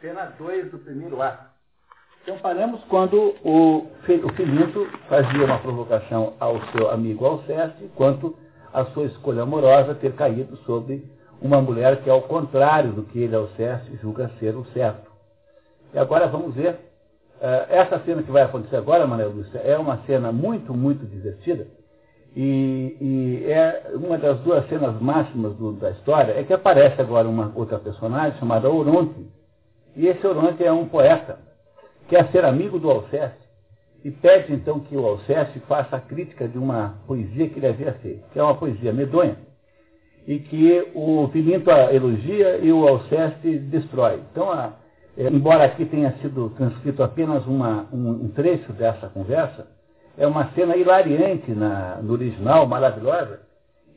Cena 2 do primeiro ato. Então paramos quando o, o Filinto fazia uma provocação ao seu amigo Alceste quanto à sua escolha amorosa ter caído sobre uma mulher que é ao contrário do que ele, Alceste, julga ser o certo. E agora vamos ver. Uh, essa cena que vai acontecer agora, Manuel Lúcia, é uma cena muito, muito divertida. E, e, é uma das duas cenas máximas do, da história é que aparece agora uma outra personagem chamada Oronte. E esse Oronte é um poeta, quer ser amigo do Alceste, e pede então que o Alceste faça a crítica de uma poesia que ele havia feito, que é uma poesia medonha, e que o Filinto elogia e o Alceste destrói. Então, a, é, embora aqui tenha sido transcrito apenas uma, um, um trecho dessa conversa, é uma cena hilariante na, no original, maravilhosa.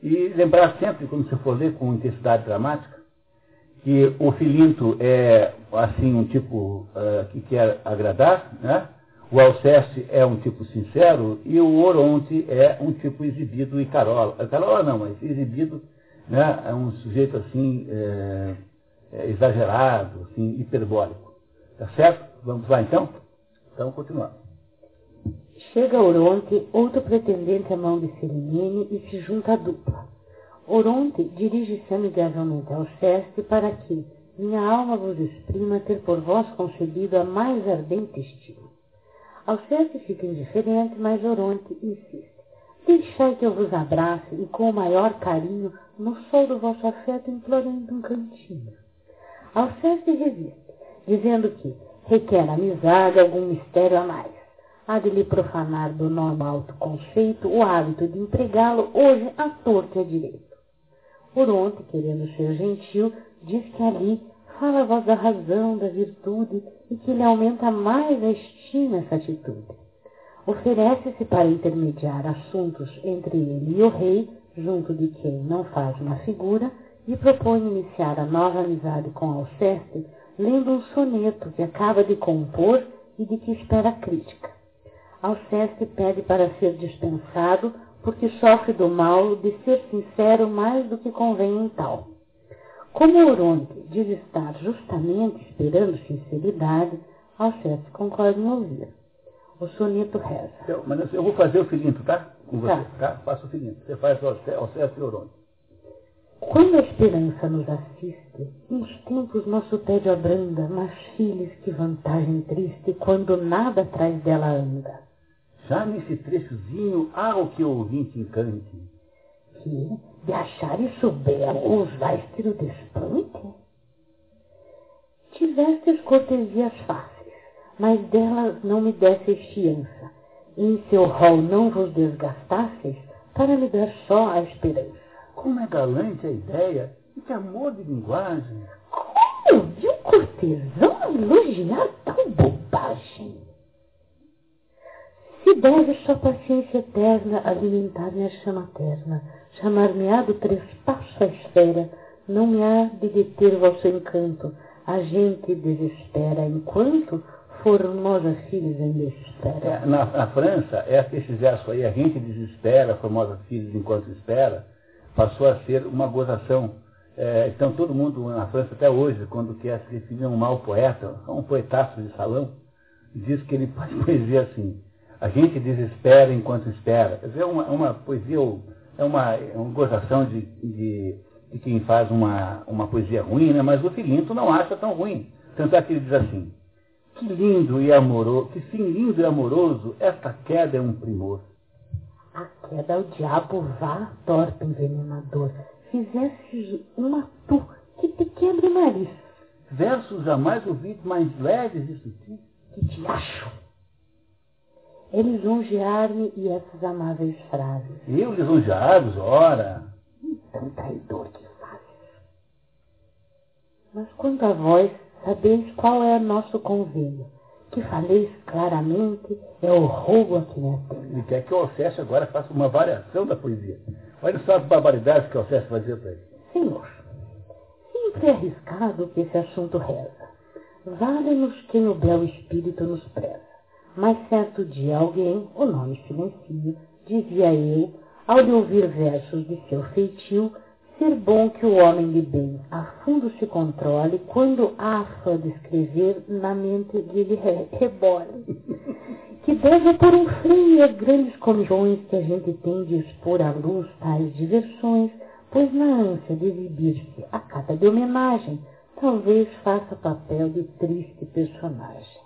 E lembrar sempre, quando você for ler com intensidade dramática, que o Filinto é, assim, um tipo uh, que quer agradar, né? o Alceste é um tipo sincero e o Oronte é um tipo exibido e carola. Carola não, mas exibido, né? é um sujeito assim, é, é exagerado, assim, hiperbólico. Tá certo? Vamos lá então? Então, continuamos. Chega Oronte, outro pretendente à mão de Serenine, e se junta à dupla. Oronte dirige-se amigavelmente ao Ceste para que minha alma vos exprima ter por vós concebido a mais ardente estima. Alceste fica indiferente, mas Oronte insiste. Deixai que eu vos abrace e com o maior carinho, no sol do vosso afeto, implorando um cantinho. Alceste resiste, dizendo que requer amizade algum mistério a mais há de lhe profanar do normal conceito o hábito de empregá-lo hoje à torta e à direito. Por ontem, querendo ser gentil, diz que ali fala a voz da razão, da virtude, e que lhe aumenta mais a estima essa atitude. Oferece-se para intermediar assuntos entre ele e o rei, junto de quem não faz uma figura, e propõe iniciar a nova amizade com Alceste, lendo um soneto que acaba de compor e de que espera crítica. Alceste pede para ser dispensado, porque sofre do mal de ser sincero mais do que convém em tal. Como Oronte diz estar justamente esperando sinceridade, Alceste concorda em ouvir. O soneto reza. Eu, mas eu vou fazer o seguinte, tá? Com você, tá? tá? Faça o seguinte, você faz Alceste e Oronte. Quando a esperança nos assiste, uns tempos nosso tédio abranda, mas filhos, que vantagem triste, quando nada atrás dela anda. Já nesse trechozinho há o que o ouvinte encante. Que, de achar isso belo, os vais ter o despante? Tivestes cortesias fáceis, mas delas não me desses fiança. Em seu rol não vos desgastasseis, para me dar só a esperança. Como é galante a ideia, e que amor de linguagem. Como ouvi um cortesão elogiar tal bobagem? Se deve sua paciência eterna alimentar minha chama terna, chamar-me-á do trespasso à esfera, não me há de deter vosso encanto. A gente desespera enquanto formosa filhos ainda espera. É, na, na, França, é, esse verso aí, a gente desespera, formosa filhos enquanto espera, passou a ser uma gozação. É, então todo mundo na França até hoje, quando quer se referir a um mau poeta, um poetaço de salão, diz que ele faz poesia assim. A gente desespera enquanto espera. Quer dizer, é uma, uma poesia, é uma, é uma gozação de, de, de, quem faz uma, uma poesia ruim, né? mas o Filinto não acha tão ruim. Tanto é que ele diz assim, que lindo e amoroso, que sim lindo e amoroso, esta queda é um primor. A queda o diabo vá, torpe envenenador, fizesse uma tu que te quebre o nariz. Versos jamais ouvi mais leves e sutis. Que te acho é lisonjear-me e essas amáveis frases. Eu lisonjear-vos, ora? Tão traidor que fazes. Mas quanto a vós, sabeis qual é nosso convênio. Que faleis claramente é o roubo a que me atende. Ele quer que o Alceste agora faça uma variação da poesia. Olha só as barbaridades que o Alceste dizer para ele. Senhor, sempre é arriscado que esse assunto reza. Vale-nos quem o belo espírito nos preza. Mas certo dia alguém, o nome silencio, dizia eu, ao lhe ouvir versos de seu feitio, ser bom que o homem de bem a fundo se controle quando a afã de escrever na mente dele rebole. Que deve pôr um freio às grandes comissões que a gente tem de expor à luz tais diversões, pois na ânsia de exibir-se a cada de homenagem, talvez faça papel de triste personagem.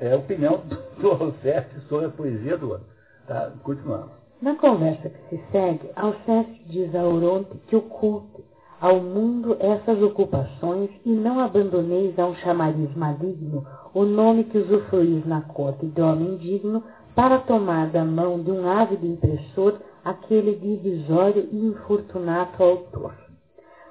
É a opinião do Alceste sobre a poesia do ano. Tá? Continuamos. Na conversa que se segue, Alceste diz a Oronte que oculte ao mundo essas ocupações e não abandoneis a um chamariz maligno o nome que usufruís na corte de homem digno para tomar da mão de um ávido impressor aquele divisório e infortunato autor.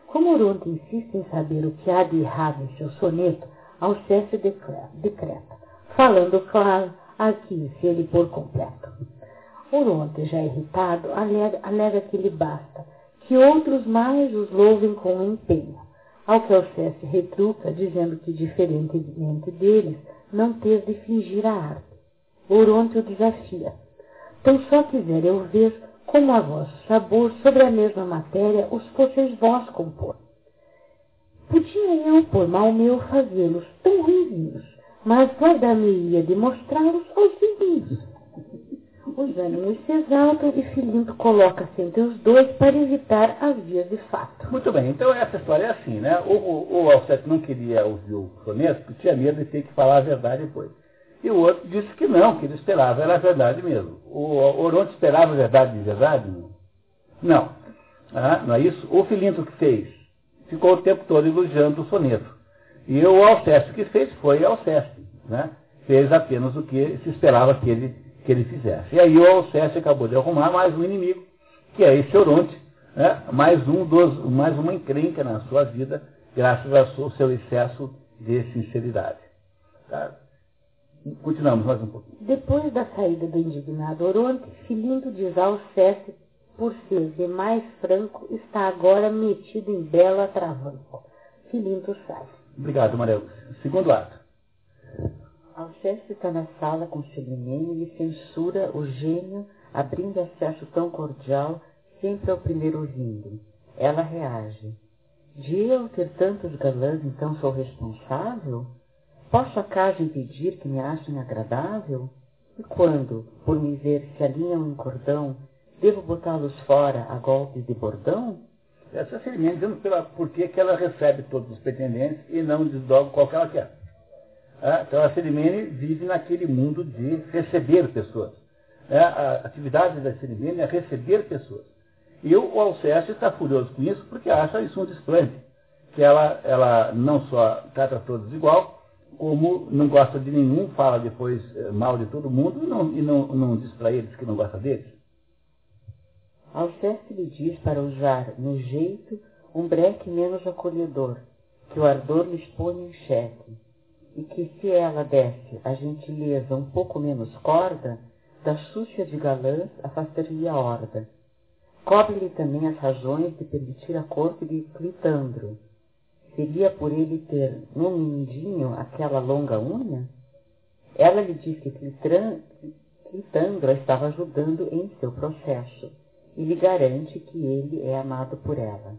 Como Oronte insiste em saber o que há de errado em seu soneto, Alceste decreta, falando claro, arquive-se ele por completo. Oronte, já irritado, alega, alega que lhe basta, que outros mais os louvem com empenho. Ao que Alceste retruca, dizendo que, diferentemente deles, não teve de fingir a arte. Oronte o desafia. Então só quiser eu ver como a vosso sabor sobre a mesma matéria os fosseis vós compor. Podia eu, por mal meu, fazê-los tão ruins, mas guardar-me-ia de mostrá-los aos vizinhos. Os ânimos se exaltam e Filinto coloca-se entre os dois para evitar as vias de fato. Muito bem, então essa história é assim, né? O, o, o não queria ouvir o porque tinha medo de ter que falar a verdade depois. E o outro disse que não, que ele esperava, era a verdade mesmo. O Oronte esperava a verdade de verdade? Não. Ah, não é isso? O Filinto que fez ficou o tempo todo elogiando o soneto. E o Alceste que fez foi Alceste. Né? Fez apenas o que se esperava que ele, que ele fizesse. E aí o Alceste acabou de arrumar mais um inimigo, que é esse Oronte, né? mais, um dos, mais uma encrenca na sua vida, graças ao seu excesso de sinceridade. Tá? Continuamos mais um pouquinho. Depois da saída do indignado Oronte, Filindo diz ao Alceste, por ser de mais franco, está agora metido em belo atravanco. Filinto sai. Obrigado, Maria. Segundo ato. Alceste está na sala com Celimene e censura o gênio, abrindo acesso tão cordial sempre ao primeiro ouvindo. Ela reage. De eu ter tantos galãs, então sou responsável? Posso acaso impedir que me achem agradável? E quando, por me ver se alinham em cordão, devo botá-los fora a golpes de bordão? Essa é seria dizendo pela, por que ela recebe todos os pretendentes e não desdobra qual que ela quer. Ah, então a Cerimene vive naquele mundo de receber pessoas. É, a atividade da Cerimene é receber pessoas. E o Alceste está furioso com isso porque acha isso um desplante. Que ela, ela não só trata todos igual, como não gosta de nenhum, fala depois eh, mal de todo mundo e não, e não, não diz para eles que não gosta deles. Alceste lhe diz para usar no jeito um breque menos acolhedor, que o ardor lhes põe em xeque, e que se ela desse a gentileza um pouco menos corda, da súcia de galãs afastaria a horda. Cobre-lhe também as razões de permitir a corte de Clitandro, Seria por ele ter no mindinho aquela longa unha? Ela lhe diz que Clitandra estava ajudando em seu processo e lhe garante que ele é amado por ela.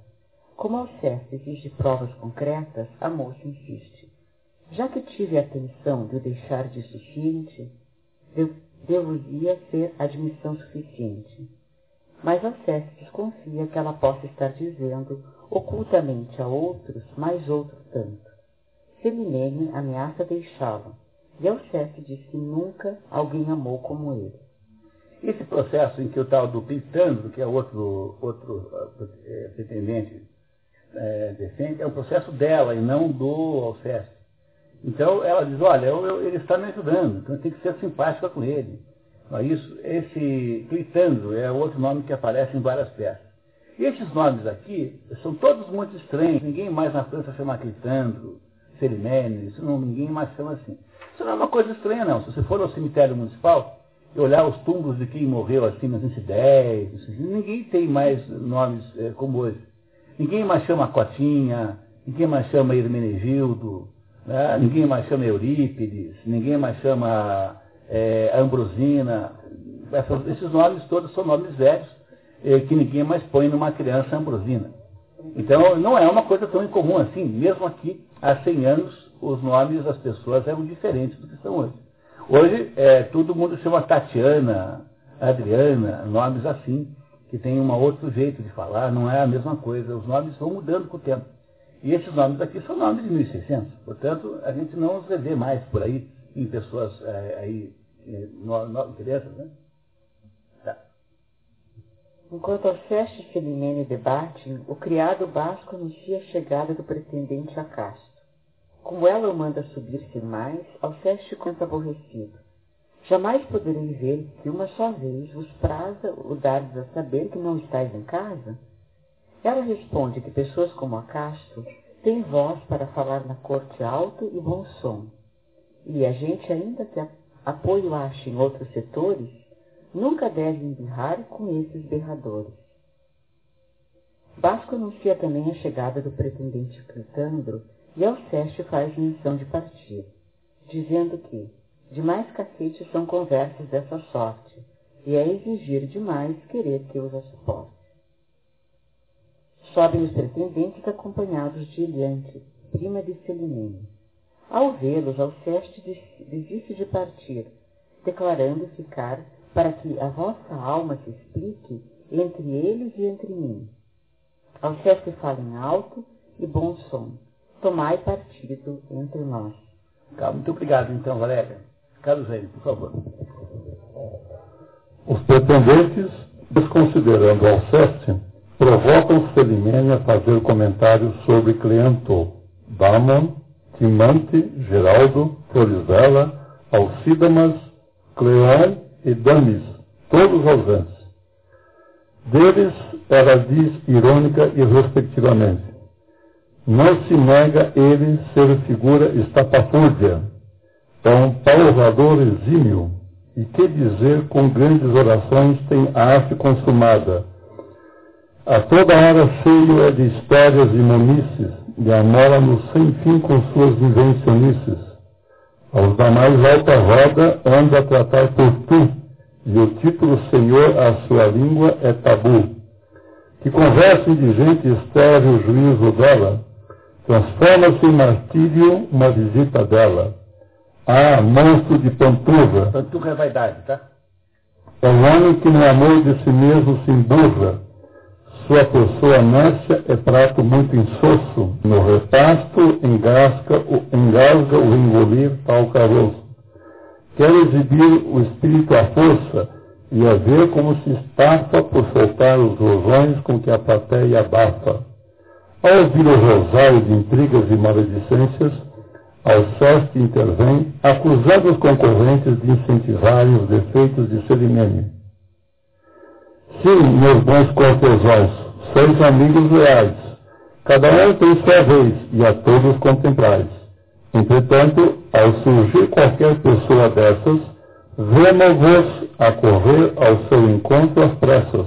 Como Alceste exige provas concretas, a moça insiste. Já que tive a atenção de o deixar de suficiente, devo-ia ser admissão suficiente. Mas Alceste desconfia que ela possa estar dizendo ocultamente a outros, mais outro tanto. Seminene ameaça deixá-lo, e Alceste diz que nunca alguém amou como ele. Esse processo em que o tal do Pitandro, que é outro, outro é, pretendente é, decente, é um processo dela e não do Alceste. Então ela diz, olha, eu, eu, ele está me ajudando, então tem que ser simpática com ele. É isso? Esse Clitandro é outro nome que aparece em várias peças. E esses nomes aqui são todos muito estranhos. Ninguém mais na França chama Clitandro, Cerimene, isso não, ninguém mais chama assim. Isso não é uma coisa estranha, não. Se você for ao cemitério municipal e olhar os túmulos de quem morreu assim nas 1910, ninguém tem mais nomes é, como hoje. Ninguém mais chama Cotinha, ninguém mais chama Hermenegildo, né? ninguém mais chama Eurípides, ninguém mais chama é, Ambrosina. Essas, esses nomes todos são nomes velhos eh, que ninguém mais põe numa criança ambrosina. Então, não é uma coisa tão incomum assim. Mesmo aqui, há 100 anos, os nomes das pessoas eram diferentes do que são hoje. Hoje, é, todo mundo chama Tatiana, Adriana, nomes assim, que tem um outro jeito de falar, não é a mesma coisa. Os nomes vão mudando com o tempo. E esses nomes aqui são nomes de 1600. Portanto, a gente não os vê mais por aí em pessoas é, aí, é, no, no, crianças, né? Tá. Enquanto Alceste e Felimene debatem, o criado basco anuncia a chegada do pretendente a Castro. Como ela o manda subir-se mais, Alceste conta aborrecido. Jamais poderei ver que uma só vez vos praza o dar a saber que não estáis em casa? Ela responde que pessoas como a Castro têm voz para falar na corte alto e bom som. E a gente, ainda que apoio ache em outros setores, nunca deve embirrar com esses berradores. Basco anuncia também a chegada do pretendente Critandro e Alceste faz menção de partir, dizendo que demais cacetes são conversas dessa sorte, e é exigir demais querer que os suporte. Sobem os pretendentes acompanhados de Eliante, prima de Selimene. Ao vê-los, Alceste desiste de partir, declarando ficar para que a vossa alma se explique entre eles e entre mim. Alceste fala em alto e bom som. Tomai partido entre nós. Tá, muito obrigado, então, Valéria. Carlos Reis, por favor. Os pretendentes, desconsiderando Alceste, provocam Felimene a fazer comentários sobre Cleanto, Damon, Timante, Geraldo, Florizela, Alcidamas, Cleon e Damis, todos ausentes. Deles ela diz irônica e respectivamente, não se nega ele ser figura estapafúrdia, é um pausador exímio, e que dizer com grandes orações tem a arte consumada. A toda hora cheio é de histórias e monices, e amora-nos sem fim com suas invencionices. Aos da mais alta roda anda a tratar por tu, e o título Senhor à sua língua é tabu. Que conversa indigente estéril o juízo dela, transforma-se em martírio uma visita dela. Ah, monstro de panturra! Panturra é vaidade, tá? É o homem que no amor de si mesmo se emburra, sua pessoa nércia é prato muito insosso, no repasto engasga, engasga o engolir tal caroço. Quer exibir o espírito à força e a ver como se estafa por soltar os rosões com que a plateia abafa. Ao ouvir o rosário de intrigas e maledicências, Alceste intervém, acusando os concorrentes de incentivarem os defeitos de Celimene. Sim, meus bons cortesãos, sois amigos leais. Cada um tem sua vez, e a todos contemprais. Entretanto, ao surgir qualquer pessoa dessas, vemos-vos a correr ao seu encontro às pressas,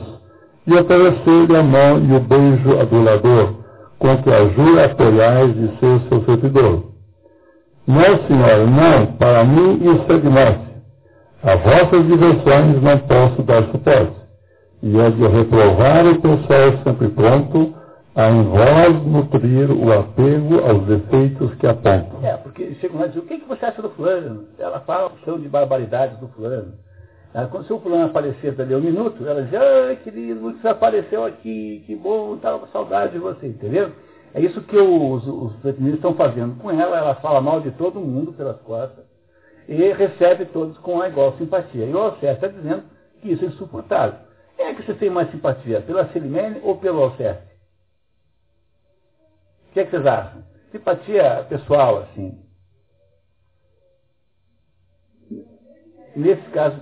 e oferecer-lhe a mão e o beijo adulador, com que a jura apoiais de ser seu servidor. Não, senhor, não, para mim isso é demais. A vossas diversões não posso dar suporte e é de reprovar o pessoal sempre pronto a em vós nutrir o apego aos defeitos que apontam. É, porque chega lá e diz, o que, que você acha do fulano? Ela fala o show de barbaridades do fulano. Quando o fulano aparecer dali um minuto, ela diz, ai querido, você apareceu aqui, que bom, estava com saudade de você, entendeu? É isso que os, os estão fazendo com ela, ela fala mal de todo mundo pelas costas e recebe todos com a igual simpatia. E o Alceste está dizendo que isso é insuportável. Quem é que você tem mais simpatia? Pela Celimene ou pelo Alceste? O que, é que vocês acham? Simpatia pessoal, assim. Nesse caso,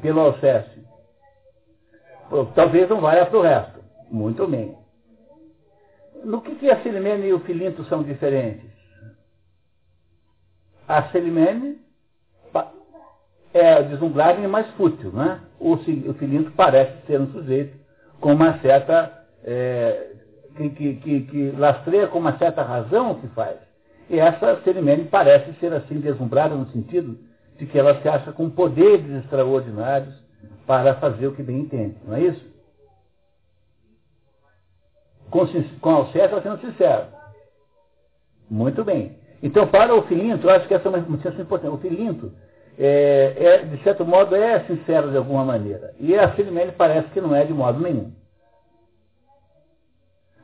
pelo Alceste. Talvez não valha para o resto. Muito bem. No que, que a Celimene e o Filinto são diferentes? A Celimene é deslumbrada e mais fútil, né? O, o Filinto parece ser um sujeito com uma certa. É, que, que, que, que, lastreia com uma certa razão o que faz. E essa Celimene parece ser assim deslumbrada no sentido de que ela se acha com poderes extraordinários para fazer o que bem entende, não é isso? com, com ela sendo sincera. Muito bem. Então, para o Filinto, eu acho que essa é uma notícia importante. O Filinto, é, é, de certo modo, é sincero de alguma maneira. E a Filimene parece que não é de modo nenhum.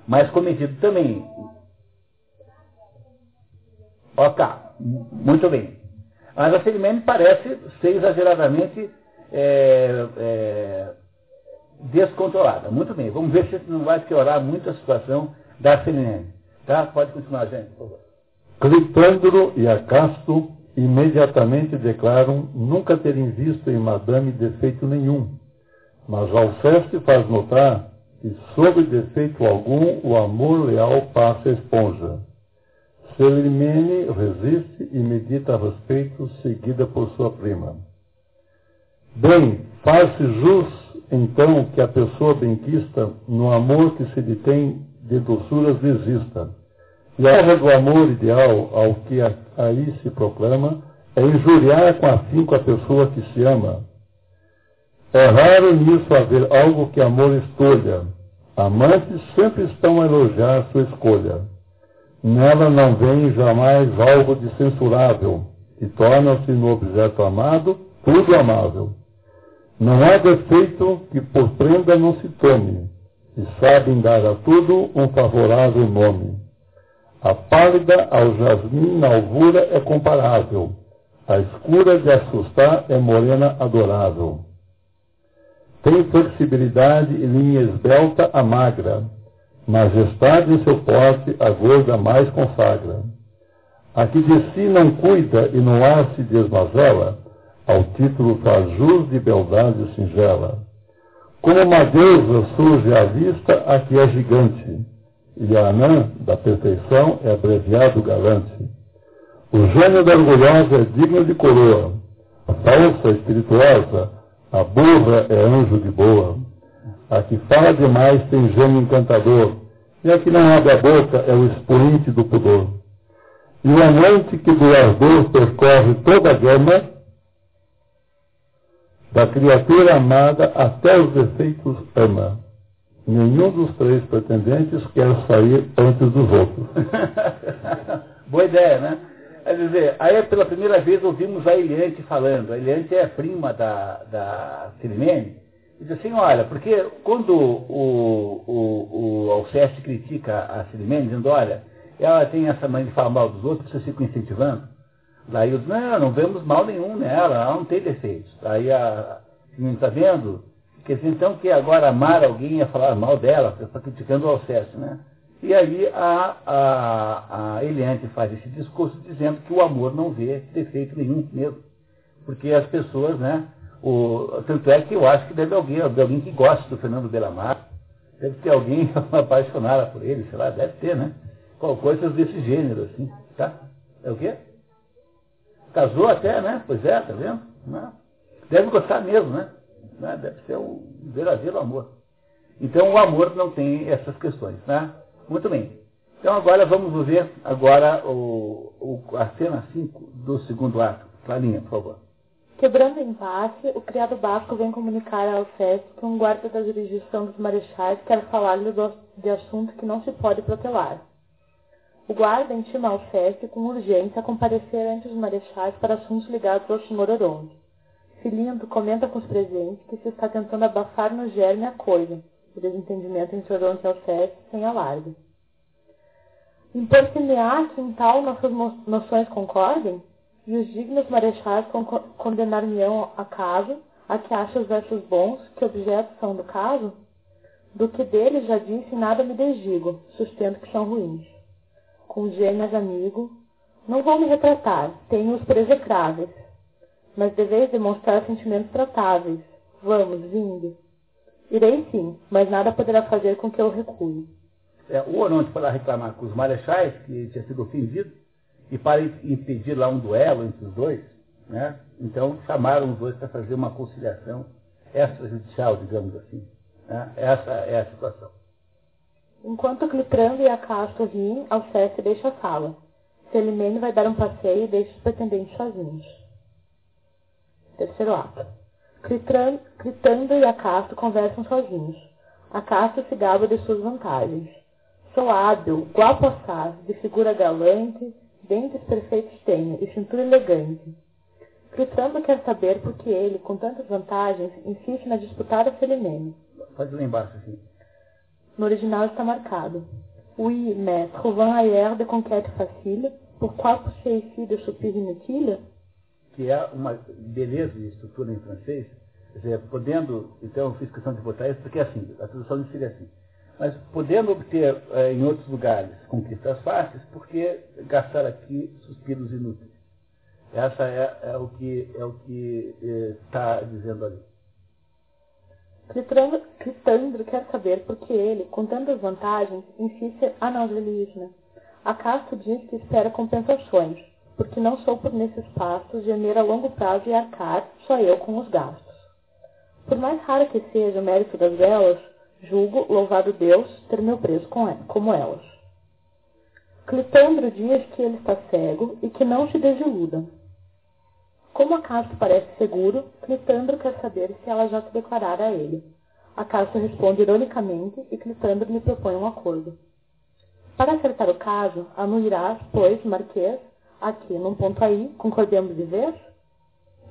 Mas cometido também. Ok, muito bem. Mas a Filimene parece ser exageradamente é, é, descontrolada. Muito bem, vamos ver se não vai piorar muito a situação da Filimene. Tá? Pode continuar, gente, por favor. Clipândro e Acasto imediatamente declaram nunca terem visto em Madame defeito nenhum, mas Alceste faz notar que, sob defeito algum, o amor leal passa a esponja. Celimene resiste e medita a respeito, seguida por sua prima. Bem, faz-se jus, então, que a pessoa benquista, no amor que se lhe tem de doçuras, desista e a do amor ideal ao que aí se proclama é injuriar com afinco a pessoa que se ama. É raro nisso haver algo que amor escolha. Amantes sempre estão a elogiar sua escolha. Nela não vem jamais algo de censurável, e torna-se no objeto amado tudo amável. Não há defeito que por prenda não se tome, e sabem dar a tudo um favorável nome. A pálida ao jasmim na alvura é comparável. A escura de assustar é morena adorável. Tem flexibilidade e linha esbelta a magra. Majestade em seu porte a gorda mais consagra. A que de si não cuida e no ar se desmazela, ao título faz jus de beldade singela. Como uma deusa surge à vista a que é gigante e a anã da perfeição é abreviado galante. O gênio da orgulhosa é digno de coroa. A falsa espirituosa, a burra é anjo de boa. A que fala demais tem gênio encantador. E a que não abre a boca é o expoente do pudor. E o amante que do ardor percorre toda a gama da criatura amada até os defeitos ama nenhum dos três pretendentes quer sair antes dos outros. Boa ideia, né? Quer dizer, aí pela primeira vez ouvimos a Eliante falando. A Eliante é a prima da, da Filimene. Diz assim, olha, porque quando o, o, o Alceste critica a Filimene, dizendo, olha, ela tem essa mãe de falar mal dos outros, vocês ficam incentivando. Daí eu digo, não, não vemos mal nenhum nela, ela não tem defeitos. Aí a Filimene está vendo? Quer dizer, então, que agora amar alguém é falar mal dela, está criticando o Alceste, né? E aí a, a, a Eliante faz esse discurso dizendo que o amor não vê defeito nenhum mesmo. Porque as pessoas, né? O, tanto é que eu acho que deve alguém, deve alguém que gosta do Fernando Belamar, deve ter alguém apaixonada por ele, sei lá, deve ter, né? Coisas desse gênero, assim, tá? É o quê? Casou até, né? Pois é, tá vendo? Deve gostar mesmo, né? Né? Deve ser um verdadeiro amor. Então o amor não tem essas questões. Né? Muito bem. Então agora vamos ver agora o, o, a cena 5 do segundo ato. Clarinha, por favor. Quebrando o impasse, o criado basco vem comunicar ao Alceste que um guarda da jurisdição dos marechais quer falar-lhe de assunto que não se pode protelar. O guarda intima Alceste com urgência a comparecer ante os marechais para assuntos ligados ao senhor Oronde. Filindo comenta com os presentes que se está tentando abafar no germe a coisa, o desentendimento entre Oronte e Alceste sem alarde. Impor-se-me-á que em tal nossas noções concordem, e os dignos marechais condenar-me-ão a caso, a que acha os versos bons, que objetos são do caso? Do que deles já disse, nada me desdigo, sustento que são ruins. Com gêmeas amigo, não vou me retratar, tenho-os por execráveis, mas deveis demonstrar sentimentos tratáveis. Vamos, vindo. Irei sim, mas nada poderá fazer com que eu recue. É, o Oronte foi lá reclamar com os marechais, que tinha sido ofendido, e para impedir lá um duelo entre os dois, né? então chamaram os dois para fazer uma conciliação extrajudicial, digamos assim. Né? Essa é a situação. Enquanto Clitrando e Acasto riem, Alceste deixa a sala. Celimene vai dar um passeio e deixa os pretendentes sozinhos. Terceiro ato. Critando e Acasto conversam sozinhos. Acasto se gaba de suas vantagens. Sou hábil, guapo assaz, de figura galante, dentes perfeitos tenho e cintura elegante. Clitrando quer saber por que ele, com tantas vantagens, insiste na disputada Felimene. Pode ler embaixo, assim. No original está marcado. Oui, mais trouvant ailleurs de conquête facile, pourquoi pousser ici de soupir inutile? Que é uma beleza de estrutura em francês, dizer, podendo, então eu fiz questão de botar isso, porque assim, a tradução seria assim, mas podendo obter eh, em outros lugares conquistas fáceis, porque gastar aqui suspiros inúteis? Essa é, é o que é o que está eh, dizendo ali. Cristandro quer saber por que ele, com tantas vantagens, insiste a não religiosa. Acaso diz que espera compensações, porque não sou por nesses passos gemer a longo prazo e arcar, só eu com os gastos. Por mais raro que seja o mérito das velas, julgo, louvado Deus, ter meu preço como elas. Clitandro diz que ele está cego e que não se desiluda. Como a Casto parece seguro, Clitandro quer saber se ela já se declarara a ele. A Casto responde ironicamente e Clitandro lhe propõe um acordo. Para acertar o caso, anuirás, pois, Marquês, aqui, num ponto aí, concordemos de vez?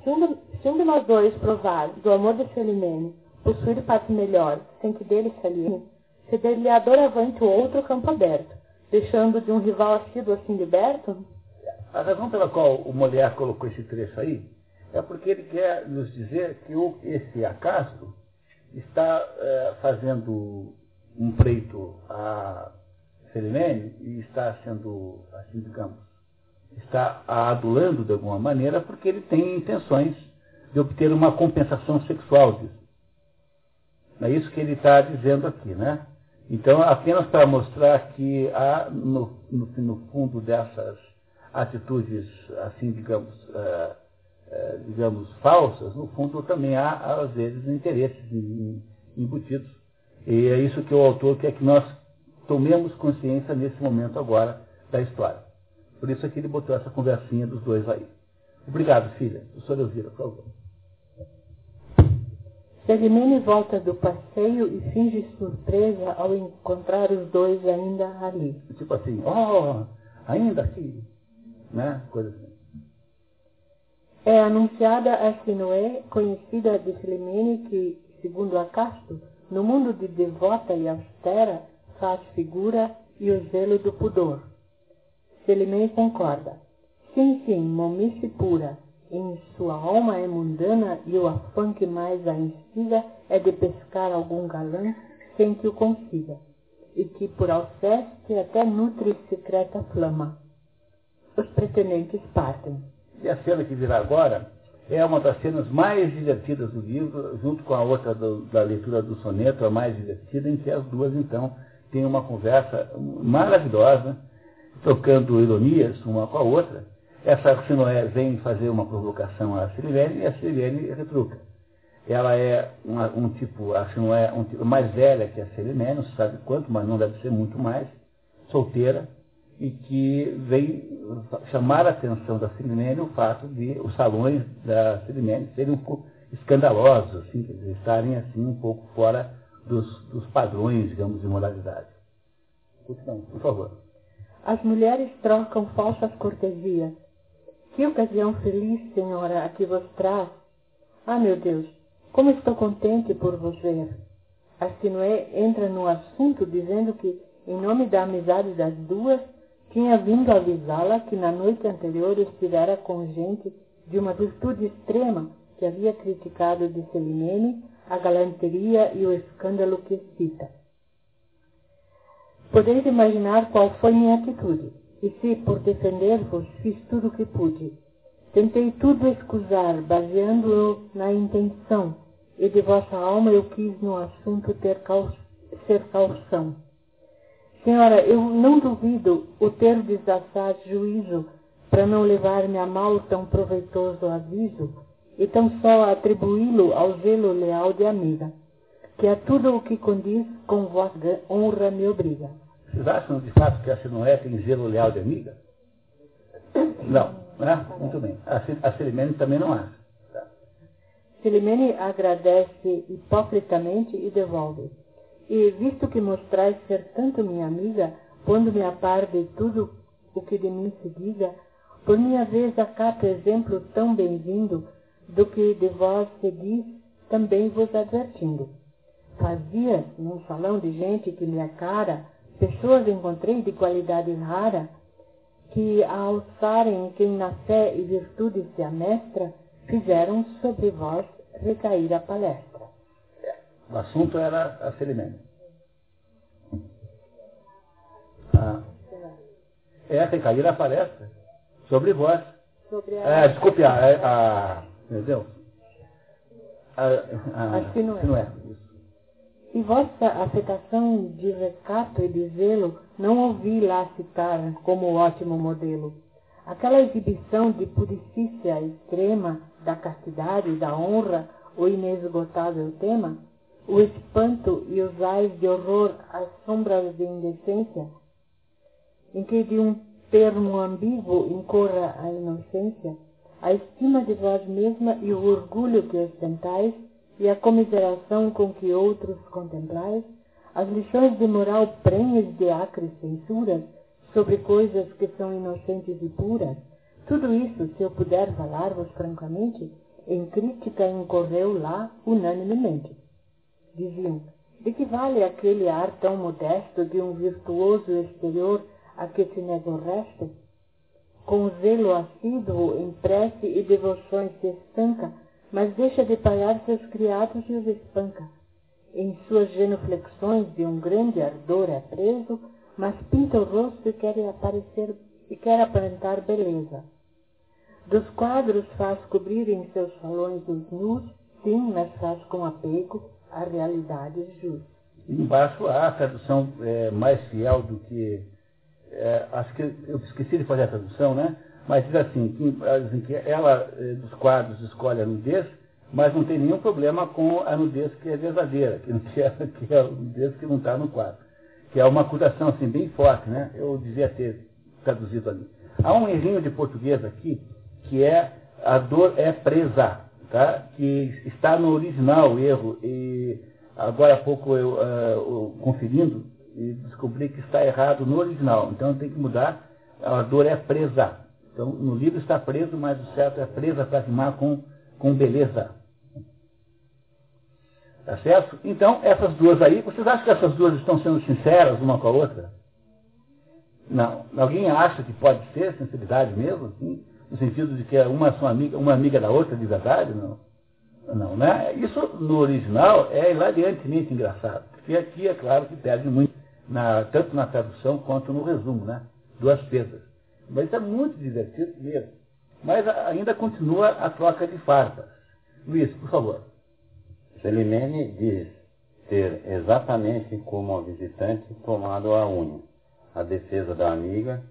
Se um, de, se um de nós dois provar do amor de Celimene possuir parte melhor, sem que dele se alinhe, ceder-lhe-á doravante o outro campo aberto, deixando de um rival assíduo assim liberto? A razão pela qual o Molière colocou esse trecho aí é porque ele quer nos dizer que o, esse acaso está é, fazendo um pleito a Selimene e está sendo, assim digamos, está a adulando de alguma maneira porque ele tem intenções de obter uma compensação sexual disso. É isso que ele está dizendo aqui, né? Então, apenas para mostrar que há, no, no, no fundo dessas atitudes, assim, digamos, uh, uh, digamos, falsas, no fundo também há, às vezes, interesses embutidos. E é isso que o autor quer que nós tomemos consciência nesse momento agora da história. Por isso é que ele botou essa conversinha dos dois aí. Obrigado, filha. O senhor Elvira, por favor. Selimene volta do passeio e finge surpresa ao encontrar os dois ainda ali. Tipo assim, oh, ainda aqui né? Coisa assim. É anunciada a Sinué, conhecida de Filimene, que, segundo Acasto, no mundo de devota e austera, faz figura e o zelo do pudor. Selimene concorda. Sim, sim, momice pura. Em sua alma é mundana e o afã que mais a instiga é de pescar algum galã sem que o consiga, e que por alceste até nutre secreta flama os pretendentes partem. E a cena que virá agora é uma das cenas mais divertidas do livro, junto com a outra do, da leitura do soneto, a mais divertida, em que as duas, então, têm uma conversa maravilhosa, trocando ironias uma com a outra. Essa Sinoé vem fazer uma provocação a Silvene e a Silvene retruca. Ela é uma, um tipo, a Sinoé, um tipo mais velha que a Silvene, não se sabe quanto, mas não deve ser muito mais, solteira, e que vem chamar a atenção da Silimene o fato de os salões da Silimene serem um pouco escandalosos, assim, estarem assim um pouco fora dos, dos padrões, digamos, de moralidade. Por favor. As mulheres trocam falsas cortesias. Que ocasião feliz, senhora, a que vos traz. Ah, meu Deus, como estou contente por vos ver. A Sinué entra no assunto dizendo que, em nome da amizade das duas, tinha vindo avisá-la que na noite anterior estivera com gente de uma virtude extrema que havia criticado de Celimene a galanteria e o escândalo que cita. Podeis imaginar qual foi minha atitude, e se, por defender-vos, fiz tudo o que pude. Tentei tudo escusar, baseando-o na intenção, e de vossa alma eu quis no assunto ter cal ser calção. Senhora, eu não duvido o ter desassar juízo para não levar-me a mal tão proveitoso aviso e tão só atribuí-lo ao zelo leal de amiga, que a tudo o que condiz com vossa honra me obriga. Vocês acham de fato que a Sinoé tem zelo leal de amiga? Não, né? Muito bem. A Celimene também não acha. Celimene agradece hipocritamente e devolve. E, visto que mostrais ser tanto minha amiga, pondo-me a par de tudo o que de mim se diga, por minha vez acato exemplo tão bem-vindo do que de vós se diz, também vos advertindo. Fazia, num salão de gente que me acara, pessoas encontrei de qualidade rara, que a alçarem quem na fé e virtude se amestra, fizeram sobre vós recair a palestra. O assunto era a Celimene. Ah. É, recair a palestra sobre vós. Sobre a... É, desculpe, a, a, entendeu? A, a, Acho que não é. Não é. E vossa afetação de recato e de zelo não ouvi lá citar como ótimo modelo. Aquela exibição de puricícia extrema da castidade e da honra, o inesgotável tema, o espanto e os ais de horror as sombras de indecência, em que de um termo ambíguo incorra a inocência, a estima de vós mesma e o orgulho que ostentais, e a comiseração com que outros contemplais, as lições de moral prenhes de acres censuras sobre coisas que são inocentes e puras, tudo isso, se eu puder falar-vos francamente, em crítica incorreu lá unanimemente. Diziam, de que vale aquele ar tão modesto de um virtuoso exterior a que se nega o resto? Com zelo assíduo em prece e devoções se estanca, mas deixa de pagar seus criados e os espanca. Em suas genuflexões de um grande ardor é preso, mas pinta o rosto e quer aparecer e quer aparentar beleza. Dos quadros faz cobrir em seus salões os nus, sim, mas faz com apego a realidades justas. Embaixo há a tradução é, mais fiel do que. É, acho que eu esqueci de fazer a tradução, né? Mas diz assim, que, que ela é, dos quadros escolhe a nudez, mas não tem nenhum problema com a nudez que é verdadeira, que, é, que é a nudez que não está no quadro. Que é uma acusação assim, bem forte, né? Eu devia ter traduzido ali. Há um errinho de português aqui, que é a dor é presa, tá? que está no original o erro. E agora há pouco eu, uh, conferindo, descobri que está errado no original. Então tem que mudar, a dor é presa. Então no livro está preso, mas o certo é presa para rimar com, com beleza. Tá certo? Então, essas duas aí, vocês acham que essas duas estão sendo sinceras uma com a outra? Não. Alguém acha que pode ser sinceridade mesmo? Assim? no sentido de que uma, são amiga, uma amiga da outra de verdade, não. Não, né? Isso no original é hilariantemente engraçado, porque aqui é claro que perde muito, na, tanto na tradução quanto no resumo, né? Duas perdas. Mas isso é muito divertido mesmo. Mas ainda continua a troca de farpas. Luiz, por favor. Celimene diz ter exatamente como a visitante tomado a unha, a defesa da amiga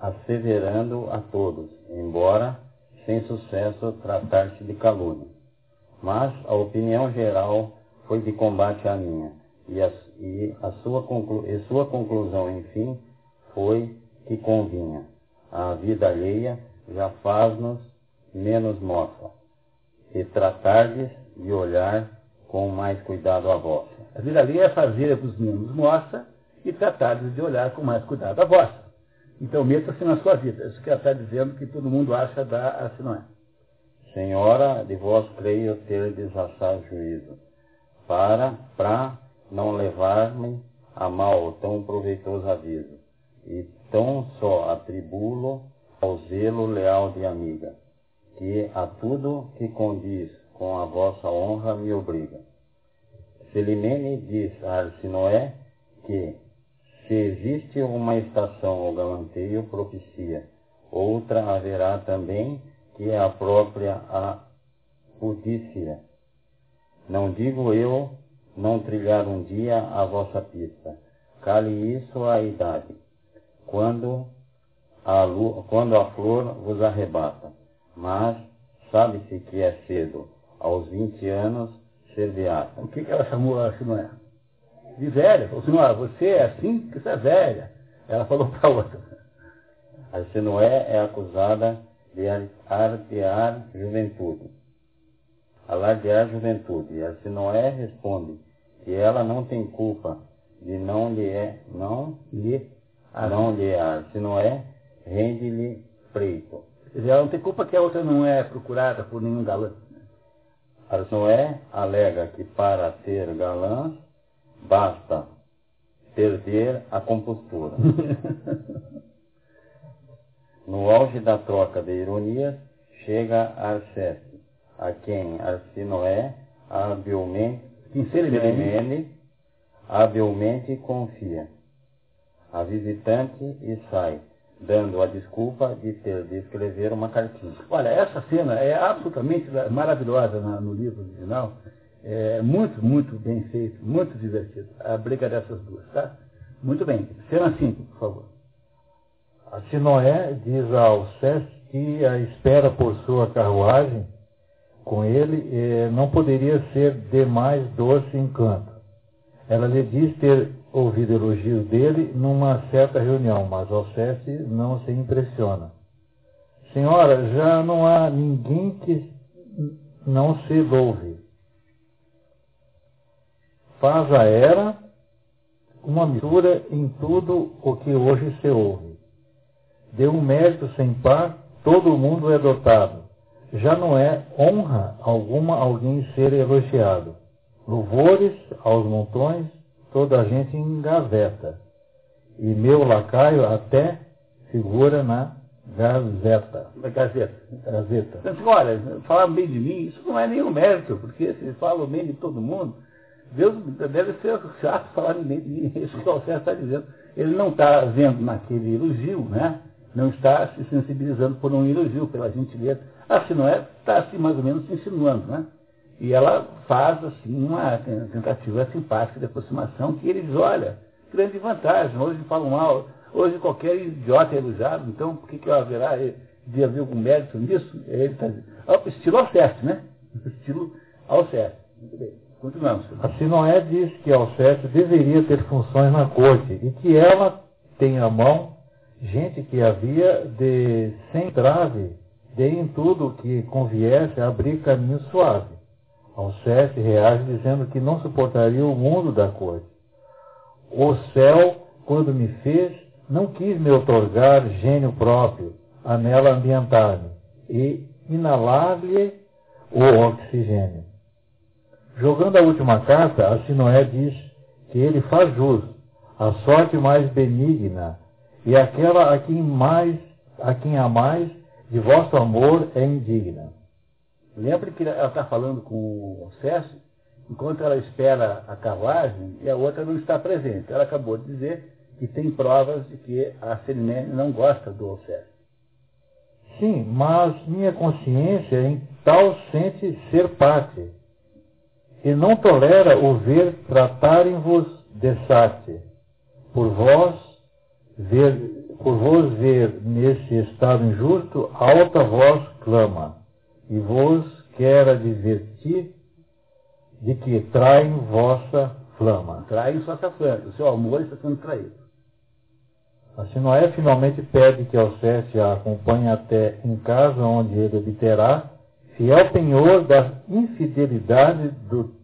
asseverando a todos, embora sem sucesso tratar-se de calúnia. Mas a opinião geral foi de combate à minha, e a, e a sua, conclu, e sua conclusão, enfim, foi que convinha. A vida alheia já faz-nos menos moça, e tratardes de olhar com mais cuidado a vossa. A vida alheia é fazer-vos menos moça e tratardes de olhar com mais cuidado a vossa. Então meta-se na sua vida. Isso que ela está dizendo que todo mundo acha da assim não é. Senhora, de vós creio ter desassar juízo, para, para não levar-me a mal tão proveitoso aviso, e tão só atribulo ao zelo leal de amiga, que a tudo que condiz com a vossa honra me obriga. Selimene diz a Arsinoé que, se existe uma estação o galanteio propicia, outra haverá também, que é a própria a pudícia. Não digo eu não trilhar um dia a vossa pista. Cale isso à idade, quando a, lua, quando a flor vos arrebata. Mas sabe-se que é cedo, aos vinte anos ser beata. O que, que ela chamou a Sinoé? de velha. Falou ah, você é assim porque você é velha. Ela falou para outra. A Sinoé é acusada de artear juventude. Alardear juventude. E a Sinoé responde e ela não tem culpa de não lhe é, não lhe, não lhe é, se não é, rende-lhe dizer, ela não tem culpa que a outra não é procurada por nenhum galã. Arnoé alega que para ter galãs basta perder a compostura. no auge da troca de ironias, chega Arceste, a quem Arsinoé habilmente, habilmente confia. A visitante e sai, dando a desculpa de ter de escrever uma cartinha. Olha, essa cena é absolutamente maravilhosa no livro original. É muito, muito bem feito, muito divertido. A briga dessas duas, tá? Muito bem. Cena 5, por favor. A Sinoé diz ao Sesc que a espera por sua carruagem com ele eh, não poderia ser de mais doce encanto. Ela lhe diz ter ouvido elogios dele numa certa reunião, mas Alceste não se impressiona. Senhora, já não há ninguém que não se louve. Faz a era uma mistura em tudo o que hoje se ouve. De um mérito sem par, todo mundo é dotado. Já não é honra alguma alguém ser elogiado. Louvores aos montões, toda a gente engaveta. E meu lacaio até figura na Gazeta. Na Gazeta. Gazeta. Então, olha, falar bem de mim, isso não é nenhum mérito, porque se falam bem de todo mundo, Deus deve ser chato falar bem de mim, isso que o Alcé está dizendo. Ele não está vendo naquele elogio, né? Não está se sensibilizando por um elogio, pela gentileza. Assim não é, está assim mais ou menos se insinuando, né? E ela faz assim uma tentativa simpática de aproximação que ele diz, olha, grande vantagem, hoje falam mal, hoje qualquer idiota é elogiado, então por que, que haverá de haver algum mérito nisso? Ele está dizendo, estilo Alceste, né? Estilo Alceste. Muito bem. Continuamos. A Sinoé diz que Alceste deveria ter funções na corte e que ela tem à mão gente que havia de, sem trave, de em tudo que conviesse abrir caminho suave. Alceste reage dizendo que não suportaria o mundo da corte. O céu, quando me fez, não quis me otorgar gênio próprio, a nela ambientar-me, e inalar-lhe o oxigênio. Jogando a última carta, a Sinoé diz que ele faz jus, a sorte mais benigna, e aquela a quem mais, a quem a mais de vosso amor é indigna. Lembre que ela está falando com o César, enquanto ela espera a carruagem e a outra não está presente. Ela acabou de dizer que tem provas de que a Celimene não gosta do Alceste. Sim, mas minha consciência em tal sente ser parte, e não tolera o ver tratarem-vos de sate. Por vós ver, por vos ver nesse estado injusto, alta voz clama e vos quer advertir de que traem vossa flama. Traem vossa flama. O seu amor está sendo traído. Assim Noé finalmente pede que Alceste a acompanhe até em casa onde ele obterá fiel penhor da infidelidade do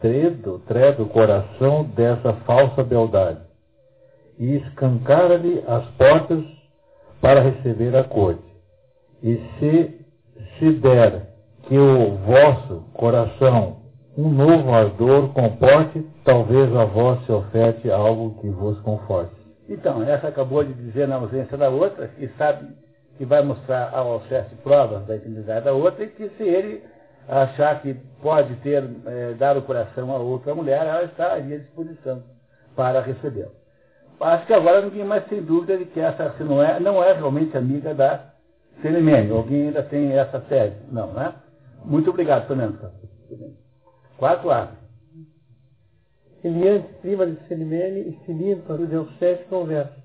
tredo, tredo coração dessa falsa beldade e escancara-lhe as portas para receber a corte. E se se der que o vosso coração um novo ardor comporte, talvez a vós se oferte algo que vos conforte. Então, essa acabou de dizer na ausência da outra, que sabe que vai mostrar ao Alceste provas da identidade da outra, e que se ele achar que pode ter, é, dar o coração a outra mulher, ela está à disposição para recebê-lo. Acho que agora ninguém mais tem dúvida de que essa não é, não é realmente amiga da Cerimene. Alguém ainda tem essa tese? Não, né? Muito obrigado, Fernando. Quatro A. Eliante, prima de Celimene, e Filinto, de Alceste, conversa.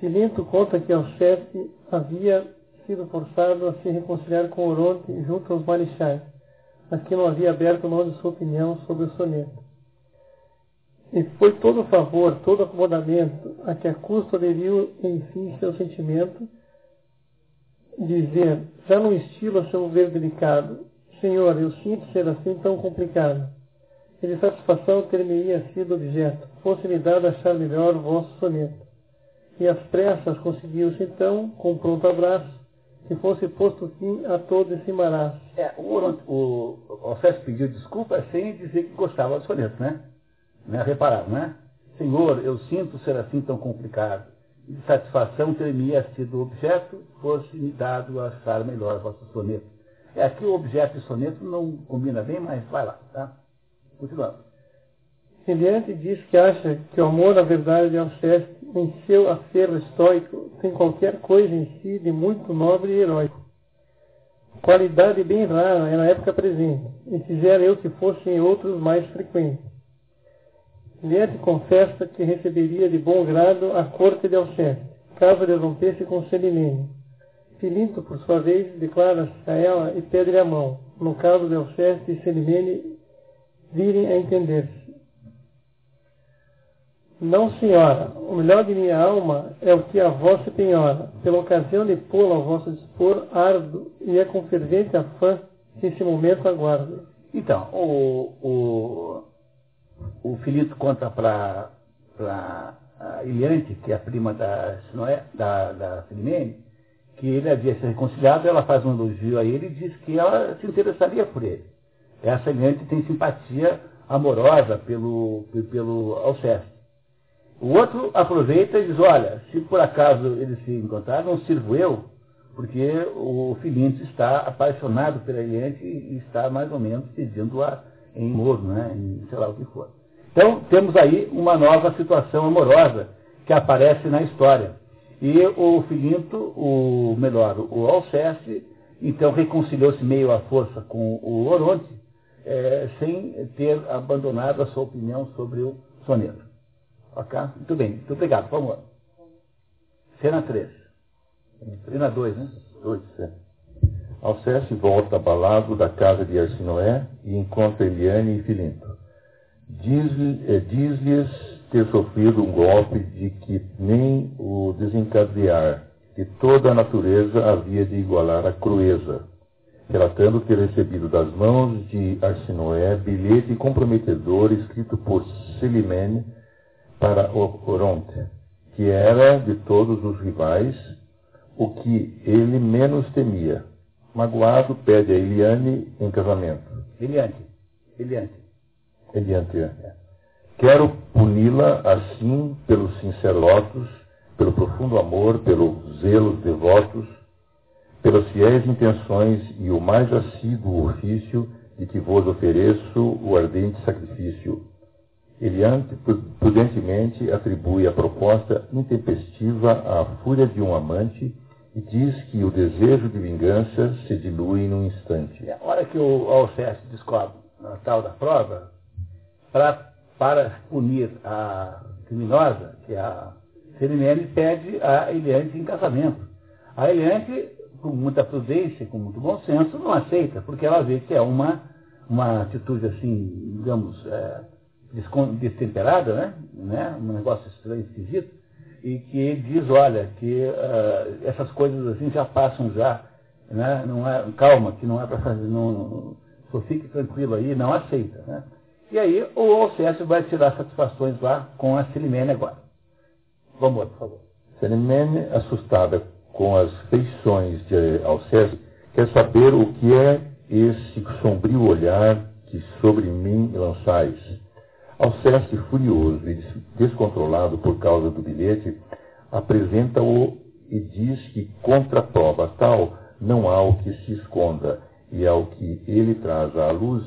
Filinto conta que Alceste havia sido forçado a se reconciliar com Oronte junto aos marechais, mas que não havia aberto mão de sua opinião sobre o soneto. E foi todo favor, todo acomodamento a que a custo aderiu, enfim, seu sentimento, dizer, já num estilo a seu ver delicado, Senhor, eu sinto ser assim tão complicado. e de satisfação ter-me-ia sido objeto, fosse-me dado achar melhor o vosso soneto. E às pressas conseguiu-se então, com pronto abraço, que fosse posto fim a todo esse embaraço. É, o, o, o pediu desculpa sem dizer que gostava do soneto, né? né? Repararam, né? Senhor, eu sinto ser assim tão complicado. De satisfação ter-me-ia sido objeto, fosse-me dado achar melhor vosso soneto. É, aqui o objeto e soneto não combina bem, mas vai lá, tá? Continuando. Semelhante diz que acha que o amor à verdade Alceste, em seu acervo estoico, tem qualquer coisa em si de muito nobre e heróico. Qualidade bem rara é na época presente, e quisera eu que fossem outros mais frequentes. Semelhante confessa que receberia de bom grado a corte de Alceste, caso rompesse com Celimene. Filinto, por sua vez, declara-se a ela e pede-lhe a mão, no caso de Alceste e Celimene virem a entender-se. Não, senhora, o melhor de minha alma é o que a vossa penhora. Pela ocasião de pô-la ao vosso dispor, ardo e é com fervente afã que esse momento aguardo. Então, o, o, o Filipe conta para a Iliante, que é a prima da, Sinoé, da, da Filimene, que ele havia se reconciliado, ela faz um elogio a ele e diz que ela se interessaria por ele. Essa Iliante tem simpatia amorosa pelo, pelo Alceste. O outro aproveita e diz, olha, se por acaso eles se encontraram, não sirvo eu, porque o Filinto está apaixonado pela Eliante e está mais ou menos pedindo-a em moro, né, em sei lá o que for. Então, temos aí uma nova situação amorosa que aparece na história. E o Filinto, o melhor, o Alceste, então reconciliou-se meio à força com o Oronte, é, sem ter abandonado a sua opinião sobre o soneto. Ok? Muito bem, muito obrigado. Vamos lá. Cena 3. Cena 2, né? 2, é. Alceste volta abalado da casa de Arsinoé e encontra Eliane e Filinto. Eh, diz-lhes ter sofrido um golpe de que nem o desencadear de toda a natureza havia de igualar a crueza, relatando ter recebido das mãos de Arsinoé bilhete comprometedor escrito por Celimene para Oronte, que era de todos os rivais o que ele menos temia. Magoado, pede a Eliane em casamento. Eliane. Eliane. Eliane. É. Quero puni-la assim pelos sincerotos, pelo profundo amor, pelos zelos devotos, pelas fiéis intenções e o mais assíduo ofício de que vos ofereço o ardente sacrifício Eliante prudentemente atribui a proposta intempestiva à fúria de um amante e diz que o desejo de vingança se dilui num instante. A hora que o Alceste descobre a tal da prova, pra, para punir a criminosa, que é a Celimene, pede a Eliante em casamento. A Eliante, com muita prudência, com muito bom senso, não aceita, porque ela vê que é uma, uma atitude assim, digamos, é, destemperada, né? né? um negócio estranho, esquisito, e que diz, olha, que uh, essas coisas assim já passam já, né? não é, calma, que não é para fazer, não, não, só fique tranquilo aí, não aceita. Né? E aí o Alcécio vai tirar satisfações lá com a Celimene agora. Vamos lá, por favor. Celimene, assustada com as feições de Alcécio, quer saber o que é esse sombrio olhar que sobre mim lançais Alceste, furioso e descontrolado por causa do bilhete, apresenta-o e diz que contra prova tal não há o que se esconda, e ao que ele traz à luz,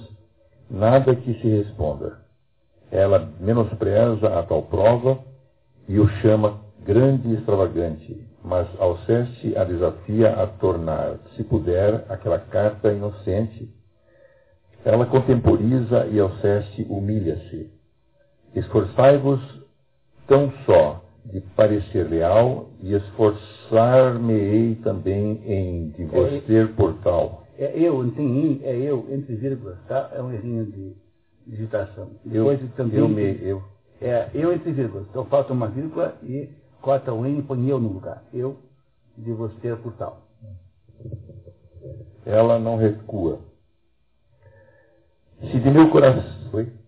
nada que se responda. Ela menospreza a tal prova e o chama grande e extravagante, mas Alceste a desafia a tornar, se puder, aquela carta inocente. Ela contemporiza e Alceste humilha-se. Esforçai-vos tão só de parecer leal e esforçar-me-ei também em de vos é, ter por tal. É eu, não tem in, é eu, entre vírgulas, tá? É um errinho de digitação. Depois eu, também. Eu, me, eu. É, eu entre vírgulas. Então falta uma vírgula e corta o in e põe eu no lugar. Eu de vos ter por tal. Ela não recua. Se de meu coração. Foi?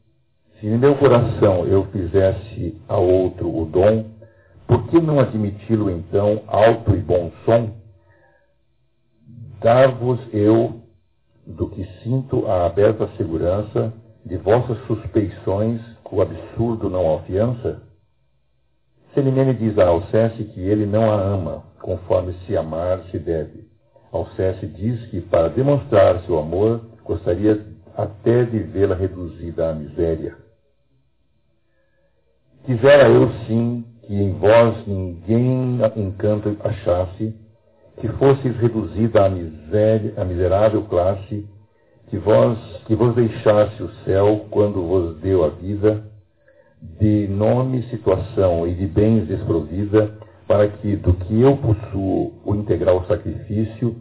Se em meu coração eu fizesse a outro o dom, por que não admiti-lo então alto e bom som? Dar-vos eu, do que sinto a aberta segurança, de vossas suspeições, o absurdo não afiança? Selimene diz a Alceste que ele não a ama, conforme se amar se deve. Alceste diz que, para demonstrar seu amor, gostaria até de vê-la reduzida à miséria. Quisera eu sim que em vós ninguém encanto achasse, que fosseis reduzida à, miséria, à miserável classe, que vós, que vos deixasse o céu quando vos deu a vida, de nome, situação e de bens desprovida, para que do que eu possuo o integral sacrifício,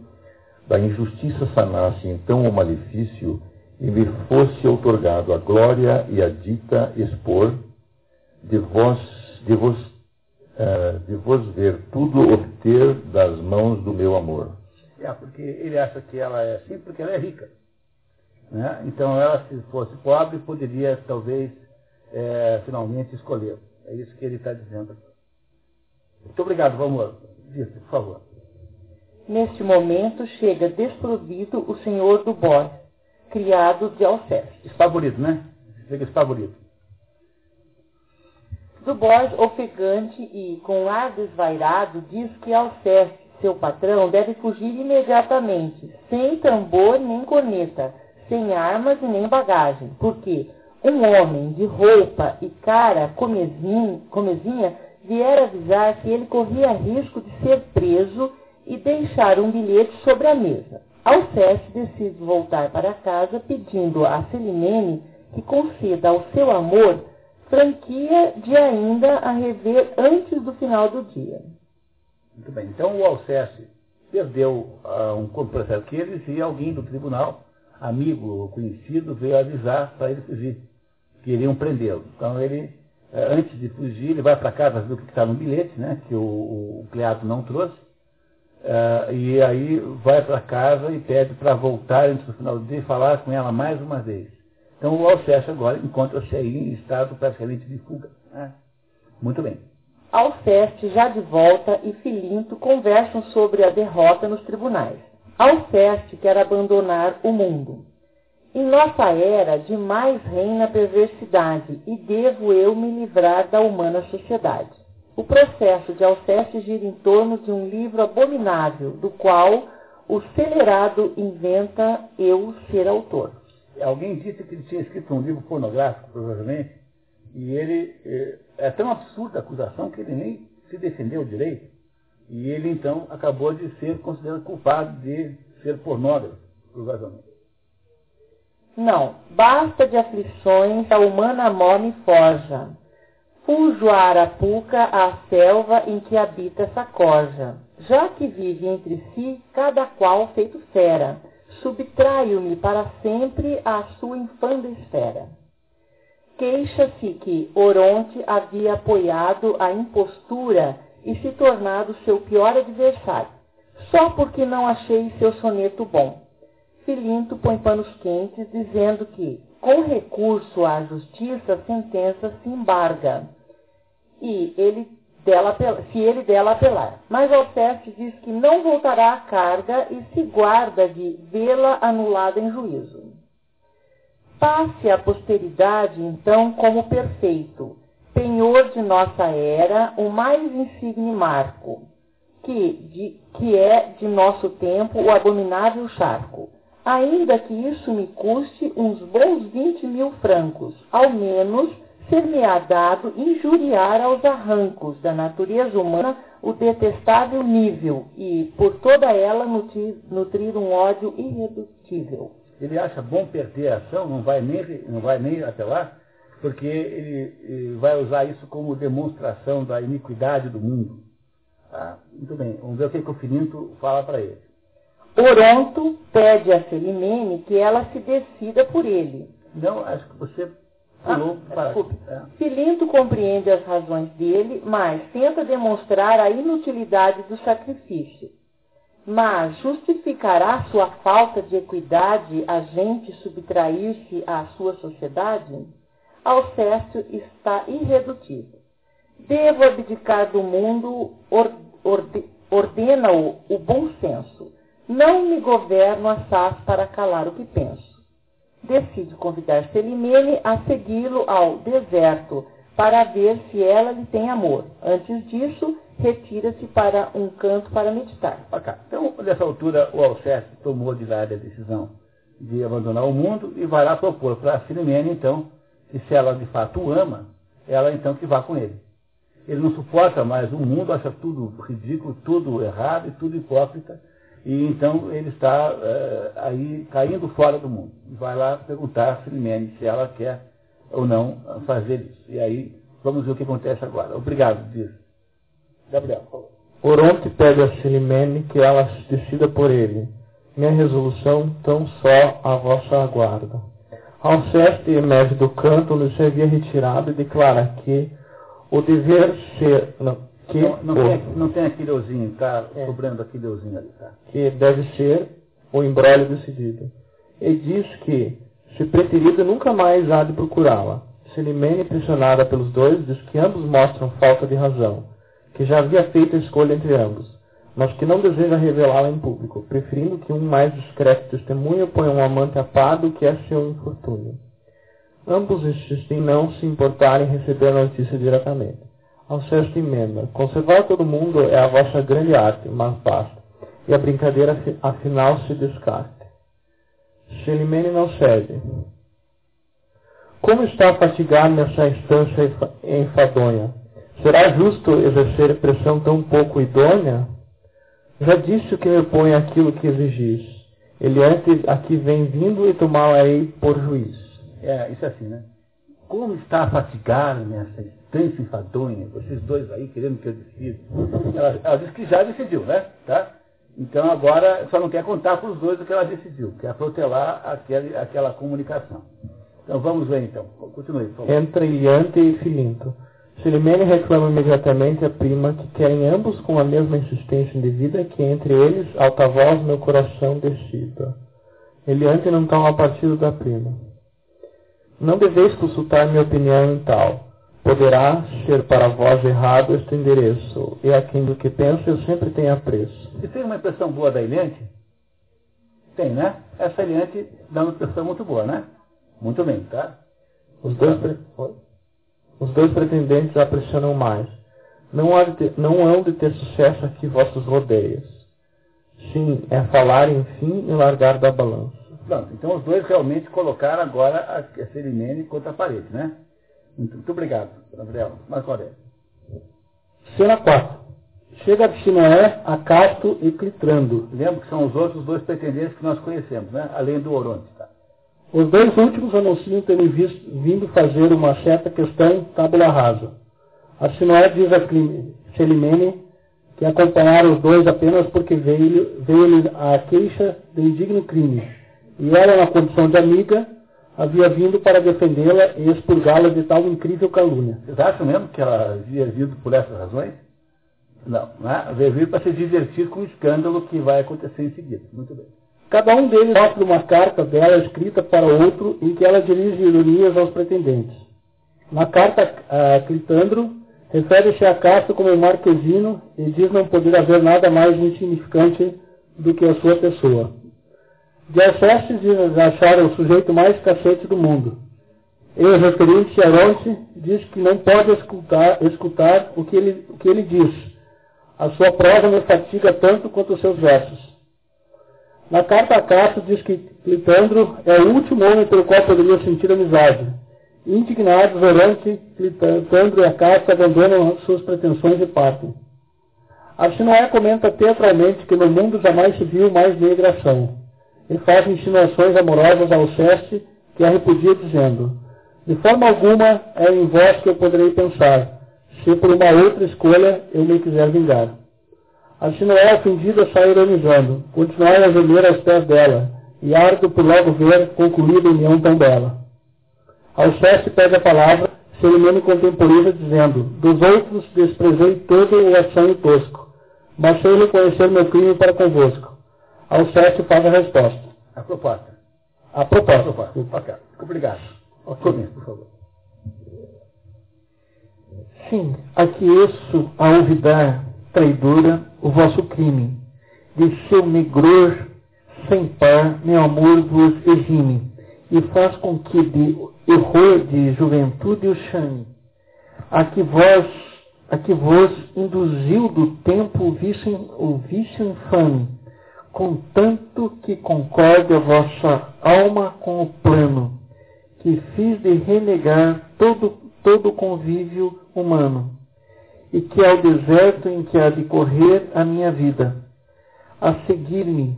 da injustiça sanasse então o malefício, e me fosse outorgado a glória e a dita expor, de vós, de vos, uh, de vos ver tudo obter das mãos do meu amor. É, porque ele acha que ela é assim porque ela é rica. Né? Então ela, se fosse pobre, poderia talvez é, finalmente escolher. É isso que ele está dizendo. Muito obrigado, vamos, Disse, por favor. Neste momento chega desprovido o senhor do Bor, criado de Alceste. Espavorido, né? Chega espavorido. Dubois, ofegante e com ar desvairado, diz que Alceste, seu patrão, deve fugir imediatamente, sem tambor nem corneta, sem armas e nem bagagem, porque um homem de roupa e cara comezinha, comezinha viera avisar que ele corria risco de ser preso e deixar um bilhete sobre a mesa. Alceste decide voltar para casa pedindo a Celimene que conceda ao seu amor franquia de ainda a rever antes do final do dia. Muito bem. Então o Alceste perdeu uh, um processo que eles e alguém do tribunal, amigo ou conhecido, veio avisar para ele fugir. Queriam prendê-lo. Então ele, uh, antes de fugir, ele vai para casa ver o que está no bilhete, né, que o, o, não trouxe. Uh, e aí vai para casa e pede para voltar antes do final do dia e falar com ela mais uma vez. Então o Alceste agora encontra-se aí em estado praticamente de fuga. Né? Muito bem. Alceste, já de volta, e Filinto conversam sobre a derrota nos tribunais. Alceste quer abandonar o mundo. Em nossa era, demais reina a perversidade, e devo eu me livrar da humana sociedade. O processo de Alceste gira em torno de um livro abominável, do qual o celerado inventa eu ser autor alguém disse que ele tinha escrito um livro pornográfico, provavelmente, e ele é, é tão absurda a acusação que ele nem se defendeu direito, e ele então acabou de ser considerado culpado de ser pornógrafo, provavelmente. Não, basta de aflições, a humana mó me forja. Fujo a arapuca, à selva em que habita essa corja. Já que vive entre si, cada qual feito fera subtraio-me para sempre à sua infanda esfera. Queixa-se que Oronte havia apoiado a impostura e se tornado seu pior adversário, só porque não achei seu soneto bom. Filinto põe panos quentes, dizendo que, com recurso à justiça, a sentença se embarga. E ele dela, se ele dela apelar. Mas Alceste diz que não voltará à carga e se guarda de vê-la anulada em juízo. Passe a posteridade, então, como perfeito, penhor de nossa era, o mais insigne marco, que, de, que é de nosso tempo o abominável charco. Ainda que isso me custe uns bons vinte mil francos, ao menos ser-me-á dado injuriar aos arrancos da natureza humana o detestável nível e, por toda ela, nutrir, nutrir um ódio irredutível. Ele acha bom perder a ação, não vai nem, não vai nem até lá, porque ele, ele vai usar isso como demonstração da iniquidade do mundo. Ah, muito bem, vamos ver o que, o Fininto fala para ele. Oronto pede a Celimene que ela se decida por ele. Não, acho que você Pulou é. Filinto compreende as razões dele, mas tenta demonstrar a inutilidade do sacrifício. Mas justificará sua falta de equidade a gente subtrair-se à sua sociedade? Alceste está irredutível. Devo abdicar do mundo, ordena-o o bom senso. Não me governo assaz para calar o que penso. Decide convidar Selimene a segui-lo ao deserto, para ver se ela lhe tem amor. Antes disso, retira-se para um canto para meditar. Então, nessa altura, o Alceste tomou de lado a decisão de abandonar o mundo e vai lá propor para a Filimene, então, que se ela de fato o ama, ela então que vá com ele. Ele não suporta mais o mundo, acha tudo ridículo, tudo errado e tudo hipócrita, e então ele está é, aí caindo fora do mundo. Vai lá perguntar a Filimene se ela quer ou não fazer isso. E aí vamos ver o que acontece agora. Obrigado, diz. Gabriel, por. Oronte pede a Filimene que ela decida por ele. Minha resolução tão só a vossa aguarda. Alceste emerge do canto se havia retirado e declara que o dever ser. Não, que não, não, o, tem, não tem aquele euzinho, tá é, sobrando aquele euzinho ali, tá? Que deve ser o embrólio decidido. E diz que, se preterido, nunca mais há de procurá-la. Selimene, impressionada pelos dois, diz que ambos mostram falta de razão, que já havia feito a escolha entre ambos mas que não deseja revelá-la em público, preferindo que um mais discreto testemunho ponha um amante a par do que é seu infortúnio. Ambos insistem em não se importarem em receber a notícia diretamente. Ao sexto emenda, conservar todo mundo é a vossa grande arte, mas basta, e a brincadeira afinal se descarte. Shelimene não cede. Como está fatigado nessa instância enfadonha? Será justo exercer pressão tão pouco idônea? Já disse o que me põe aquilo que exigis. Ele antes aqui vem vindo e tomá-la-ei por juiz. É, isso é assim, né? Como está fatigado nessa instância enfadonha, vocês dois aí querendo que eu decida. Ela, ela disse que já decidiu, né? Tá? Então agora só não quer contar para os dois o que ela decidiu, quer protelar aquele, aquela comunicação. Então vamos ver então. Continue, por favor. Entre e Filinto. Filimene reclama imediatamente a prima que querem ambos com a mesma insistência indevida que entre eles alta voz meu coração decida. Eliante não toma partido da prima. Não deveis consultar minha opinião em tal. Poderá ser para vós errado este endereço, e a quem do que penso eu sempre tenho apreço. Você tem uma impressão boa da Eliante? Tem, né? Essa Eliante dá uma impressão muito boa, né? Muito bem, tá? Os dois... Tá. Os dois pretendentes a pressionam mais. Não, há de ter, não hão de ter sucesso aqui vossos rodeios. Sim, é falar, enfim, e largar da balança. Pronto, então os dois realmente colocaram agora a Cerimene contra a parede, né? Muito, muito obrigado, Gabriel. Marco Aurélio. Cena 4. Chega de Sinoé, Acasto e Clitrando. Lembra que são os outros dois pretendentes que nós conhecemos, né? Além do Oronte, tá? Os dois últimos anunciam terem visto, vindo fazer uma certa questão tábula rasa. A Sinoé diz a Celimene que acompanharam os dois apenas porque veio-lhe veio a queixa de indigno crime, e ela, na condição de amiga, havia vindo para defendê-la e expurgá-la de tal incrível calúnia. Vocês acham mesmo que ela havia vindo por essas razões? Não, né? veio vir para se divertir com o escândalo que vai acontecer em seguida. Muito bem. Cada um deles mostra uma carta dela escrita para outro em que ela dirige ironias aos pretendentes. Na carta a Clitandro, refere-se a Castro como marquesino e diz não poder haver nada mais insignificante do que a sua pessoa. De Alcestes diz achar o sujeito mais cacete do mundo. E referente a Aronte, diz que não pode escutar, escutar o, que ele, o que ele diz. A sua prosa me fatiga tanto quanto os seus versos. Na carta a Cássio diz que Clitandro é o último homem pelo qual poderia sentir amizade. Indignados, Zorante, Clitandro e a Cássio abandonam suas pretensões e partem. Arsinoé comenta teatralmente que no mundo jamais se viu mais migração. E faz insinuações amorosas ao Ceste, que a repudia dizendo, de forma alguma é em vós que eu poderei pensar, se por uma outra escolha eu me quiser vingar. A Sinoé, ofendida, sai ironizando. Continuai a gemer aos pés dela, e ardo por logo ver concluída a união tão bela. Alceste pede a palavra, Cerimene contemporiza, dizendo, dos outros desprezei todo o açanho tosco, mas sei reconhecer meu crime para convosco. Alceste faz a resposta. A proposta. A proposta. A proposta. Ok. Obrigado. Começo, por favor. Sim, aqueço a olvidar, traidora, o vosso crime. De seu negror sem par, meu amor vos exime, e faz com que de erro de juventude o chame. A que vós, a que vos induziu do tempo o vício, o vício infame, contanto que concorde a vossa alma com o plano, que fiz de renegar todo, todo o convívio humano, e que ao deserto em que há de correr a minha vida, a seguir-me,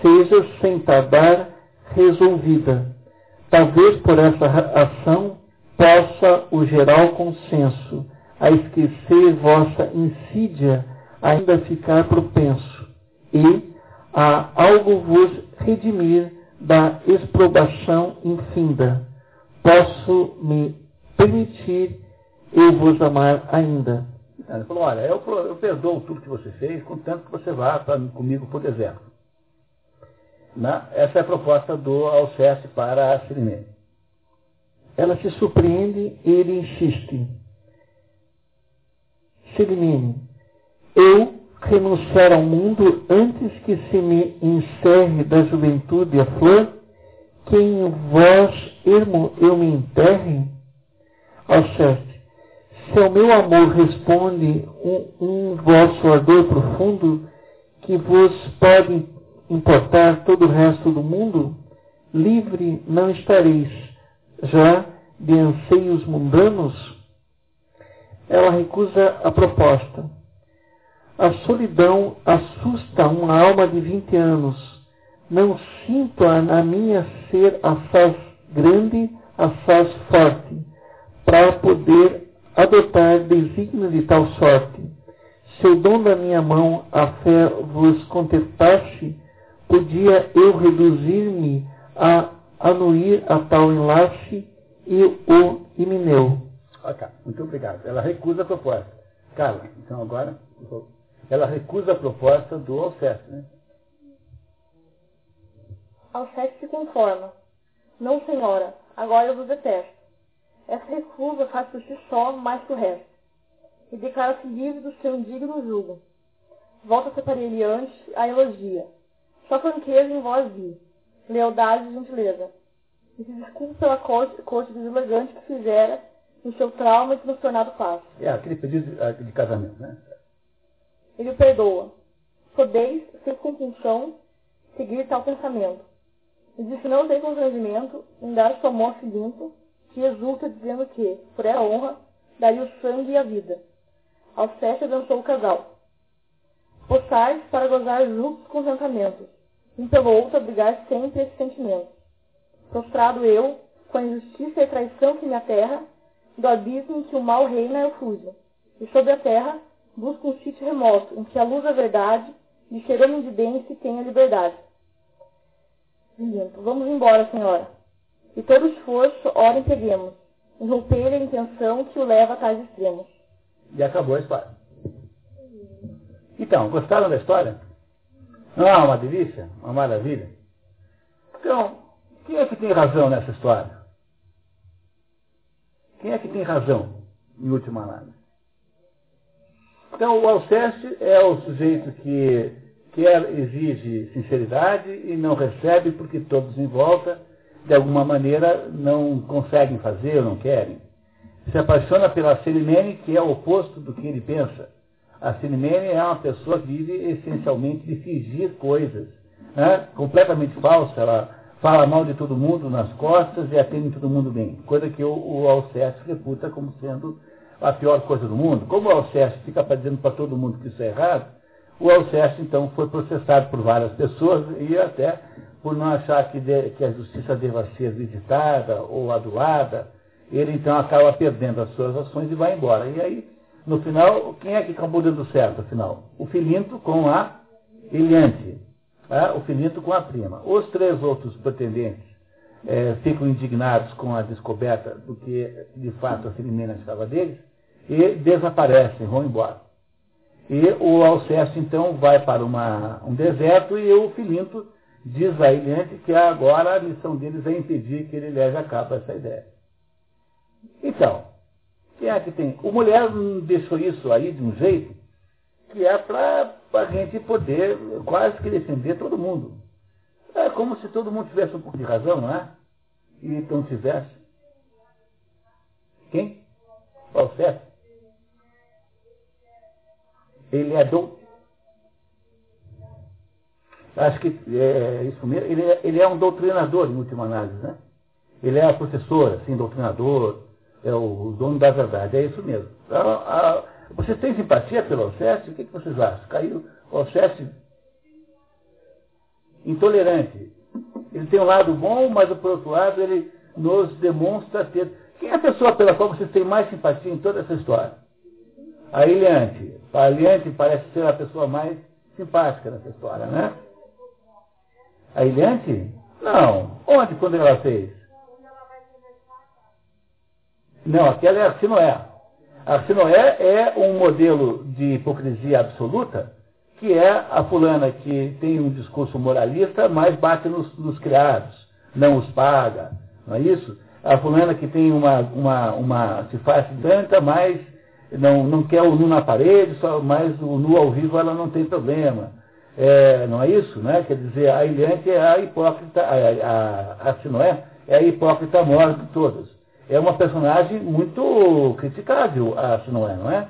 seja sem tardar resolvida. Talvez por essa ação possa o geral consenso a esquecer vossa insídia ainda ficar propenso e a algo vos redimir da exprobação infinda. Posso me permitir eu vos amar ainda. Ele falou, olha, eu, eu perdoo tudo que você fez, contanto que você vá pra, comigo para o deserto. Né? Essa é a proposta do Alceste para a Sirimene. Ela se surpreende e ele insiste. Sirimene, eu renunciar ao mundo antes que se me encerre da juventude a flor, que em vós eu me enterre? Alceste, se ao meu amor responde um, um vosso ardor profundo, que vos pode importar todo o resto do mundo, livre não estareis, já de anseios mundanos? Ela recusa a proposta. A solidão assusta uma alma de vinte anos. Não sinto a, a minha ser assaz grande, assaz forte, para poder adotar desígnio de tal sorte. Se o dom da minha mão a fé vos contentasse, podia eu reduzir-me a anuir a tal enlace e o imineu. Ok, muito obrigado. Ela recusa a proposta. Carla, então agora, ela recusa a proposta do Alceste, né? Alceste se conforma. Não, senhora, agora eu vos detesto. Essa recusa faz por si só mais que o resto. E declara-se livre do seu indigno jugo. Volta-se para ele antes a elogia. Só franqueza em voz vi, lealdade e gentileza. E se desculpa pela corte, corte deselegante que fizera no seu trauma e transtornado passo. É, aquele pedido de casamento, né? Ele o perdoa. Podeis, sem compulsão, seguir tal pensamento. E disse não tem constrangimento em dar sua morte limpo, que exulta dizendo que, por essa honra, daria o sangue e a vida. Ao sete avançou o casal. Possais para gozar justos contentamentos, um pelo outro abrigar sempre esse sentimento. Prostrado eu, com a injustiça e a traição que me aterra, do abismo em que o mal reina eu fujo, e sobre a terra busco um sítio remoto, em que a luz da verdade, de ser homem de bem, se tenha liberdade. Lindo. Vamos embora, senhora. E todo esforço, ora empreguemos, em romper a intenção que o leva a tais extremos. E acabou a história. Então, gostaram da história? Não é uma delícia? Uma maravilha? Então, quem é que tem razão nessa história? Quem é que tem razão, em última análise? Então, o Alceste é o sujeito que quer, exige sinceridade e não recebe porque todos em volta, de alguma maneira, não conseguem fazer ou não querem. Se apaixona pela Celimene, que é o oposto do que ele pensa. A Celimene é uma pessoa que vive essencialmente de fingir coisas, né? completamente falsa. Ela fala mal de todo mundo nas costas e atende todo mundo bem. Coisa que o, o Alceste reputa como sendo a pior coisa do mundo. Como o Alceste fica dizendo para todo mundo que isso é errado, o Alceste, então, foi processado por várias pessoas e até por não achar que, de, que a justiça deva ser visitada ou aduada, ele então acaba perdendo as suas ações e vai embora. E aí, no final, quem é que acabou dando certo, afinal? O Filinto com a Eliante, né? o Filinto com a prima. Os três outros pretendentes é, ficam indignados com a descoberta do que de fato a Filimena estava deles e desaparecem, vão embora. E o Alceste então vai para uma, um deserto e o Filinto diz a Eliante que agora a missão deles é impedir que ele leve a cabo essa ideia. Então, quem é que tem? O mulher deixou isso aí de um jeito que é para a gente poder quase que defender todo mundo. É como se todo mundo tivesse um pouco de razão, não é? E então tivesse. Quem? Certo? Ele é do. Acho que é isso mesmo. Ele é, ele é um doutrinador, em última análise, né? Ele é professor, assim, doutrinador, é o dono da verdade, é isso mesmo. A, vocês têm simpatia pelo Alceste? O que, que vocês acham? Caiu o Alceste intolerante. Ele tem um lado bom, mas por outro lado ele nos demonstra ter. Quem é a pessoa pela qual vocês têm mais simpatia em toda essa história? A Eliante. A Eliante parece ser a pessoa mais simpática nessa história, né? A Eliante? Não. Onde, quando ela fez? Não, aquela é a Arsinoé. A Arsinoé é um modelo de hipocrisia absoluta, que é a fulana que tem um discurso moralista, mas bate nos, nos criados, não os paga, não é isso? A fulana que tem uma, uma, uma se faz tanta, mas não, não quer o nu na parede, só, mas o nu ao vivo ela não tem problema. É, não é isso? Né? Quer dizer, a Ilhante é a hipócrita, a, a, a Sinoé é a hipócrita maior de todas é uma personagem muito criticável, a Sinoé, não é?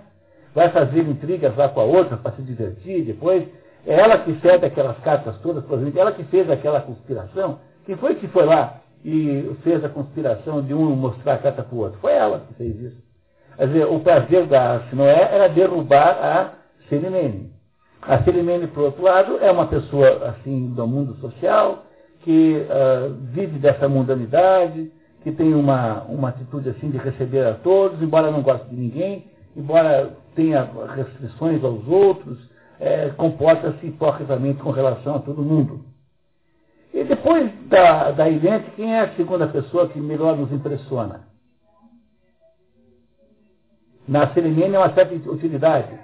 Vai fazer intrigas lá com a outra para se divertir, depois é ela que cede aquelas cartas todas, por exemplo, ela que fez aquela conspiração. Quem foi que foi lá e fez a conspiração de um mostrar a carta para o outro? Foi ela que fez isso. Quer dizer, o prazer da Sinoé era derrubar a Selimene. A Selimene, por outro lado, é uma pessoa assim do mundo social, que uh, vive dessa mundanidade, que tem uma, uma atitude assim de receber a todos, embora não goste de ninguém, embora tenha restrições aos outros, é, comporta-se hipocritamente com relação a todo mundo. E depois da, da Ilente, quem é a segunda pessoa que melhor nos impressiona? Na Selimene é uma certa utilidade.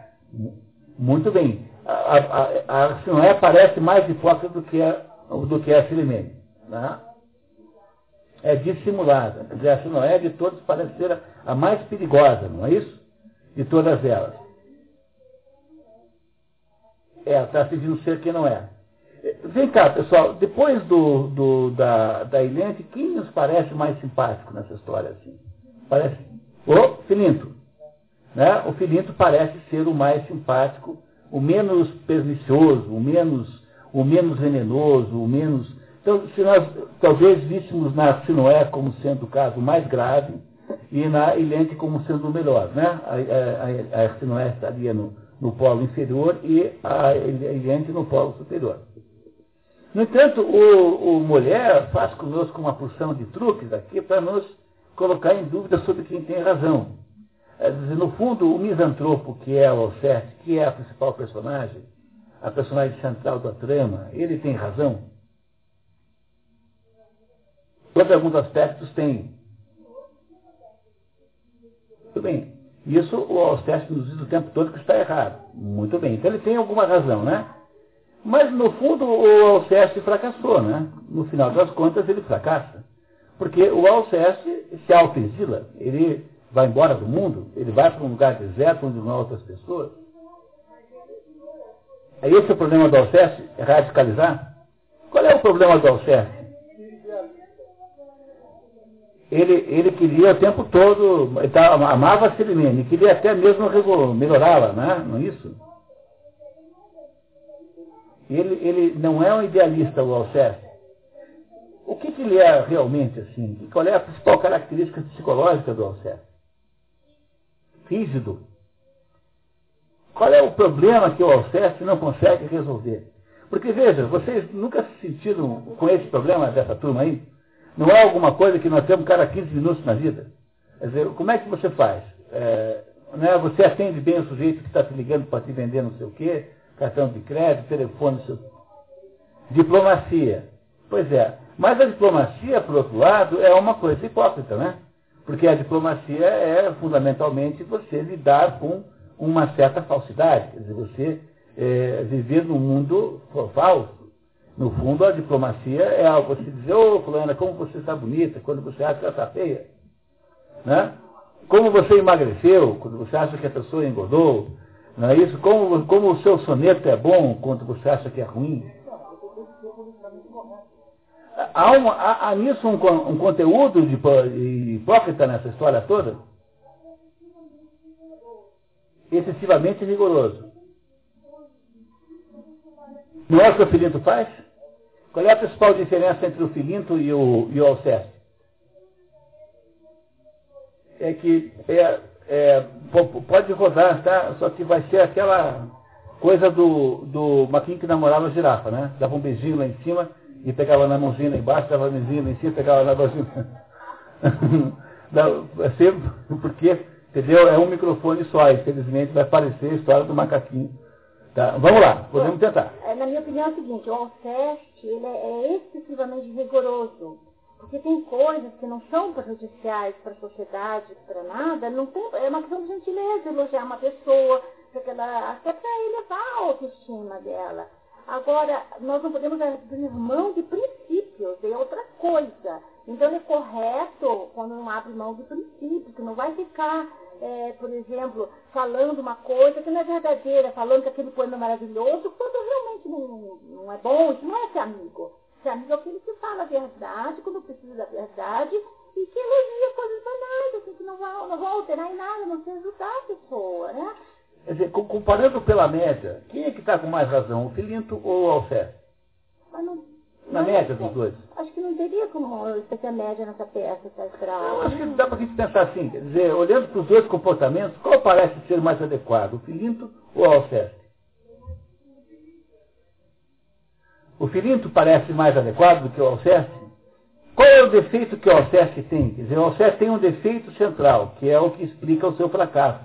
Muito bem. A, a, a, Sinoé parece mais hipócrita do que a, do que a Selimene. Né? é dissimulada. Quer dizer, a Sinoé de todas parece ser a mais perigosa, não é isso? De todas elas. É, está fingindo ser quem não é. Vem cá, pessoal, depois do, do da, da Ilente, quem nos parece mais simpático nessa história? Assim? Parece. O Filinto. Né? O Filinto parece ser o mais simpático, o menos pernicioso, o menos, o menos venenoso, o menos então, se nós talvez víssemos na Sinoé como sendo o caso mais grave e na Ilente como sendo o melhor, né? A, a, a estaria no, no polo inferior e a Ilente no polo superior. No entanto, o, o mulher faz conosco uma porção de truques aqui para nos colocar em dúvida sobre quem tem razão. É no fundo, o misantropo, que é o Alceste, que é a principal personagem, a personagem central da trama, ele tem razão? Sobre alguns aspectos tem. Muito bem. Isso o Alceste nos diz o tempo todo que está errado. Muito bem. Então ele tem alguma razão, né? Mas no fundo o Alceste fracassou, né? No final das contas ele fracassa. Porque o Alceste se autoexila, ele vai embora do mundo, ele vai para um lugar deserto onde não há outras pessoas. É esse o problema do Alceste? É radicalizar? Qual é o problema do Alceste? Ele, ele queria o tempo todo, tava, amava a Silimene, queria até mesmo melhorá-la, né? não é isso? Ele, ele não é um idealista, o Alceste. O que, que ele é realmente assim? Qual é a principal característica psicológica do Alceste? Rígido. Qual é o problema que o Alceste não consegue resolver? Porque veja, vocês nunca se sentiram com esse problema dessa turma aí? Não é alguma coisa que nós temos cada 15 minutos na vida. Quer dizer, como é que você faz? É, né, você atende bem o sujeito que está te ligando para te vender não sei o quê, cartão de crédito, telefone, seu... diplomacia. Pois é. Mas a diplomacia, por outro lado, é uma coisa hipócrita, né? Porque a diplomacia é fundamentalmente você lidar com uma certa falsidade. Quer dizer, você é, viver num mundo falso. No fundo, a diplomacia é algo você dizer, ô oh, fulana, como você está bonita, quando você acha que ela está feia. Né? Como você emagreceu, quando você acha que a pessoa engordou, não é isso? Como, como o seu soneto é bom quando você acha que é ruim. Há, uma, há, há nisso um, um conteúdo de, hipócrita nessa história toda? Excessivamente rigoroso. Não é o que o Filinto faz? Qual é a principal diferença entre o Filinto e o, e o Alceste? É que é, é, pode rodar, tá? Só que vai ser aquela coisa do, do maquinho que namorava a girafa, né? Dava um beijinho lá em cima e pegava na mãozinha lá embaixo, dava um beijinho lá em cima pegava na mãozinha. sempre, porque, entendeu? É um microfone só, infelizmente vai parecer a história do macaquinho. Tá? Vamos lá, podemos tentar. É, na minha opinião é o seguinte, o Alceste ele é, é excessivamente rigoroso. Porque tem coisas que não são prejudiciais para a sociedade, para nada, não tem, é uma questão de gentileza, elogiar uma pessoa, ela, até para elevar a autoestima dela. Agora, nós não podemos abrir mão de princípios, é outra coisa. Então, é correto quando não abre mão de princípios, que não vai ficar, é, por exemplo, falando uma coisa que não é verdadeira, falando que aquele poema é maravilhoso, quando realmente não, não é bom, isso não é ser amigo. Ser amigo é aquele que fala a verdade quando precisa da verdade e que elogia coisas banais, assim, que não vão, não alterar em nada, não se ajudar a pessoa, né? Quer dizer, comparando pela média, quem é que está com mais razão, o Filinto ou o Alceste? Não, Na média dos dois? Acho que não teria como ter a média nessa peça, tá Eu acho que dá para a gente pensar assim, quer dizer, olhando para os dois comportamentos, qual parece ser mais adequado, o Filinto ou o Alceste? O Filinto parece mais adequado do que o Alceste? Qual é o defeito que o Alceste tem? Quer dizer, o Alceste tem um defeito central, que é o que explica o seu fracasso.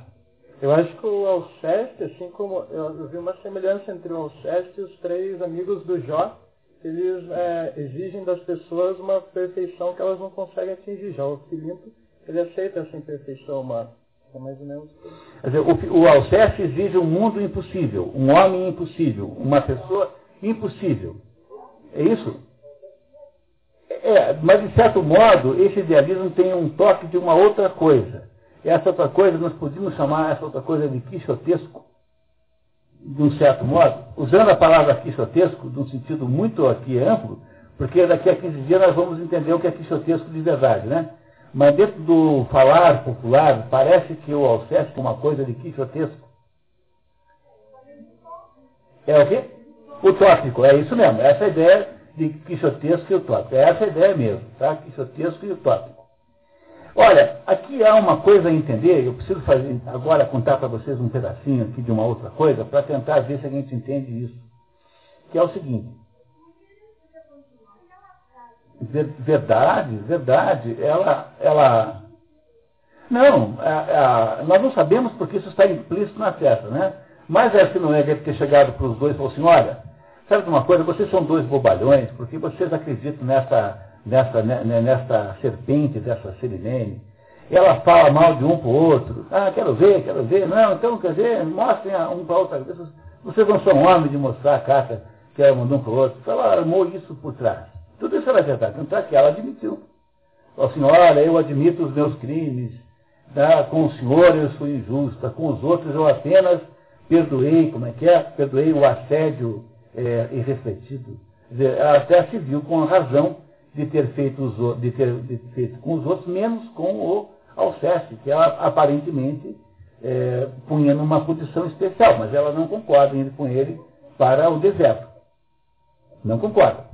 Eu acho que o Alceste, assim como eu, vi uma semelhança entre o Alceste e os três amigos do Jó, eles é, exigem das pessoas uma perfeição que elas não conseguem atingir. Já o Filinto, ele aceita essa imperfeição humana. É mais ou menos Quer dizer, o, o Alceste exige um mundo impossível, um homem impossível, uma pessoa impossível. É isso? É, mas de certo modo, esse idealismo tem um toque de uma outra coisa. Essa outra coisa, nós podíamos chamar essa outra coisa de quixotesco, de um certo modo, usando a palavra quixotesco, de um sentido muito aqui amplo, porque daqui a 15 dias nós vamos entender o que é quixotesco de verdade, né? Mas dentro do falar popular, parece que o Alceste é uma coisa de quixotesco. É o quê? Utópico, é isso mesmo. Essa é a ideia de quixotesco e utópico. É essa a ideia mesmo, tá? Quixotesco e utópico. Olha, aqui há uma coisa a entender, eu preciso fazer agora contar para vocês um pedacinho aqui de uma outra coisa, para tentar ver se a gente entende isso. Que é o seguinte. Verdade, verdade. Ela, ela. Não, a, a, nós não sabemos porque isso está implícito na festa, né? Mas essa que não é deve ter chegado para os dois e falou assim, olha, Sabe de uma coisa? Vocês são dois bobalhões, porque vocês acreditam nessa, nessa, né, né, nessa serpente, dessa Serilene. Ela fala mal de um para o outro. Ah, quero ver, quero ver. Não, então, quer dizer, mostrem um para o outro. Vocês não são homens de mostrar a carta que ela mandou um para o outro. Ela armou isso por trás. Tudo isso era verdade. Tanto é que ela admitiu. Falou assim, olha, eu admito os meus crimes. Tá? Com o senhor eu fui injusta. Com os outros eu apenas perdoei, como é que é? Perdoei o assédio é, irrefletido. Ela até se viu com razão de ter feito, os, de ter, de ter feito com os outros, menos com o Alceste, que ela aparentemente é, punha numa posição especial, mas ela não concorda em ir com ele para o deserto. Não concorda.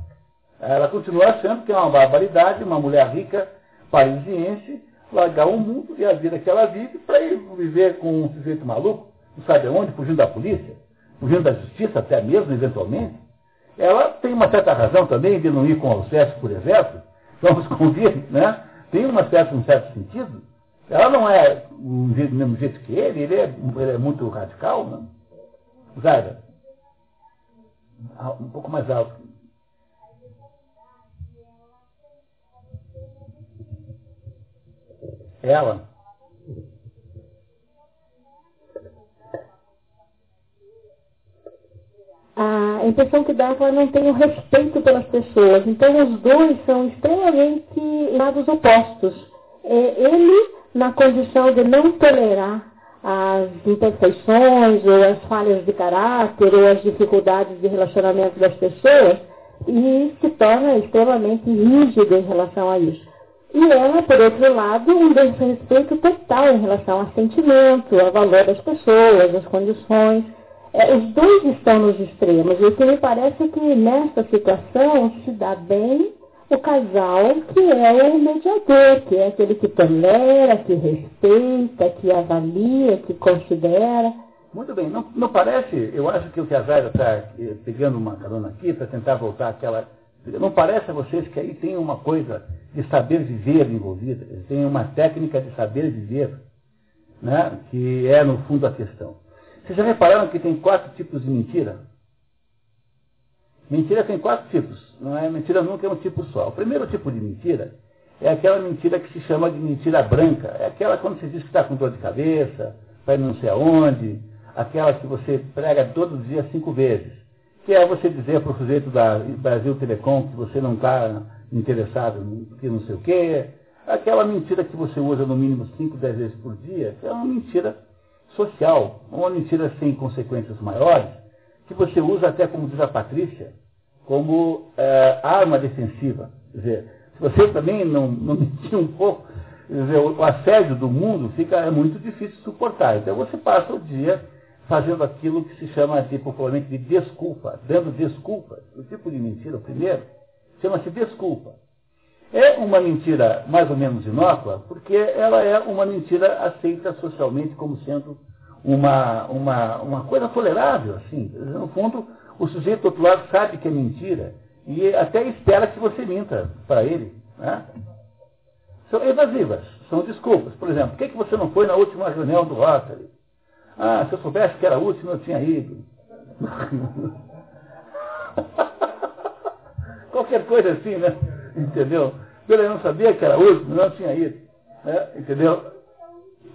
Ela continua achando que é uma barbaridade uma mulher rica parisiense largar o mundo e a vida que ela vive para ir viver com um sujeito maluco, não sabe onde, fugindo da polícia fugindo da justiça até mesmo, eventualmente, ela tem uma certa razão também de não ir com o por exemplo, vamos convir, né? Tem uma certa, um certo sentido. Ela não é do mesmo jeito que ele, ele é, ele é muito radical, né? Zaira, um pouco mais alto. Ela. A impressão que dá é que ela não tem o respeito pelas pessoas. Então, os dois são extremamente lados opostos. É, ele na condição de não tolerar as imperfeições ou as falhas de caráter ou as dificuldades de relacionamento das pessoas e se torna extremamente rígido em relação a isso. E ela, por outro lado, um desrespeito total em relação ao sentimento, ao valor das pessoas, às condições. É, os dois estão nos extremos. E o que me parece é que nessa situação se dá bem o casal que é o mediador, que é aquele que tolera, que respeita, que avalia, que considera. Muito bem, não, não parece, eu acho que o que a Zaira está eh, pegando uma carona aqui para tentar voltar àquela. Não parece a vocês que aí tem uma coisa de saber viver envolvida, tem uma técnica de saber viver, né, que é no fundo a questão. Vocês já repararam que tem quatro tipos de mentira? Mentira tem quatro tipos, não é? Mentira nunca é um tipo só. O primeiro tipo de mentira é aquela mentira que se chama de mentira branca. É aquela quando você diz que está com dor de cabeça, vai não sei aonde, aquela que você prega todo dia cinco vezes. Que é você dizer para o sujeito da Brasil Telecom que você não está interessado em não sei o quê. Aquela mentira que você usa no mínimo cinco, dez vezes por dia, que é uma mentira social, uma mentira sem consequências maiores, que você usa até, como diz a Patrícia, como é, arma defensiva. Quer dizer, se você também não, não mentir um pouco, dizer, o, assédio do mundo fica é muito difícil de suportar. Então você passa o dia fazendo aquilo que se chama de, popularmente de desculpa, dando desculpas. O tipo de mentira, o primeiro, chama-se desculpa. É uma mentira mais ou menos inócua, porque ela é uma mentira aceita socialmente como sendo uma, uma, uma coisa tolerável, assim. No fundo, o sujeito do outro lado sabe que é mentira e até espera que você minta para ele. Né? São evasivas, são desculpas. Por exemplo, por que, que você não foi na última reunião do Rotary? Ah, se eu soubesse que era a última, eu tinha ido. Qualquer coisa assim, né? Entendeu? Ele não sabia que era a última, não tinha ido. Né? Entendeu?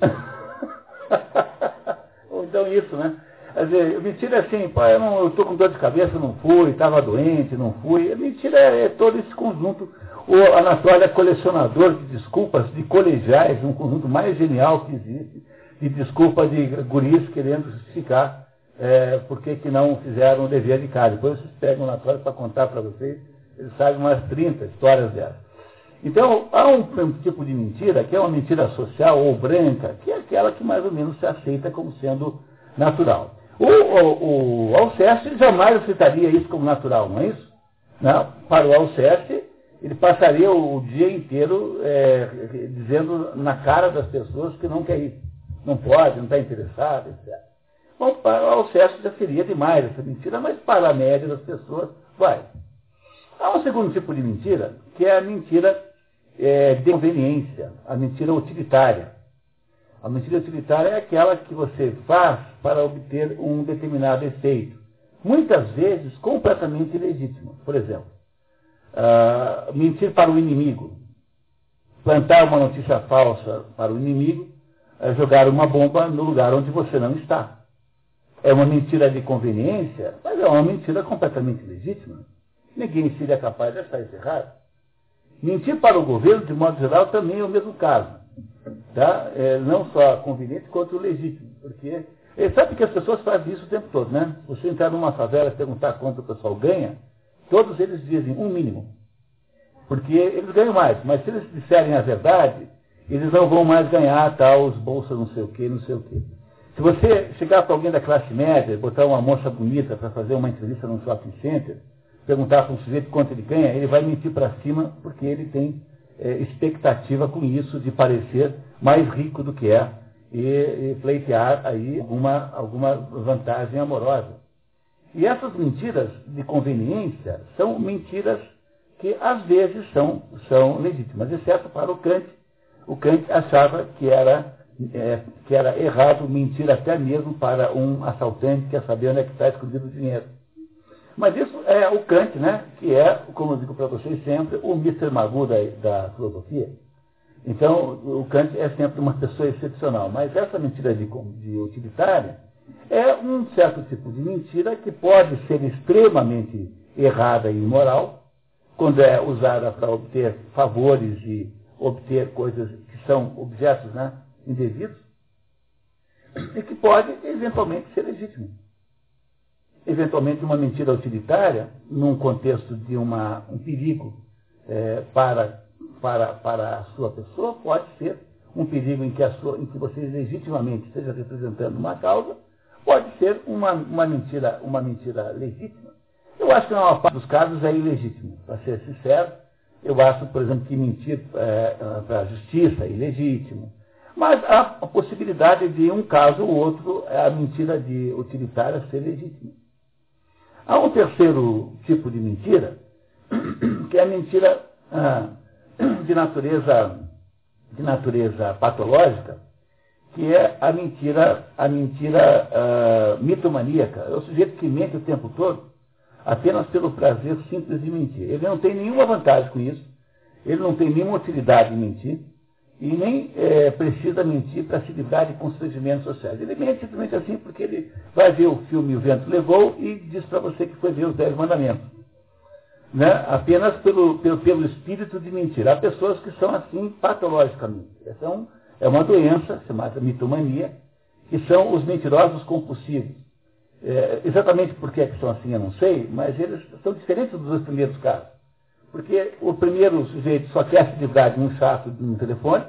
Ou então isso, né? Quer dizer, mentira é assim, pô, eu estou com dor de cabeça, não fui, estava doente, não fui. Mentira é, é, todo esse conjunto. O Anatólio é colecionador de desculpas de colegiais, um conjunto mais genial que existe, de desculpas de guris querendo justificar é, por que, não fizeram o dever de casa. Depois vocês pegam o Anatólio para contar para vocês, ele sabe umas 30 histórias dessas. Então, há um, um, tipo de mentira, que é uma mentira social ou branca, que é aquela que mais ou menos se aceita como sendo natural. O, o, o Alceste jamais aceitaria isso como natural, não é isso? Não, para o Alceste, ele passaria o, dia inteiro é, dizendo na cara das pessoas que não quer ir. Não pode, não está interessado, etc. Bom, para o Alceste já seria demais essa mentira, mas para a média das pessoas, vai. Há um segundo tipo de mentira, que é a mentira é, de conveniência, a mentira utilitária. A mentira utilitária é aquela que você faz para obter um determinado efeito. Muitas vezes completamente ilegítimo. Por exemplo, uh, mentir para o inimigo. Plantar uma notícia falsa para o inimigo, é jogar uma bomba no lugar onde você não está. É uma mentira de conveniência, mas é uma mentira completamente legítima. Ninguém seria capaz de achar isso errado. Mentir para o governo, de modo geral, também é o mesmo caso. Tá? É, não só conveniente quanto legítimo. Porque é, sabe que as pessoas fazem isso o tempo todo, né? Você entrar numa favela e perguntar quanto o pessoal ganha, todos eles dizem um mínimo. Porque eles ganham mais, mas se eles disserem a verdade, eles não vão mais ganhar tal, os bolsas não sei o que, não sei o que. Se você chegar para alguém da classe média, botar uma moça bonita para fazer uma entrevista num shopping center, perguntar para um sujeito quanto ele ganha, ele vai mentir para cima porque ele tem é, expectativa com isso de parecer mais rico do que é e, e pleitear aí alguma, alguma vantagem amorosa. E essas mentiras de conveniência são mentiras que às vezes são, são legítimas, exceto para o Kant. O Kant achava que era, é, que era errado mentir até mesmo para um assaltante que saber onde é que está escondido o dinheiro. Mas isso é o Kant, né, que é, como eu digo para vocês sempre, o Mr. Magoo da, da filosofia. Então, o Kant é sempre uma pessoa excepcional. Mas essa mentira de, de utilitária é um certo tipo de mentira que pode ser extremamente errada e imoral, quando é usada para obter favores e obter coisas que são objetos né, indevidos, e que pode eventualmente ser legítimo. Eventualmente uma mentira utilitária, num contexto de uma, um perigo é, para, para, para a sua pessoa, pode ser um perigo em que, a sua, em que você legitimamente esteja representando uma causa, pode ser uma, uma, mentira, uma mentira legítima. Eu acho que na maior parte dos casos é ilegítimo, para ser sincero. Eu acho, por exemplo, que mentir é, para a justiça é ilegítimo. Mas há a possibilidade de um caso ou outro a mentira de utilitária ser legítima. Há um terceiro tipo de mentira, que é a mentira ah, de natureza de natureza patológica, que é a mentira, a mentira uh, mitomaníaca. É o sujeito que mente o tempo todo apenas pelo prazer simples de mentir. Ele não tem nenhuma vantagem com isso, ele não tem nenhuma utilidade em mentir, e nem é, precisa mentir para se livrar de constrangimentos sociais. Ele mente simplesmente assim porque ele vai ver o filme O Vento Levou e diz para você que foi ver os Dez Mandamentos. Né? Apenas pelo, pelo, pelo espírito de mentir. Há pessoas que são assim patologicamente. Essa é, é uma doença, chamada mitomania, que são os mentirosos compulsivos. É, exatamente por é que são assim eu não sei, mas eles são diferentes dos dois primeiros casos. Porque o primeiro sujeito só quer se livrar de um chato de um telefone,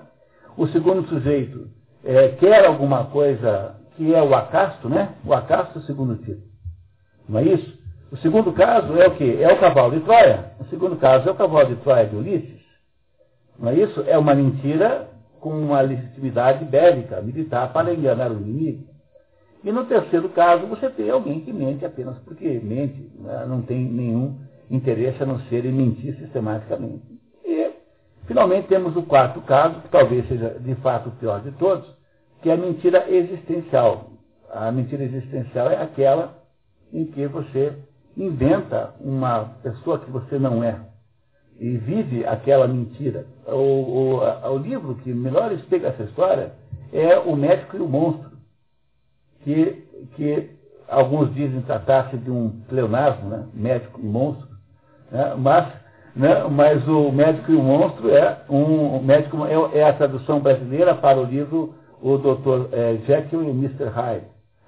o segundo sujeito é, quer alguma coisa que é o acasto, né? O acasto é o segundo tipo. Não é isso? O segundo caso é o quê? É o cavalo de Troia. O segundo caso é o cavalo de Troia de Ulisses. Não é isso? É uma mentira com uma legitimidade bélica, militar, para enganar o inimigo. E no terceiro caso, você tem alguém que mente apenas porque mente, né? não tem nenhum interesse a não ser em mentir sistematicamente. E, finalmente, temos o quarto caso, que talvez seja de fato o pior de todos, que é a mentira existencial. A mentira existencial é aquela em que você inventa uma pessoa que você não é e vive aquela mentira. O, o, o livro que melhor explica essa história é O Médico e o Monstro, que, que alguns dizem tratar-se de um pleonasmo, né? médico e monstro, né? Mas, né? mas o médico e o monstro é um o médico é, é, a tradução brasileira para o livro O Dr. É, Jekyll e Mr. Hyde.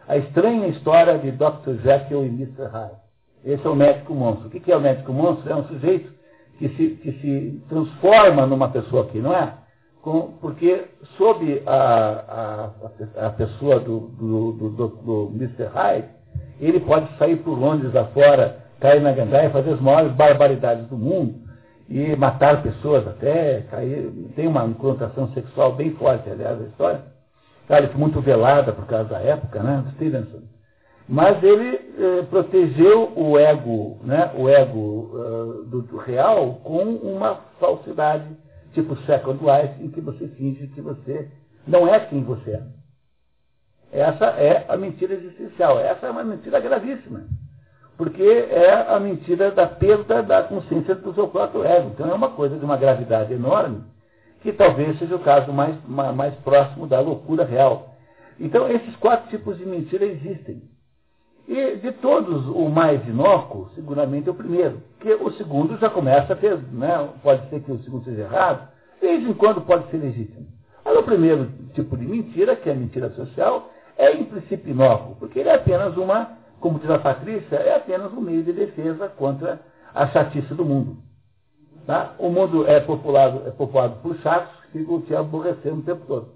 A estranha história de Dr. Jekyll e Mr. Hyde. Esse é o médico monstro. O que é o médico monstro? É um sujeito que se, que se transforma numa pessoa que não é. Com, porque sob a, a, a pessoa do, do, do, do, do Mr. Hyde, ele pode sair por Londres afora cair na gandaia, fazer as maiores barbaridades do mundo e matar pessoas até, cair, tem uma conotação sexual bem forte, aliás, a história. Claro muito velada por causa da época, né, Stevenson. Mas ele eh, protegeu o ego, né, o ego uh, do, do, real com uma falsidade, tipo Second Life, em que você finge que você não é quem você é. Essa é a mentira existencial. Essa é uma mentira gravíssima porque é a mentira da perda da consciência do seu próprio ego. Então é uma coisa de uma gravidade enorme, que talvez seja o caso mais, mais próximo da loucura real. Então esses quatro tipos de mentira existem. E de todos, o mais inócuo, seguramente é o primeiro. Que o segundo já começa a ter, né, pode ser que o segundo seja errado, de vez em quando pode ser legítimo. Mas o primeiro tipo de mentira, que é a mentira social, é em princípio inócuo, porque ele é apenas uma como diz a Patrícia, é apenas um meio de defesa contra a chatice do mundo. Tá? O mundo é populado, é populado por chatos que ficam te aborrecendo o tempo todo.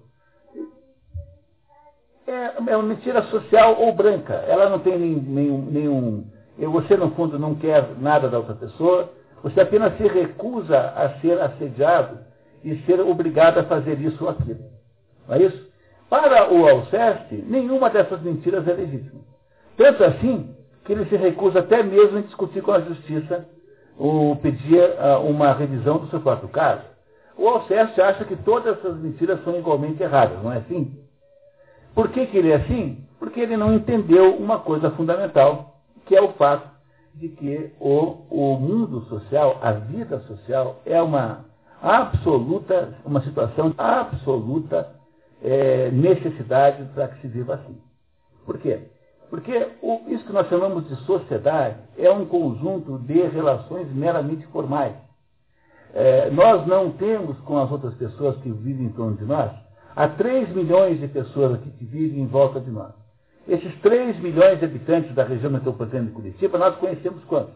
É, é uma mentira social ou branca. Ela não tem nenhum, nenhum. Você, no fundo, não quer nada da outra pessoa. Você apenas se recusa a ser assediado e ser obrigado a fazer isso ou aquilo. Não é isso? Para o Alceste, nenhuma dessas mentiras é legítima. Tanto assim que ele se recusa até mesmo em discutir com a justiça ou pedir uh, uma revisão do seu próprio caso. O Alceste acha que todas essas mentiras são igualmente erradas, não é assim? Por que, que ele é assim? Porque ele não entendeu uma coisa fundamental, que é o fato de que o, o mundo social, a vida social, é uma absoluta, uma situação de absoluta é, necessidade para que se viva assim. Por quê? Porque o, isso que nós chamamos de sociedade é um conjunto de relações meramente formais. é, nós não temos com as outras pessoas que vivem em torno de nós, há 3 milhões de pessoas aqui que vivem em volta de nós. Esses 3 milhões de habitantes da região metropolitana de Curitiba, nós conhecemos quantos?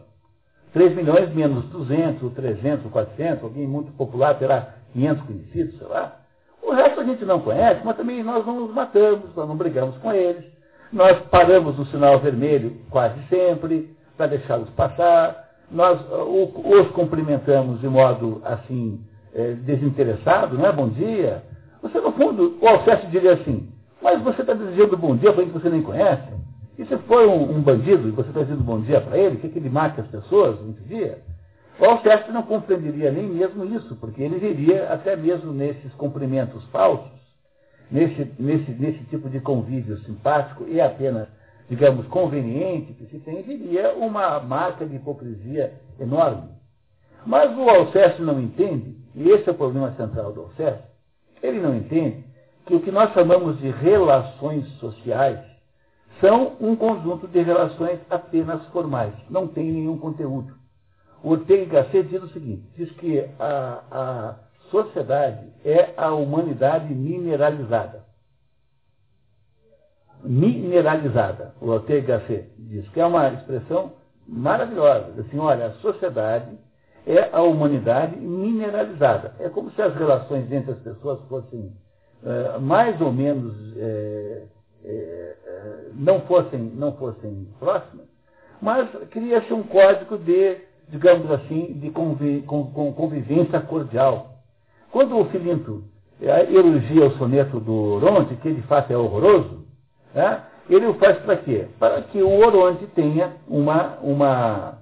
3 milhões menos 200, ou 300, ou 400, alguém muito popular terá 500 conhecidos, sei lá. O resto a gente não conhece, mas também nós não nos matamos, nós não brigamos com eles. Nós paramos no sinal vermelho quase sempre, para deixá-los passar. Nós uh, os cumprimentamos de modo, assim, é, desinteressado, não é? Bom dia. Você, no fundo, o Alceste diria assim, mas você está desejando bom dia para alguém que você nem conhece? E se for um, um bandido e você está dizendo bom dia para ele, o que, que ele mata as pessoas no dia? O Alceste não compreenderia nem mesmo isso, porque ele viria até mesmo nesses cumprimentos falsos, nesse, nesse, nesse tipo de convívio simpático e apenas, digamos, conveniente que se tem, viria uma marca de hipocrisia enorme. Mas o Alceste não entende, e esse é o problema central do Alceste, ele não entende que o que nós chamamos de relações sociais são um conjunto de relações apenas formais, não tem nenhum conteúdo. O Ortega Gasset diz o seguinte, diz que a, a sociedade é a humanidade mineralizada. Mineralizada, o Gasset diz, que é uma expressão maravilhosa. Assim, olha, a sociedade é a humanidade mineralizada. É como se as relações entre as pessoas fossem é, mais ou menos é, é, não, fossem, não fossem próximas, mas cria-se um código de digamos assim, de convivência cordial. Quando o Filinto eh, elogia o soneto do Oronte, que de fato é horroroso, né, ele o faz para quê? Para que o Oronte tenha uma, uma,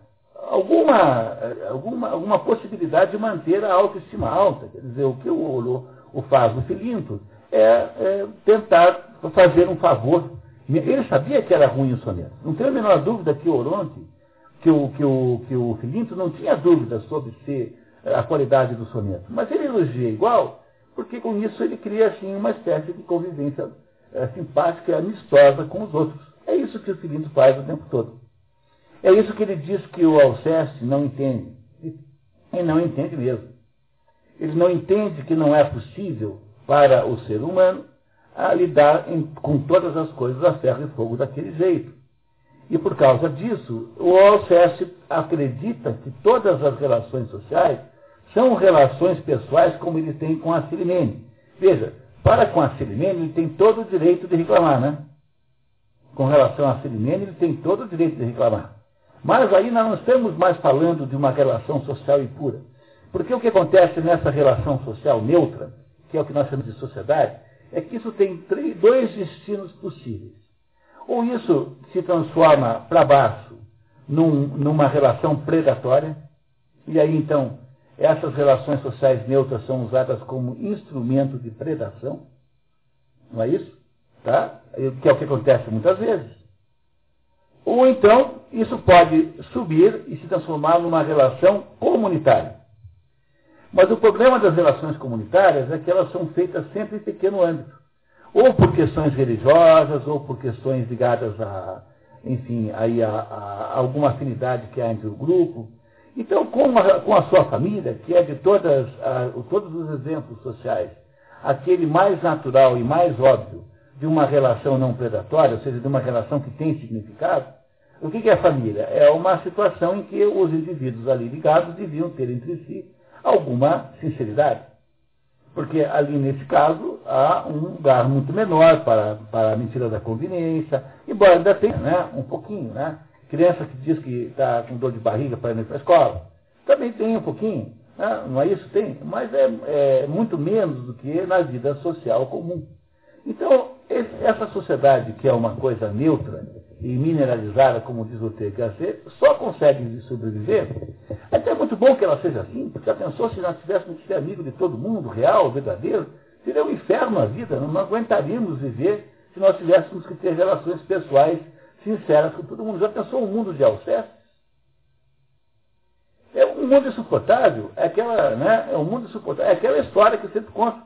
alguma, alguma, alguma possibilidade de manter a autoestima alta. Quer dizer, o que o, o, o faz o Filinto é, é tentar fazer um favor. Ele sabia que era ruim o soneto. Não tem a menor dúvida que o Oronte que o, que o, que o Filinto não tinha dúvida sobre ser a qualidade do soneto. Mas ele elogia igual, porque com isso ele cria assim uma espécie de convivência é, simpática e amistosa com os outros. É isso que o Filinto faz o tempo todo. É isso que ele diz que o Alceste não entende. E não entende mesmo. Ele não entende que não é possível para o ser humano lidar em, com todas as coisas a ferro e fogo daquele jeito. E por causa disso, o Alceste acredita que todas as relações sociais são relações pessoais como ele tem com a Silimene. Veja, para com a Silimene ele tem todo o direito de reclamar, né? Com relação a Silimene ele tem todo o direito de reclamar. Mas aí nós não estamos mais falando de uma relação social e pura. Porque o que acontece nessa relação social neutra, que é o que nós chamamos de sociedade, é que isso tem três, dois destinos possíveis. Ou isso se transforma para baixo num, numa relação predatória, e aí então essas relações sociais neutras são usadas como instrumento de predação, não é isso? Tá? Que é o que acontece muitas vezes. Ou então isso pode subir e se transformar numa relação comunitária. Mas o problema das relações comunitárias é que elas são feitas sempre em pequeno âmbito ou por questões religiosas, ou por questões ligadas a, enfim, aí a, a alguma afinidade que há entre o grupo. Então, com a, com a sua família, que é de todas, a, todos os exemplos sociais, aquele mais natural e mais óbvio de uma relação não predatória, ou seja, de uma relação que tem significado, o que é família? É uma situação em que os indivíduos ali ligados deviam ter entre si alguma sinceridade. Porque ali, nesse caso, há um lugar muito menor para, para a mentira da conveniência, embora ainda tenha né, um pouquinho. Né? Criança que diz que está com dor de barriga para ir para a escola, também tem um pouquinho. Né? Não é isso? Tem. Mas é, é muito menos do que na vida social comum. Então, esse, essa sociedade, que é uma coisa neutra, e mineralizada, como diz o THC, só consegue sobreviver. É até muito bom que ela seja assim, porque já pensou se nós tivéssemos que ser amigo de todo mundo, real, verdadeiro? Seria um inferno a vida, não aguentaríamos viver se nós tivéssemos que ter relações pessoais sinceras com todo mundo. Já pensou um mundo de Alcestes? É um mundo insuportável, é aquela, né, é um mundo insuportável, é aquela história que eu sempre conto,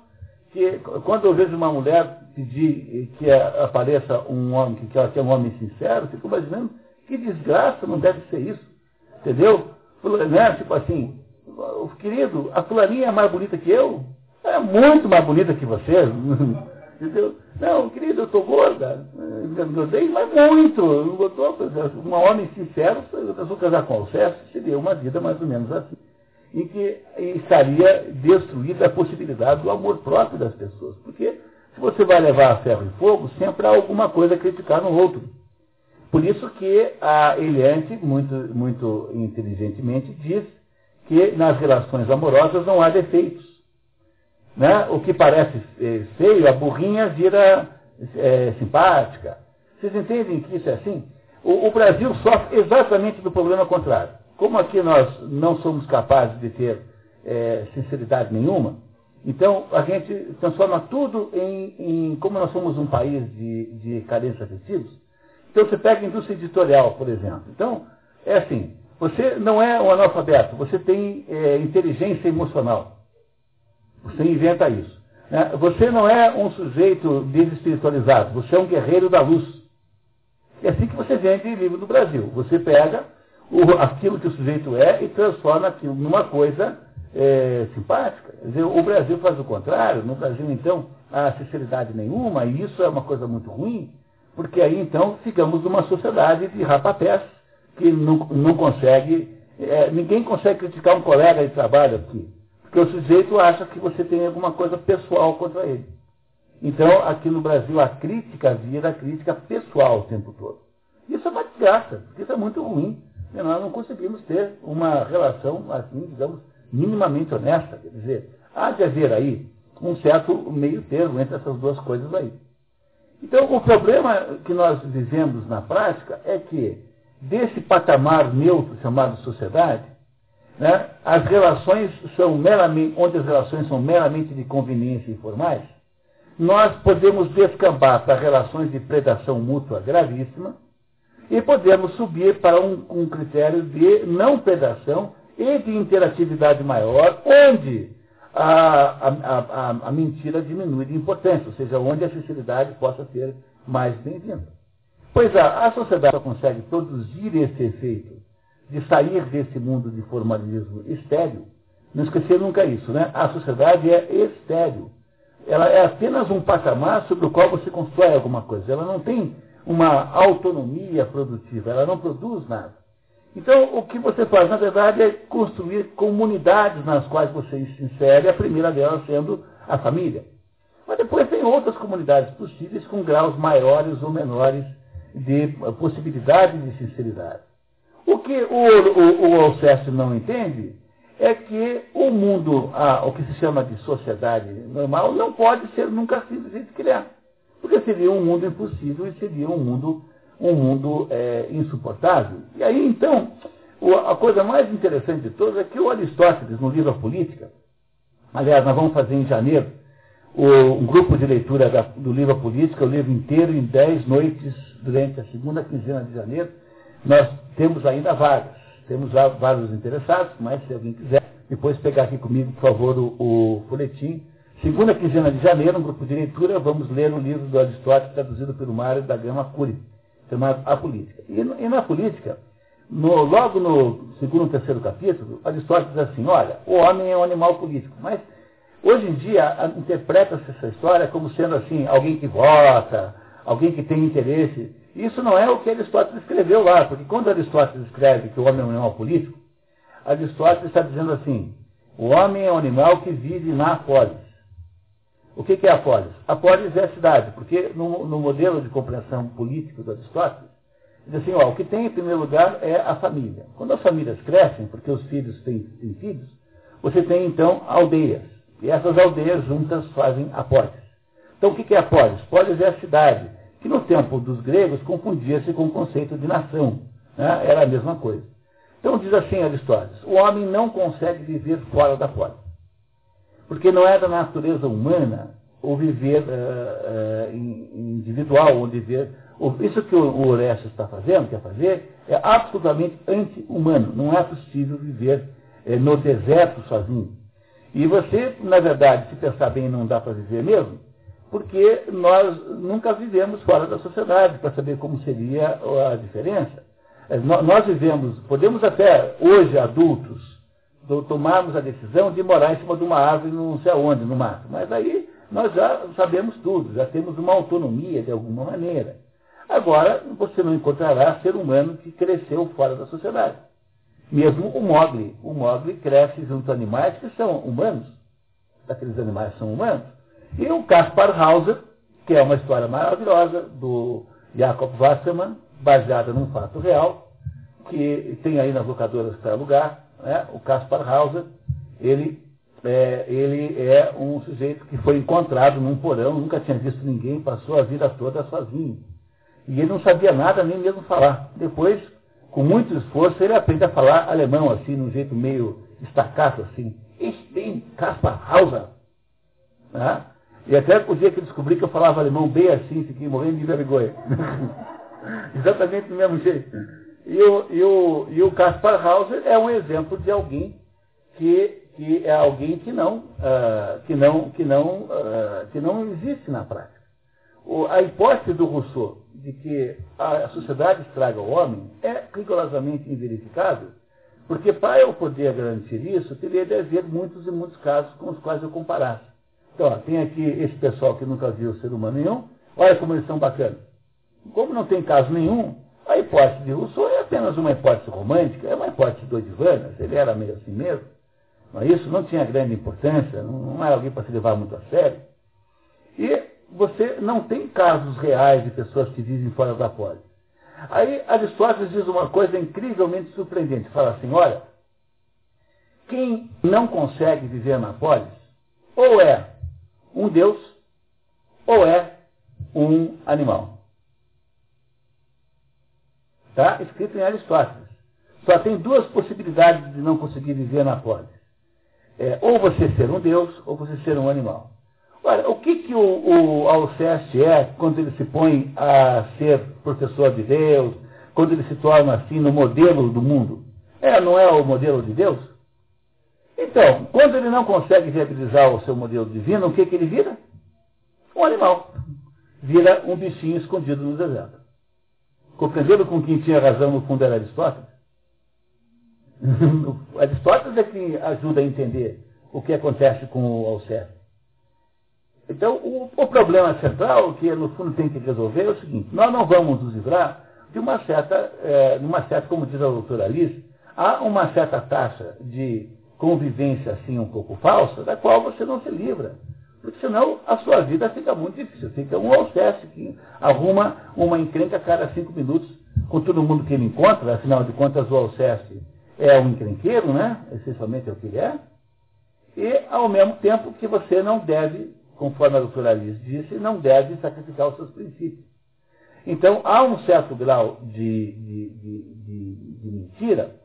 que quando eu vejo uma mulher pedir que apareça um homem, que ela quer um homem sincero, fico imaginando que desgraça não deve ser isso. Entendeu? Né? Tipo assim, querido, a fulaninha é mais bonita que eu? É muito mais bonita que você. Entendeu? Não, querido, eu estou gorda. Engordei, mas muito. Um homem sincero, eu vou casar com Alceste, seria uma vida mais ou menos assim. Em que estaria destruída a possibilidade do amor próprio das pessoas. Porque se você vai levar a ferro e fogo, sempre há alguma coisa a criticar no outro. Por isso que a Eliante, muito, muito inteligentemente, diz que nas relações amorosas não há defeitos. Né? O que parece é, feio, a burrinha vira é, simpática. Vocês entendem que isso é assim? O, o, Brasil sofre exatamente do problema contrário. Como aqui nós não somos capazes de ter é, sinceridade nenhuma, então a gente transforma tudo em, em como nós somos um país de, de afetivos. Então você pega a indústria editorial, por exemplo. Então, é assim, você não é um analfabeto, você tem é, inteligência emocional. Você inventa isso. Né? Você não é um sujeito desespiritualizado, você é um guerreiro da luz. É assim que você vende livro no Brasil. Você pega o, aquilo que o sujeito é e transforma aquilo numa coisa é, simpática. Dizer, o Brasil faz o contrário. No Brasil, então, há sinceridade nenhuma, e isso é uma coisa muito ruim, porque aí, então, ficamos numa sociedade de rapapés que não, não consegue, é, ninguém consegue criticar um colega de trabalho aqui. Porque o sujeito acha que você tem alguma coisa pessoal contra ele. Então, aqui no Brasil, a crítica vira a crítica pessoal o tempo todo. Isso é uma desgraça, porque isso é muito ruim. E nós não conseguimos ter uma relação, assim, digamos, minimamente honesta. Quer dizer, há de haver aí um certo meio termo entre essas duas coisas aí. Então, o problema que nós vivemos na prática é que, desse patamar neutro chamado sociedade, né, as relações são meramente, onde as relações são meramente de conveniência e formais, nós podemos descambar para relações de predação mútua gravíssima e podemos subir para um, um critério de não predação e de interatividade maior, onde a, a, a, a, mentira diminui de importância, ou seja, onde a sinceridade possa ser mais bem-vinda. Pois a, a sociedade só consegue produzir esse efeito de sair desse mundo de formalismo estéreo, não esquecer nunca isso, né? A sociedade é estéreo. Ela é apenas um patamar sobre o qual você constrói alguma coisa. Ela não tem uma autonomia produtiva, ela não produz nada. Então, o que você faz, na verdade, é construir comunidades nas quais você se insere, a primeira delas sendo a família. Mas depois tem outras comunidades possíveis com graus maiores ou menores de possibilidade de sinceridade. O que o, o, o Alceste não entende é que o mundo, ah, o que se chama de sociedade normal, não pode ser nunca do jeito que ele é. Porque seria um mundo impossível e seria um mundo, um mundo é, insuportável. E aí, então, a coisa mais interessante de todas é que o Aristóteles, no livro A Política, aliás, nós vamos fazer em janeiro, o, um grupo de leitura da, do livro A Política, o livro inteiro em dez noites durante a segunda quinzena de janeiro, nós temos ainda vagas. Temos vários interessados, mas se alguém quiser, depois pegar aqui comigo, por favor, o, o folhetim. Segunda quinzena de janeiro, um grupo de leitura, vamos ler o livro do Aristóteles, traduzido pelo Mário da Gama Cury, chamado A Política. E, e na política, no, logo no segundo e terceiro capítulo, Aristóteles diz assim, olha, o homem é um animal político, mas hoje em dia interpreta-se essa história como sendo assim, alguém que vota, alguém que tem interesse isso não é o que Aristóteles escreveu lá, porque quando Aristóteles escreve que o homem é um animal político, Aristóteles está dizendo assim: o homem é um animal que vive na polis. O que, é a polis? A polis é a cidade, porque no, no modelo de compreensão política do Aristóteles, diz assim: ó, o que tem em primeiro lugar é a família. Quando as famílias crescem, porque os filhos têm, têm filhos, você tem então aldeias. E essas aldeias juntas fazem a polis. Então o que, que é a polis? Polis é a cidade que no tempo dos gregos confundia-se com o conceito de nação. Né? Era a mesma coisa. Então diz assim Aristóteles, o homem não consegue viver fora da polis. Porque não é da natureza humana o viver uh, uh, individual, ou viver. Isso que o Orestes está fazendo, quer fazer, é absolutamente anti-humano. Não é possível viver uh, no deserto sozinho. E você, na verdade, se pensar bem, não dá para viver mesmo, porque nós nunca vivemos fora da sociedade para saber como seria a diferença. É, nós vivemos, podemos até, hoje, adultos, tomarmos a decisão de morar em cima de uma árvore não sei aonde, no mato. Mas aí nós já sabemos tudo, já temos uma autonomia de alguma maneira. Agora, você não encontrará ser humano que cresceu fora da sociedade. Mesmo o Mogli. O Mogli cresce junto a animais que são humanos. Aqueles animais são humanos. E o Caspar Hauser, que é uma história maravilhosa do Jacob Wasserman, baseada num fato real, que tem aí nas locadoras para alugar, né? o Caspar Hauser, ele é, ele é um sujeito que foi encontrado num porão, nunca tinha visto ninguém, passou a vida toda sozinho. E ele não sabia nada, nem mesmo falar. Depois, com muito esforço, ele aprende a falar alemão, assim, num jeito meio estacato, assim. Ich bin Kaspar Hauser. Né? E até o dia que eu descobri que eu falava alemão bem assim, fiquei morrendo de vergonha. Exatamente do mesmo jeito. E o, e, o, e o Kaspar Hauser é um exemplo de alguém que, que é alguém que não, uh, que não, que não, uh, que não existe na prática. O, a hipótese do Rousseau de que a, sociedade estraga o homem é rigorosamente inverificável, porque para eu poder garantir isso, teria de haver muitos e muitos casos com os quais eu comparasse. Então, ó, tem aqui esse pessoal que nunca viu ser humano nenhum, olha como eles são bacanas. Como não tem caso nenhum, a hipótese de Rousseau é apenas uma hipótese romântica, é uma hipótese do Odivanas, ele era meio assim mesmo. Mas isso não tinha grande importância, não era alguém para se levar muito a sério. E você não tem casos reais de pessoas que vivem fora da polis. Aí Aristóteles diz uma coisa incrivelmente surpreendente. Fala assim, olha, quem não consegue viver na polis, ou é um deus, ou é um animal. Está escrito em Aristóteles. Só tem duas possibilidades de não conseguir viver na polis. É, ou você ser um deus, ou você ser um animal. Olha, o que, que o, o Alceste é quando ele se põe a ser professor de Deus, quando ele se torna assim no modelo do mundo? É, não é o modelo de Deus? Então, quando ele não consegue viabilizar o seu modelo divino, o que, que ele vira? Um animal. Vira um bichinho escondido no deserto. Compreendendo com quem tinha razão no fundo era Aristóteles? Aristóteles é quem ajuda a entender o que acontece com o Alceste. Então, o, o, problema central que no fundo tem que resolver é o seguinte, nós não vamos nos livrar de uma certa, é, uma certa como diz a doutora Alice, há uma certa taxa de convivência assim um pouco falsa, da qual você não se livra. Porque senão a sua vida fica muito difícil. Fica um alceste que arruma uma encrenca a cada cinco minutos com todo mundo que ele encontra, afinal de contas o alceste é um encrenqueiro, né? Essencialmente é o que ele é. E ao mesmo tempo que você não deve conforme a doutora Alice disse, não deve sacrificar os seus princípios. Então, há um certo grau de, de, de, de mentira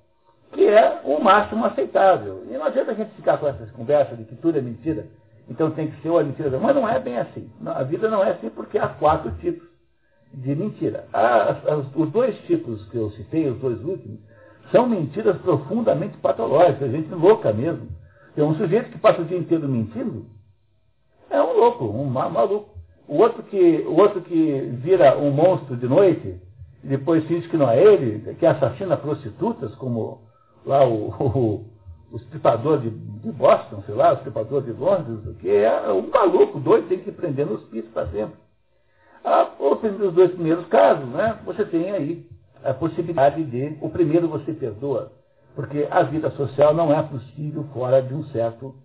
que é o máximo aceitável. E não adianta a gente ficar com essas conversas de que tudo é mentira, então tem que ser uma mentira. Mas não é bem assim. A vida não é assim porque há quatro tipos de mentira. os dois tipos que eu citei, os dois últimos, são mentiras profundamente patológicas, gente louca mesmo. Tem um sujeito que passa o dia inteiro mentindo, é um louco, um maluco. O outro que, o outro que vira um monstro de noite, depois finge que não é ele, que assassina prostitutas, como lá o, o, o estripador de, de, Boston, sei lá, o estripador de Londres, que é um maluco, doido, tem que prender nos pisos para sempre. Ah, os dois primeiros casos, né, você tem aí a possibilidade de, o primeiro você perdoa, porque a vida social não é possível fora de um certo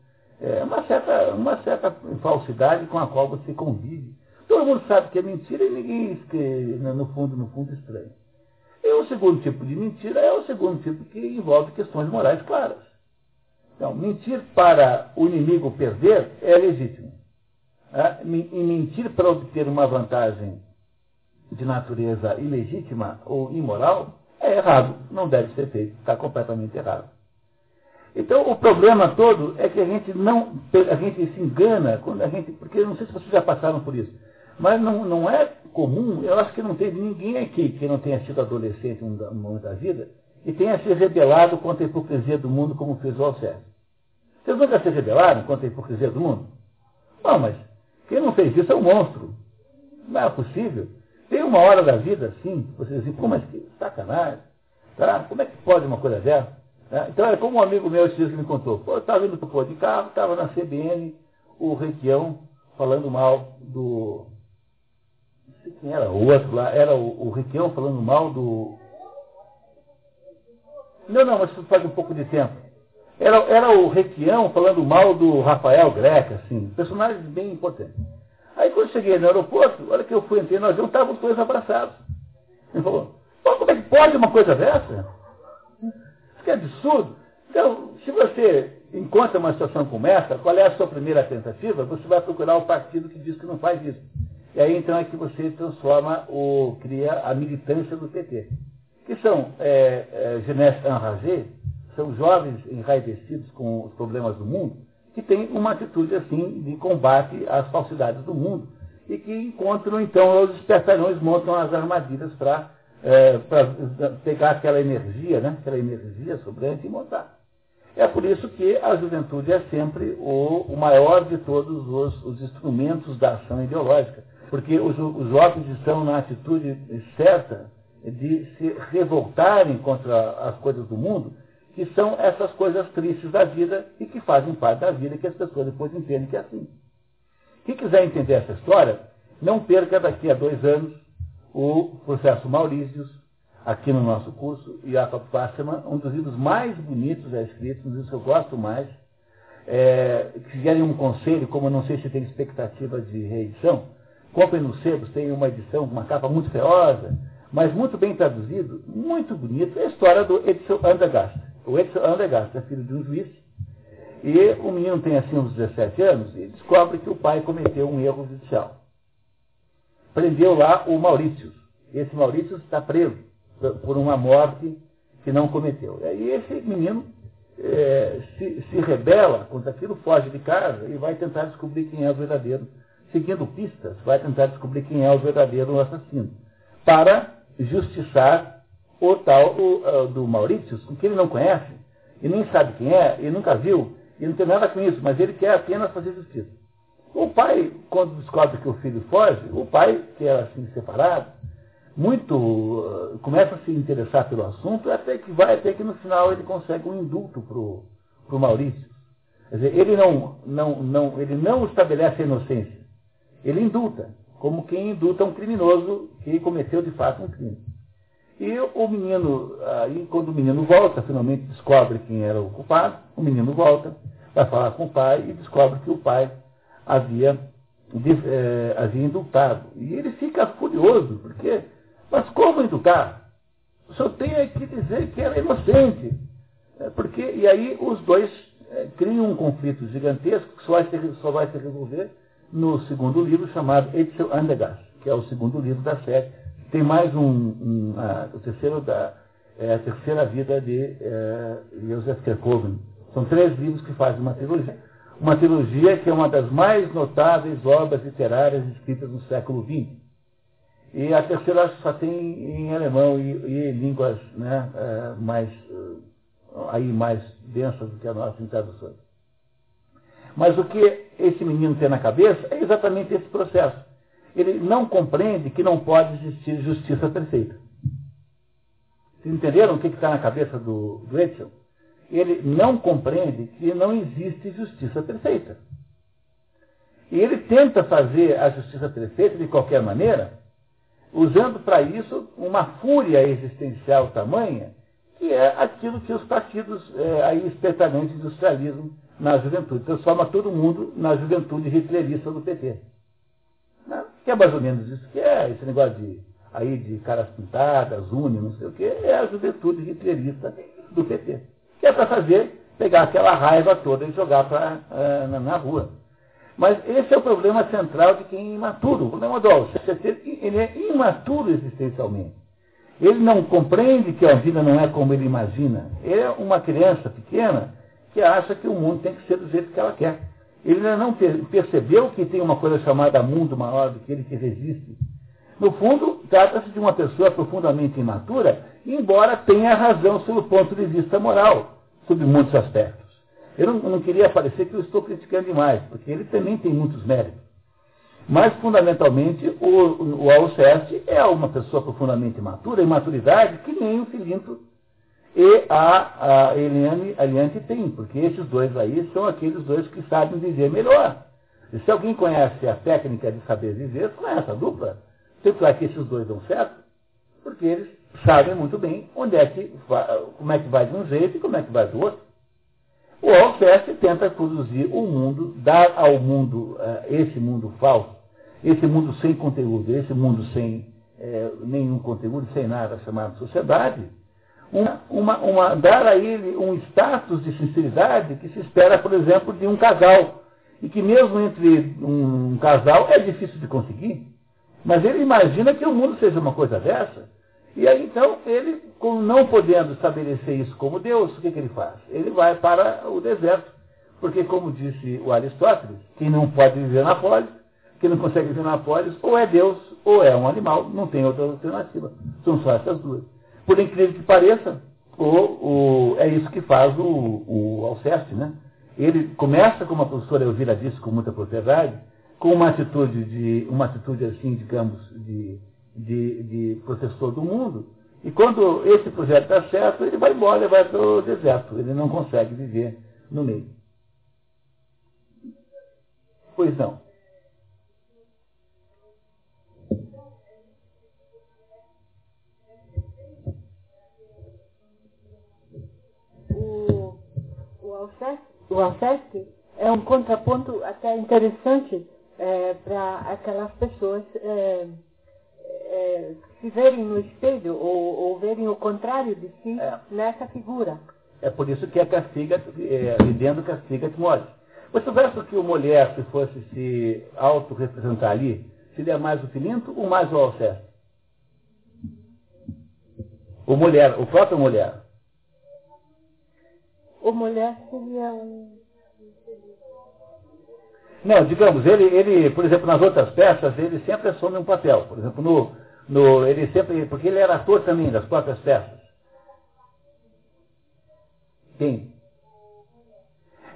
é uma certa, uma certa falsidade com a qual você convive. Todo mundo sabe que é mentira e ninguém, no fundo, no fundo, estranha. E o segundo tipo de mentira é o segundo tipo que envolve questões morais claras. Então, mentir para o inimigo perder é legítimo. Né? E mentir para obter uma vantagem de natureza ilegítima ou imoral é errado, não deve ser feito, está completamente errado. Então, o problema todo é que a gente não, a gente se engana quando a gente, porque não sei se vocês já passaram por isso, mas não, não é comum, eu acho que não teve ninguém aqui que não tenha sido adolescente um momento da vida e tenha se rebelado contra a hipocrisia do mundo como fez o Alceste. Vocês nunca se rebelaram contra a hipocrisia do mundo? Não, mas quem não fez isso é um monstro. Não é possível. Tem uma hora da vida assim, vocês dizem, pô, mas que sacanagem. Tá? Como é que pode uma coisa dessa? Né? Então era como um amigo meu que me contou. Pô, eu estava indo para o pôr de carro, estava na CBN, o Requião falando mal do. Quem era, o outro lá, era o, o falando mal do. Não, não, mas isso faz um pouco de tempo. Era, era o Requião falando mal do Rafael Greca, assim, personagens bem importantes. Aí quando cheguei no aeroporto, olha que eu fui entrar, nós não estávamos dois abraçados. Ele falou, como é que pode uma coisa dessa? Isso é absurdo. Então, se você encontra uma situação como essa, qual é a sua primeira tentativa? Você vai procurar o partido que diz que não faz isso. E aí então é que você transforma ou cria a militância do PT. Que são é, é, jeunesse são jovens enraivecidos com os problemas do mundo, que têm uma atitude assim de combate às falsidades do mundo e que encontram então os espertalhões montam as armadilhas para é, pegar aquela energia, né, aquela energia sobrante e montar. É por isso que a juventude é sempre o, o maior de todos os, os, instrumentos da ação ideológica, porque os, os jovens estão na atitude certa de se revoltarem contra as coisas do mundo, que são essas coisas tristes da vida e que fazem parte da vida, que as pessoas depois entendem que é assim. Quem quiser entender essa história, não perca daqui a dois anos o processo Maurícios, aqui no nosso curso, Jacob Wasserman, um dos livros mais bonitos já escritos, um dos que eu gosto mais. É, se quiserem um conselho, como eu não sei se tem expectativa de reedição, comprem no Sebos, tem uma edição, uma capa muito feiosa, mas muito bem traduzido, muito bonito, é a história do Edson Andergast. O Edson Andergast é filho de um juiz, e o menino tem assim uns 17 anos e descobre que o pai cometeu um erro judicial. Prendeu lá o Maurício. Esse Maurício está preso por uma morte que não cometeu. E aí esse menino é, se, se, rebela contra aquilo, foge de casa e vai tentar descobrir quem é o verdadeiro. Seguindo pistas, vai tentar descobrir quem é o verdadeiro assassino. Para justiçar o tal o, do Maurício, que ele não conhece, e nem sabe quem é, e nunca viu, e não tem nada com isso, mas ele quer apenas fazer justiça. O pai, quando descobre que o filho foge, o pai, que era assim separado, muito uh, começa a se interessar pelo assunto, até que vai, até que no final ele consegue um indulto para o Maurício. Quer dizer, ele não, não, não, ele não estabelece a inocência, ele indulta, como quem indulta um criminoso que cometeu de fato um crime. E o menino, aí quando o menino volta, finalmente descobre quem era o culpado, o menino volta, vai falar com o pai e descobre que o pai havia, eh, havia indultado. E ele fica furioso, porque mas como educar? O senhor tem que dizer que ela é inocente. É, porque, e aí os dois é, criam um conflito gigantesco que só vai, se, só vai se resolver no segundo livro chamado Etzel Andergast, que é o segundo livro da série. Tem mais um, um a, o terceiro da, é, a terceira vida de é, Joseph Kerkoven. São três livros que fazem uma trilogia. Uma trilogia que é uma das mais notáveis obras literárias escritas no século XX. E a terceira só tem em alemão e, e línguas né, é, mais, aí mais densas do que a nossa em traduções. Mas o que esse menino tem na cabeça é exatamente esse processo. Ele não compreende que não pode existir justiça perfeita. Vocês entenderam o que está na cabeça do, do? Ele não compreende que não existe justiça perfeita. E ele tenta fazer a justiça perfeita de qualquer maneira, usando para isso uma fúria existencial tamanha, que é aquilo que os partidos é, aí espertamente industrializam na juventude. Transforma todo mundo na juventude hitlerista do PT. Né? Que é mais ou menos isso que é, esse negócio de, aí de caras pintadas, une, não sei o que, é a juventude hitlerista do PT. Que é para fazer, pegar aquela raiva toda e jogar pra, uh, na, na rua. Mas esse é o problema central de quem é imaturo. O problema do Alceste ele é imaturo existencialmente. Ele não compreende que a vida não é como ele imagina. Ele é uma criança pequena que acha que o mundo tem que ser do jeito que ela quer. Ele ainda não percebeu que tem uma coisa chamada mundo maior do que ele que resiste. No fundo, trata-se de uma pessoa profundamente imatura, embora tenha razão sob o ponto de vista moral, sob muitos aspectos. Eu não, não queria parecer que eu estou criticando demais, porque ele também tem muitos méritos. Mas, fundamentalmente, o, o Alceste é uma pessoa profundamente matura, e maturidade que nem o Filinto e a, a Eliane, a Eliane tem, porque esses dois aí são aqueles dois que sabem dizer melhor. E se alguém conhece a técnica de saber dizer, conhece a dupla. Tanto é que esses dois dão certo, porque eles sabem muito bem onde é que como é que vai de um jeito e como é que vai do outro. O Alceste tenta produzir um mundo, dar ao mundo, uh, esse mundo falso, esse mundo sem conteúdo, esse mundo sem uh, nenhum conteúdo, sem nada chamado sociedade, uma, uma, uma, dar a ele um status de sinceridade que se espera, por exemplo, de um casal. E que mesmo entre um casal é difícil de conseguir. Mas ele imagina que o mundo seja uma coisa dessa. E aí então, ele, não podendo estabelecer isso como Deus, o que, que ele faz? Ele vai para o deserto. Porque, como disse o Aristóteles, quem não pode viver na polis, quem não consegue viver na polis, ou é Deus ou é um animal, não tem outra alternativa. São só essas duas. Por incrível que pareça, o, o, é isso que faz o, o Alceste, né? Ele começa, como a professora Elvira disse com muita propriedade, com uma atitude de, uma atitude assim, digamos, de de, de professor do mundo. E quando esse projeto dá certo, ele vai embora, ele vai para o deserto. Ele não consegue viver no meio. Pois não. O Alceste é um contraponto até interessante é, para aquelas pessoas é, é, se verem no espelho ou, ou, verem o contrário de si é. nessa figura. É por isso que a castiga, é, videndo castiga Timóteo. Você acha que o mulher, se fosse se auto-representar ali, seria mais o Filinto ou mais o Alceste? O mulher, o próprio mulher. O mulher seria um. Não, digamos, ele, ele, por exemplo, nas outras peças, ele sempre assume um papel. Por exemplo, no, no, ele sempre, porque ele era ator também das próprias peças. Quem?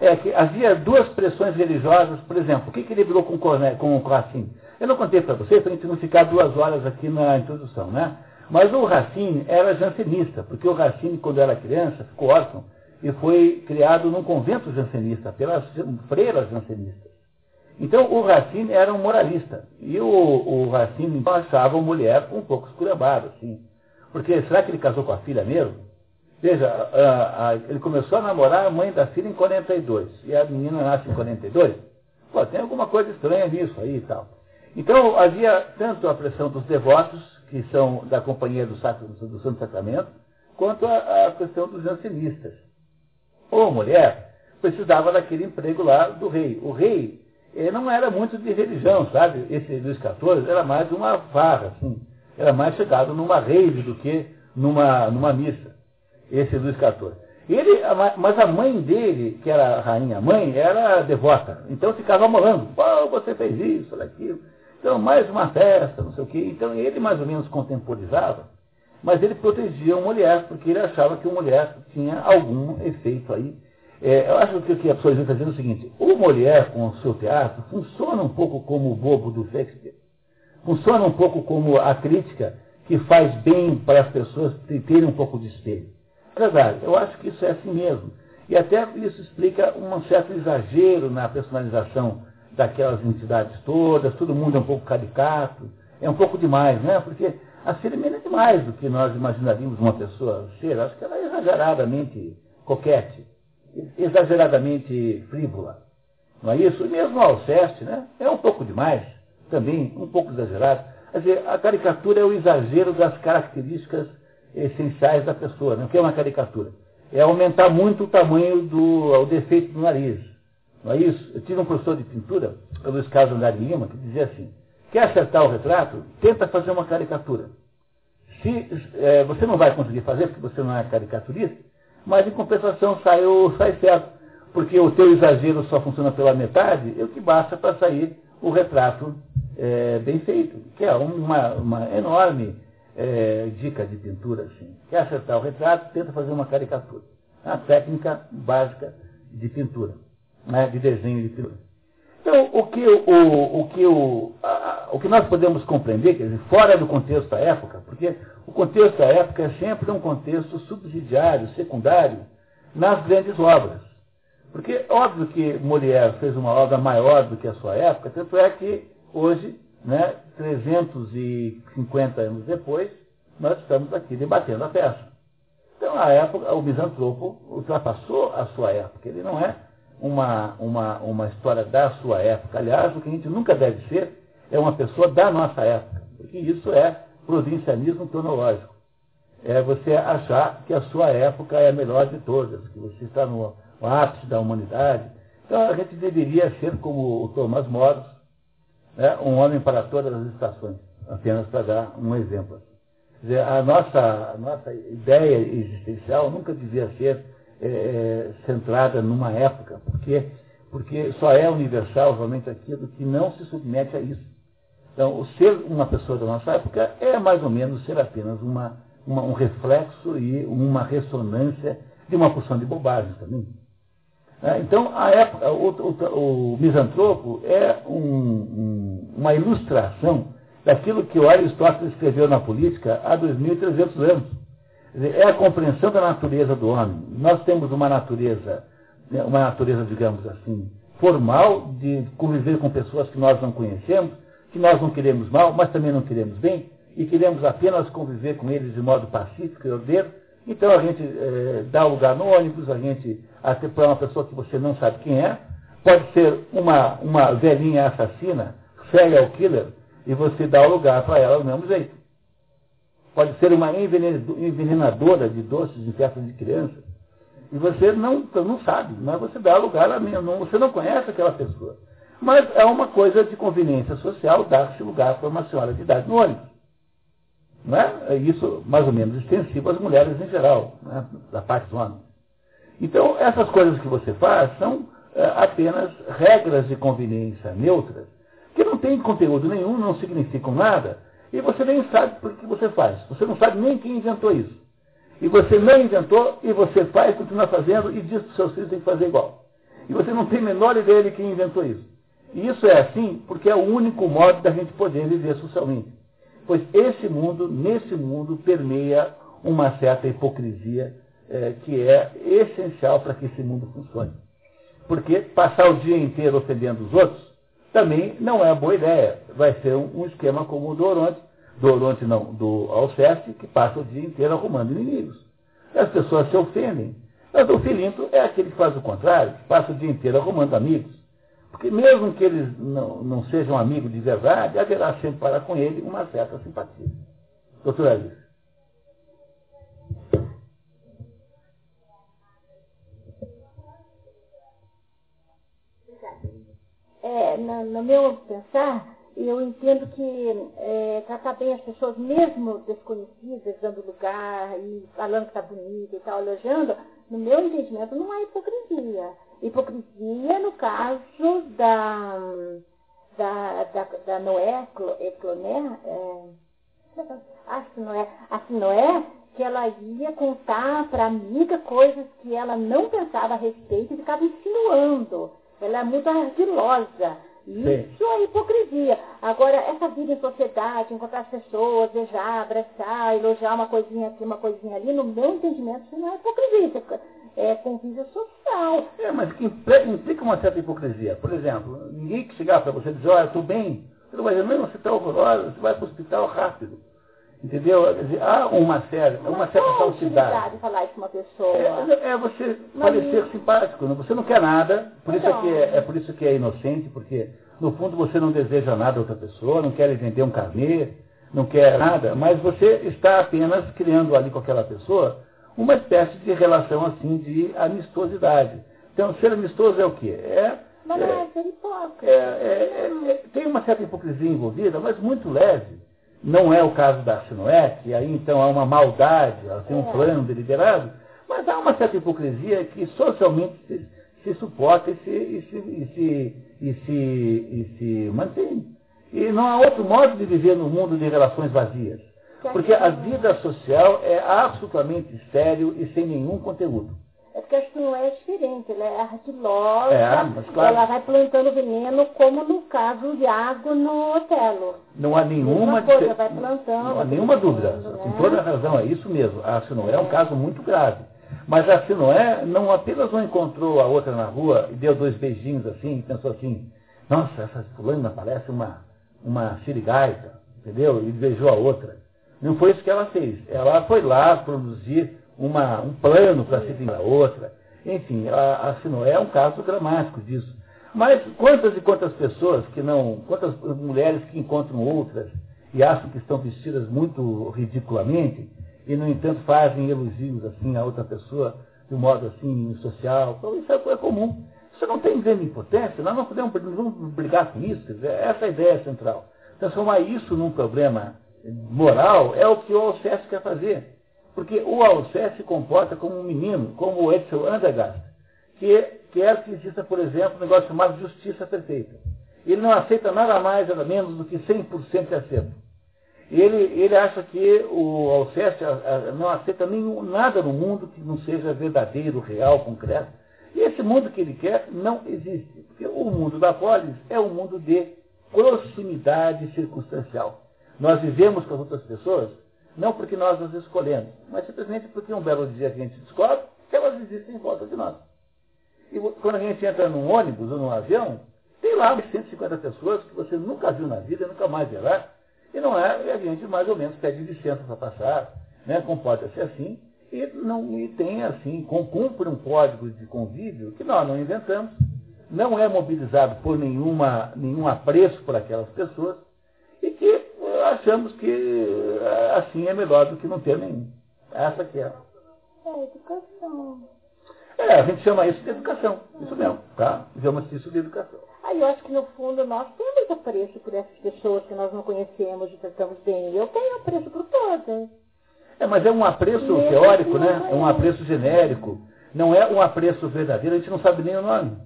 É que havia duas pressões religiosas, por exemplo, o que, que ele brigou com, com o Racine? Eu não contei para vocês, para a gente não ficar duas horas aqui na introdução, né? Mas o Racine era jansenista, porque o Racine, quando era criança, ficou órfão e foi criado num convento jansenista, pelas freiras jansenistas. Então o Racine era um moralista. E o, o Racine achava a mulher um pouco esculhambada, assim. Porque será que ele casou com a filha mesmo? Veja, a, a, ele começou a namorar a mãe da filha em 42. E a menina nasce em 42. Pô, tem alguma coisa estranha nisso aí e tal. Então havia tanto a pressão dos devotos, que são da companhia do, Sacro, do Santo Sacramento, quanto a, a questão dos jansenistas. Ou mulher precisava daquele emprego lá do rei. O rei ele não era muito de religião, sabe? Esse Luís XIV era mais uma farra, assim. Era mais chegado numa rave do que numa, numa missa. Esse Luís XIV. Ele, mas a mãe dele, que era a rainha mãe, era devota. Então ficava molando. Pô, você fez isso, aquilo. Então, mais uma festa, não sei o quê. Então ele mais ou menos contemporizava, mas ele protegia a mulher, porque ele achava que a mulher tinha algum efeito aí é, eu acho que o que a pessoa está dizendo é o seguinte: o Molière, com o seu teatro, funciona um pouco como o bobo do Shakespeare. Funciona um pouco como a crítica que faz bem para as pessoas terem um pouco de espelho. É verdade, eu acho que isso é assim mesmo. E até isso explica um certo exagero na personalização daquelas entidades todas, todo mundo é um pouco caricato, é um pouco demais, né? Porque a cerimônia é demais do que nós imaginaríamos uma pessoa ser. Acho que ela é exageradamente coquete exageradamente frívola. Não é isso? E mesmo Alceste, né? É um pouco demais, também, um pouco exagerado. Quer dizer, a caricatura é o exagero das características essenciais da pessoa. Né? O que é uma caricatura? É aumentar muito o tamanho do o defeito do nariz. Não é isso? Eu tive um professor de pintura, o Luiz Carlos Andrade Lima, que dizia assim, quer acertar o retrato? Tenta fazer uma caricatura. Se é, você não vai conseguir fazer, porque você não é caricaturista, mas em compensação sai, sai certo, porque o teu exagero só funciona pela metade, é o que basta para sair o retrato é, bem feito, que é uma, uma enorme é, dica de pintura. Assim. Quer acertar o retrato, tenta fazer uma caricatura. É uma técnica básica de pintura, né, de desenho de pintura. Então, o que, o, o, que o, a, o que nós podemos compreender, quer dizer, fora do contexto da época, porque o contexto da época é sempre um contexto subsidiário, secundário, nas grandes obras. Porque, óbvio que Molière fez uma obra maior do que a sua época, tanto é que hoje, né, 350 anos depois, nós estamos aqui debatendo a peça. Então, a época, o misantropo ultrapassou a sua época. Ele não é uma, uma, uma história da sua época. Aliás, o que a gente nunca deve ser é uma pessoa da nossa época, porque isso é provincianismo cronológico. É você achar que a sua época é a melhor de todas, que você está no, ápice da humanidade. Então, a gente deveria ser como o Thomas Moros, né, um homem para todas as estações, apenas para dar um exemplo dizer, a nossa, a nossa ideia existencial nunca devia ser é, é, centrada numa época, porque, porque só é universal realmente aquilo que não se submete a isso. Então, o ser uma pessoa da nossa época é mais ou menos ser apenas uma, uma, um reflexo e uma ressonância de uma porção de bobagens também. É, então, a época, o, o, o misantropo é um, um, uma ilustração daquilo que o Aristóteles escreveu na política há 2.300 anos. É a compreensão da natureza do homem. Nós temos uma natureza, né, uma natureza, digamos assim, formal, de conviver com pessoas que nós não conhecemos, que nós não queremos mal, mas também não queremos bem, e queremos apenas conviver com eles de modo pacífico e ordeiro. Então a gente é, dá lugar no ônibus, a gente, até para uma pessoa que você não sabe quem é, pode ser uma, uma velhinha assassina, serial killer, e você dá o lugar para ela do mesmo jeito. Pode ser uma envenenadora de doces em festa de criança. E você não, não sabe, mas você dá lugar a. Não, você não conhece aquela pessoa. Mas é uma coisa de conveniência social dar-se lugar para uma senhora de idade no ônibus. Não é? é isso mais ou menos extensivo às mulheres em geral, é? da parte dos homens. Então, essas coisas que você faz são é, apenas regras de conveniência neutras que não tem conteúdo nenhum, não significam nada, e você nem sabe por que você faz. Você não sabe nem quem inventou isso. E você não inventou, e você faz, continua fazendo, e diz os seus filhos que tem que fazer igual. E você não tem a menor ideia de quem inventou isso. Isso é assim porque é o único modo da gente poder viver socialmente. Pois esse mundo, nesse mundo, permeia uma certa hipocrisia é, que é essencial para que esse mundo funcione. Porque passar o dia inteiro ofendendo os outros também não é boa ideia. Vai ser um, um esquema como o do Oronte, do Oronte não, do Alceste, que passa o dia inteiro arrumando inimigos. As pessoas se ofendem. Mas o Filinto é aquele que faz o contrário, passa o dia inteiro arrumando amigos. Porque mesmo que eles não, não sejam amigos de verdade, haverá sempre para com ele uma certa simpatia. Doutor Alice. é, no, no, meu pensar, eu entendo que é, tratar bem as pessoas, mesmo desconhecidas, dando lugar e falando que está bonita e tal, elogiando, no meu entendimento não é hipocrisia. Hipocrisia no caso da, da, da, da Noé, Cloné, é, a Noé, a Noé, que ela ia contar para a amiga coisas que ela não pensava a respeito e ficava insinuando. Ela é muito ardilosa. Isso é hipocrisia. Agora, essa vida em sociedade, encontrar as pessoas, beijar, abraçar, elogiar uma coisinha aqui, uma coisinha ali, no meu entendimento, isso não é hipocrisia. É convívio social. É, mas que implica uma certa hipocrisia. Por exemplo, ninguém que chegar para você e dizer, olha, estou bem. Você vai dizer, não, você está horrorosa, você vai para o hospital rápido. Entendeu? há uma certa, uma certa falsidade. falar isso uma pessoa. É, é você Mas parecer isso... simpático. Você não quer nada, por isso é, que é, é, por isso que é inocente, porque no fundo você não deseja nada a outra pessoa, não quer vender um carnê, não quer nada, mas você está apenas criando ali com aquela pessoa uma espécie de relação assim de amistosidade. Então, ser amistoso é o quê? É, mas não é, ser hipócrita. É, é, é, tem uma certa hipocrisia envolvida, mas muito leve. Não é o caso da Sinoé, que aí então há uma maldade, ela tem um é. plano deliberado, mas há uma certa hipocrisia que socialmente se, se suporta e se, e se, e se, e se, e se mantém. E não há outro modo de viver no mundo de relações vazias. Porque a vida social é absolutamente estéril e sem nenhum conteúdo. É porque que não é diferente, ela é ardilosa, É, mas claro. ela vai plantando veneno, como no caso de água no Otelo. Não há nenhuma, coisa, vai plantando. não há nenhuma dúvida. plantando, Com né? toda a razão, é isso mesmo. A Sinoé é um caso muito grave. Mas a Sinoé não apenas não encontrou a outra na rua e deu dois beijinhos assim e pensou assim, nossa, essa fulana parece uma, uma sirigaita, entendeu? E beijou a outra. Não foi isso que ela fez. Ela foi lá produzir uma, um plano para se vingar outra. Enfim, a, a é um caso dramático disso. Mas quantas e quantas pessoas que não, quantas mulheres que encontram outras e acham que estão vestidas muito ridiculamente e, no entanto, fazem elogios assim a outra pessoa de um modo assim social. Então, isso é, é comum. Isso não tem grande importância, nós não podemos brigar com isso. Essa é a ideia central. Transformar isso num problema moral é o que o Alceste quer fazer. Porque o Alceste se comporta como um menino, como o Edsel Andergast, que quer que exista, por exemplo, um negócio chamado justiça perfeita. Ele não aceita nada mais, nada menos do que 100% de acerto. Ele, ele acha que o Alceste não aceita nenhum, nada no mundo que não seja verdadeiro, real, concreto. E esse mundo que ele quer não existe. Porque o mundo da polis é um mundo de proximidade circunstancial. Nós vivemos com as outras pessoas não porque nós as escolhemos, mas simplesmente porque um belo dia a gente descobre que elas existem em volta de nós. E quando a gente entra num ônibus ou num avião, tem lá umas 150 pessoas que você nunca viu na vida, nunca mais verá, e não é, e a gente mais ou menos pede licença para passar, né, comporta-se assim, e, não, e tem assim, cumpre um código de convívio que nós não inventamos, não é mobilizado por nenhuma, nenhum apreço por aquelas pessoas, e que achamos que eh, assim é melhor do que não ter nenhum. Essa que é. É, educação. É, a gente chama isso de educação. Isso mesmo, tá? Chama-se isso de educação. Aí eu acho que no fundo nós temos apreço por essas pessoas que nós não conhecemos e tratamos bem. Eu tenho apreço por todas. É, mas é um apreço Mesmo teórico, né? É um é. apreço genérico. Não é um apreço verdadeiro, a gente não sabe nem o nome.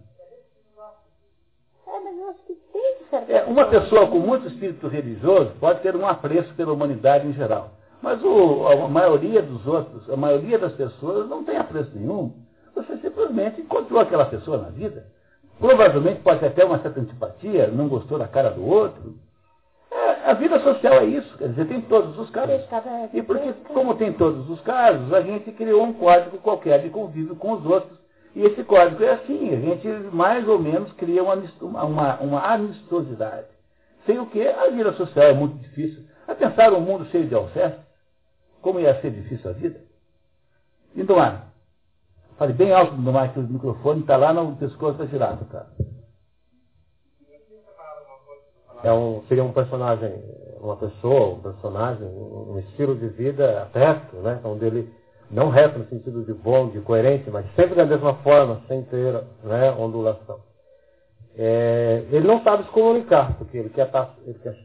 É, mas eu acho que tem que ser. É, uma pessoa com muito espírito religioso pode ter um apreço pela humanidade em geral. Mas o- a maioria dos outros, a maioria das pessoas não tem apreço nenhum. Você simplesmente encontrou aquela pessoa na vida. Provavelmente pode ter até uma certa antipatia, não gostou da cara do outro. É, a vida social é isso, quer dizer, tem todos os casos. E porque, como tem todos os casos, a gente criou um código qualquer de convívio com os outros. E esse código é assim, a gente mais ou menos cria uma, uma, uma amistosidade. Sem o que a vida social é muito difícil. A pensar um mundo cheio de alcestes, como ia ser difícil a vida? Lindomar, fale bem alto, Lindomar, que o microfone está lá no pescoço da girafa, tá? É um, seria um personagem, uma pessoa, um personagem, um, estilo de vida reto, né? Onde ele, não reto no sentido de bom, de coerente, mas sempre da mesma forma, sem ter né, ondulação. É, ele não sabe se comunicar, porque ele quer, tá, ele quer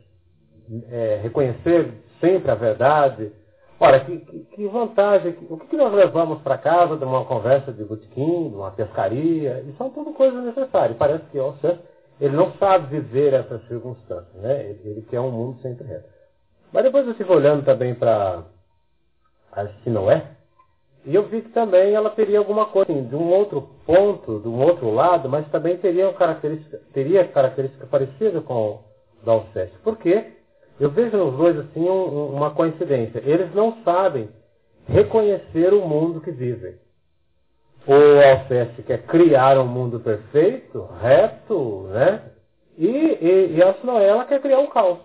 é, reconhecer sempre a verdade. Ora, que, que, que vantagem, que- o que, que nós levamos para casa de uma conversa de botequim, de uma pescaria, e são tudo coisas necessárias. Parece que ó, você- ele não sabe viver essas circunstâncias, né? Ele, ele quer um mundo sempre reto. Mas depois eu estive olhando também para a Sinoé, e eu vi que também ela teria alguma coisa assim, de um outro ponto, de um outro lado, mas também teria, uma característica, teria característica parecida com o da Alceste. Por quê? Eu vejo nos dois assim um- um- uma coincidência. Eles não sabem reconhecer o mundo que vivem. O Alceste quer criar um mundo perfeito, reto, né? E, e, e a Sinoé, ela quer criar um caos.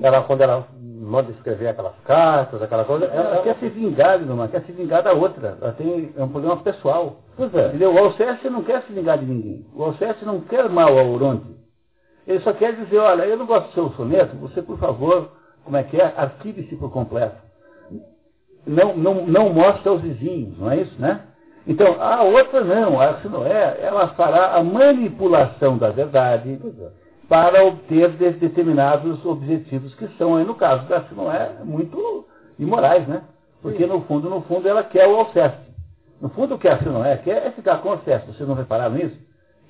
Ela, quando ela manda escrever aquelas cartas, aquela coisa, ela, Ela quer se vingar, Lindomar, quer se vingar da outra. Ela tem é um problema pessoal. Pois é. Entendeu? O Alceste não quer se vingar de ninguém. O Alceste não quer mal ao Oronte. Ele só quer dizer, olha, eu não gosto do seu soneto, você, por favor, como é que é? Arquive-se por completo. Não, não, não mostre aos vizinhos, não é isso, né? Então, a outra não, a Sinoé, ela fará a manipulação da verdade para obter de- determinados objetivos que são, aí no caso da Sinoé, muito imorais, né? Porque no fundo, no fundo, ela quer o Alceste. No fundo, o que a Sinoé quer é ficar com o Alceste. Vocês não repararam nisso?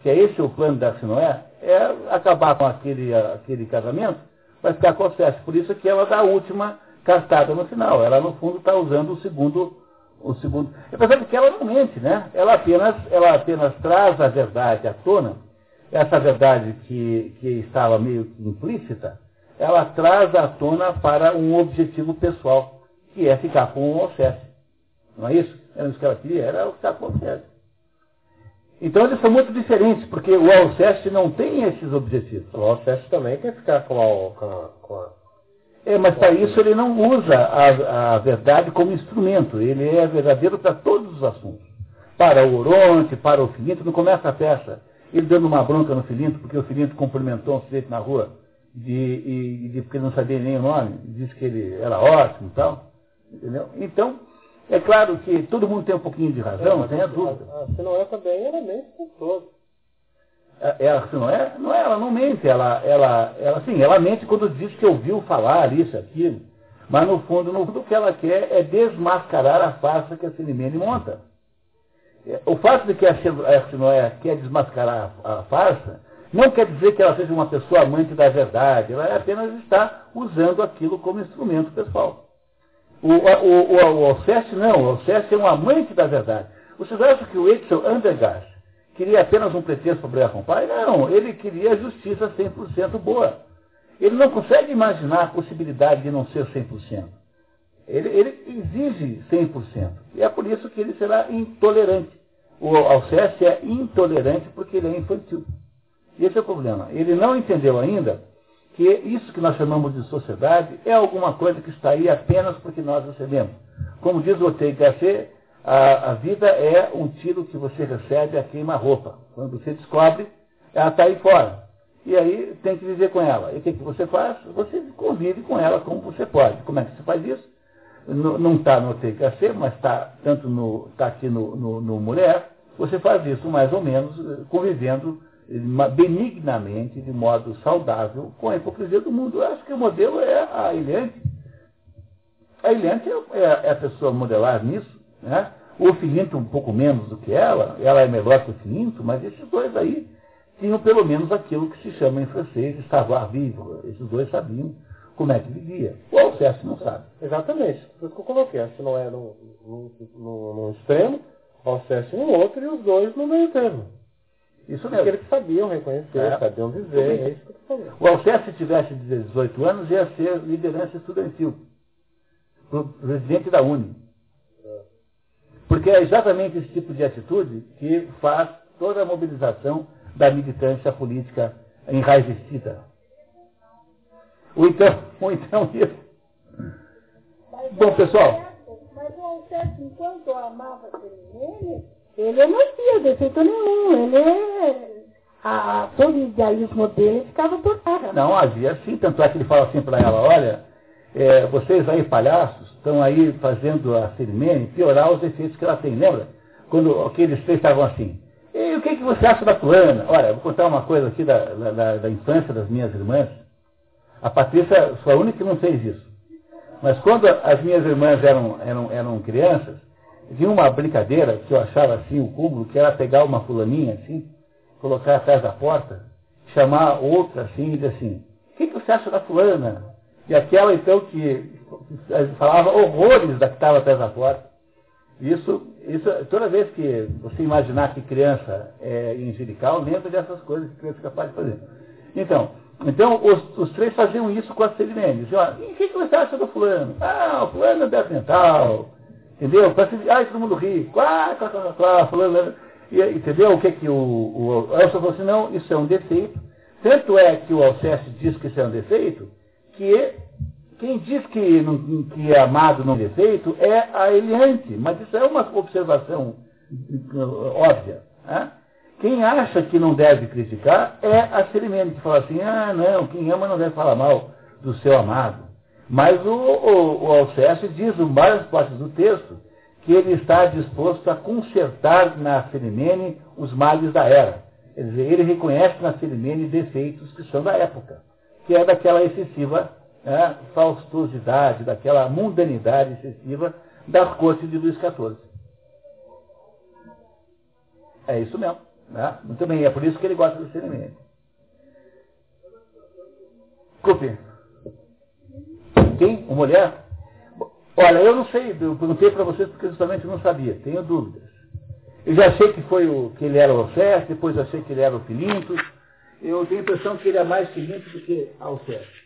Que é esse o plano da Sinoé? É acabar com aquele, aquele casamento, vai ficar com o Alceste. Por isso que ela dá a última cartada no final. Ela, no fundo, está usando o segundo, o segundo. Apesar de que ela não mente, né? Ela apenas, ela apenas traz a verdade à tona, essa verdade que, que estava meio que implícita, ela traz à tona para um objetivo pessoal, que é ficar com o Alceste. Não é isso? Era isso que ela queria, era ficar com o Alceste. Então eles são muito diferentes, porque o Alceste não tem esses objetivos. O Alceste também quer ficar com a, com a, com a é, mas para isso ele não usa a, a, verdade como instrumento. Ele é verdadeiro para todos os assuntos. Para o Oronte, para o Filinto, não começa a peça. Ele dando uma bronca no Filinto, porque o Filinto cumprimentou um sujeito na rua, de, de, porque ele não sabia nem o nome, disse que ele era ótimo e tal. Entendeu? Então, é claro que todo mundo tem um pouquinho de razão, é, não tenha dúvida. A, a Sinoé também era bem todo. Ela, não é, não é, ela não mente, ela, ela, ela, sim, ela mente quando diz que ouviu falar isso, aquilo, mas no fundo, no fundo, o que ela quer é desmascarar a farsa que a Silimene monta. É, o fato de que a Sinoé quer desmascarar a, farsa, não quer dizer que ela seja uma pessoa amante da verdade, ela apenas está usando aquilo como instrumento pessoal. O, o, o, o Alceste não, o Alceste é um amante da verdade. Vocês acham que o Axel Andergast queria apenas um pretexto para brigar com o pai? Não, ele queria justiça 100% boa. Ele não consegue imaginar a possibilidade de não ser 100%. Ele, ele exige 100%. E é por isso que ele será intolerante. O Alceste é intolerante porque ele é infantil. E esse é o problema. Ele não entendeu ainda que isso que nós chamamos de sociedade é alguma coisa que está aí apenas porque nós recebemos. Como diz o Gasset, a, a, vida é um tiro que você recebe a queima-roupa. Quando você descobre, ela está aí fora. E aí tem que viver com ela. E o que, que você faz? Você convive com ela como você pode. Como é que você faz isso? Não está no TKC, mas está tanto no, tá aqui no, no, no Mulher. Você faz isso mais ou menos convivendo benignamente, de modo saudável, com a hipocrisia do mundo. Eu acho que o modelo é a Eliante. A Eliante é, é a pessoa modelar nisso. Né? O Filinto um pouco menos do que ela, ela é melhor que o Filinto, mas esses dois aí tinham pelo menos aquilo que se chama em francês savoir vivo. Esses dois sabiam como é que vivia. O Alceste não sabe. Exatamente. Por isso que eu coloquei. Que não é num extremo, o Alceste no outro e os dois no meio termo. Isso mesmo. Porque eles sabiam reconhecer, é. sabiam viver. É isso que eu falando. O Alceste, se tivesse 18 anos, ia ser liderança estudantil. Presidente da Uni. Porque é exatamente esse tipo de atitude que faz toda a mobilização da militância política enraivecida. Ou então, ou então isso. Bom, pessoal. Mas o Alceste, enquanto amava ele, ele não tinha defeito nenhum. Ele é a, todo o idealismo dele ficava por terra. Não, havia sim, tanto é que ele fala assim para ela, olha, é, vocês aí, palhaços, estão aí fazendo a Sirimene piorar os efeitos que ela tem. Lembra? Quando aqueles três estavam assim. E o que, que você acha da fulana? Olha, vou contar uma coisa aqui da, da, da infância das minhas irmãs. A Patrícia foi a única que não fez isso. Mas quando as minhas irmãs eram, eram, eram crianças, tinha uma brincadeira que eu achava assim, o cúmulo, que era pegar uma fulaninha assim, colocar atrás da porta, chamar outra assim e dizer assim, o que, que você acha da fulana? E aquela, então, que falava horrores da que estava atrás da porta. Isso, isso, toda vez que você imaginar que criança é angelical, lembra dessas coisas que criança é capaz de fazer. Então, então os, os três faziam isso com a. Diziam, ah, o que, que você acha do fulano? Ah, o fulano é deve mental. Entendeu? Ah, todo mundo ri. Quá, quá, quá, quá, fulano. E, entendeu o que, que o, o Elson falou assim? Não, isso é um defeito. Tanto é que o Alceste diz que isso é um defeito, que quem diz que, que é amado não defeito é a Eliante, mas isso é uma observação uh, óbvia. Né? Quem acha que não deve criticar é a Cerimene, que fala assim, ah, não, quem ama não deve falar mal do seu amado. Mas o, o, o Alceste diz em várias partes do texto que ele está disposto a consertar na Cerimene os males da era. Quer dizer, ele reconhece na Cerimene defeitos que são da época que é daquela excessiva né, faustosidade, daquela mundanidade excessiva da corte de Luís XIV. É isso mesmo. Né? Muito bem, é por isso que ele gosta do cerimônia. Desculpe. Quem? Uma mulher? Olha, eu não sei, eu perguntei para vocês porque justamente não sabia, tenho dúvidas. Eu já achei que foi o que ele era o Alceste, depois achei que ele era o Filinto. Eu tenho a impressão que ele é mais Filinto do que Alceste.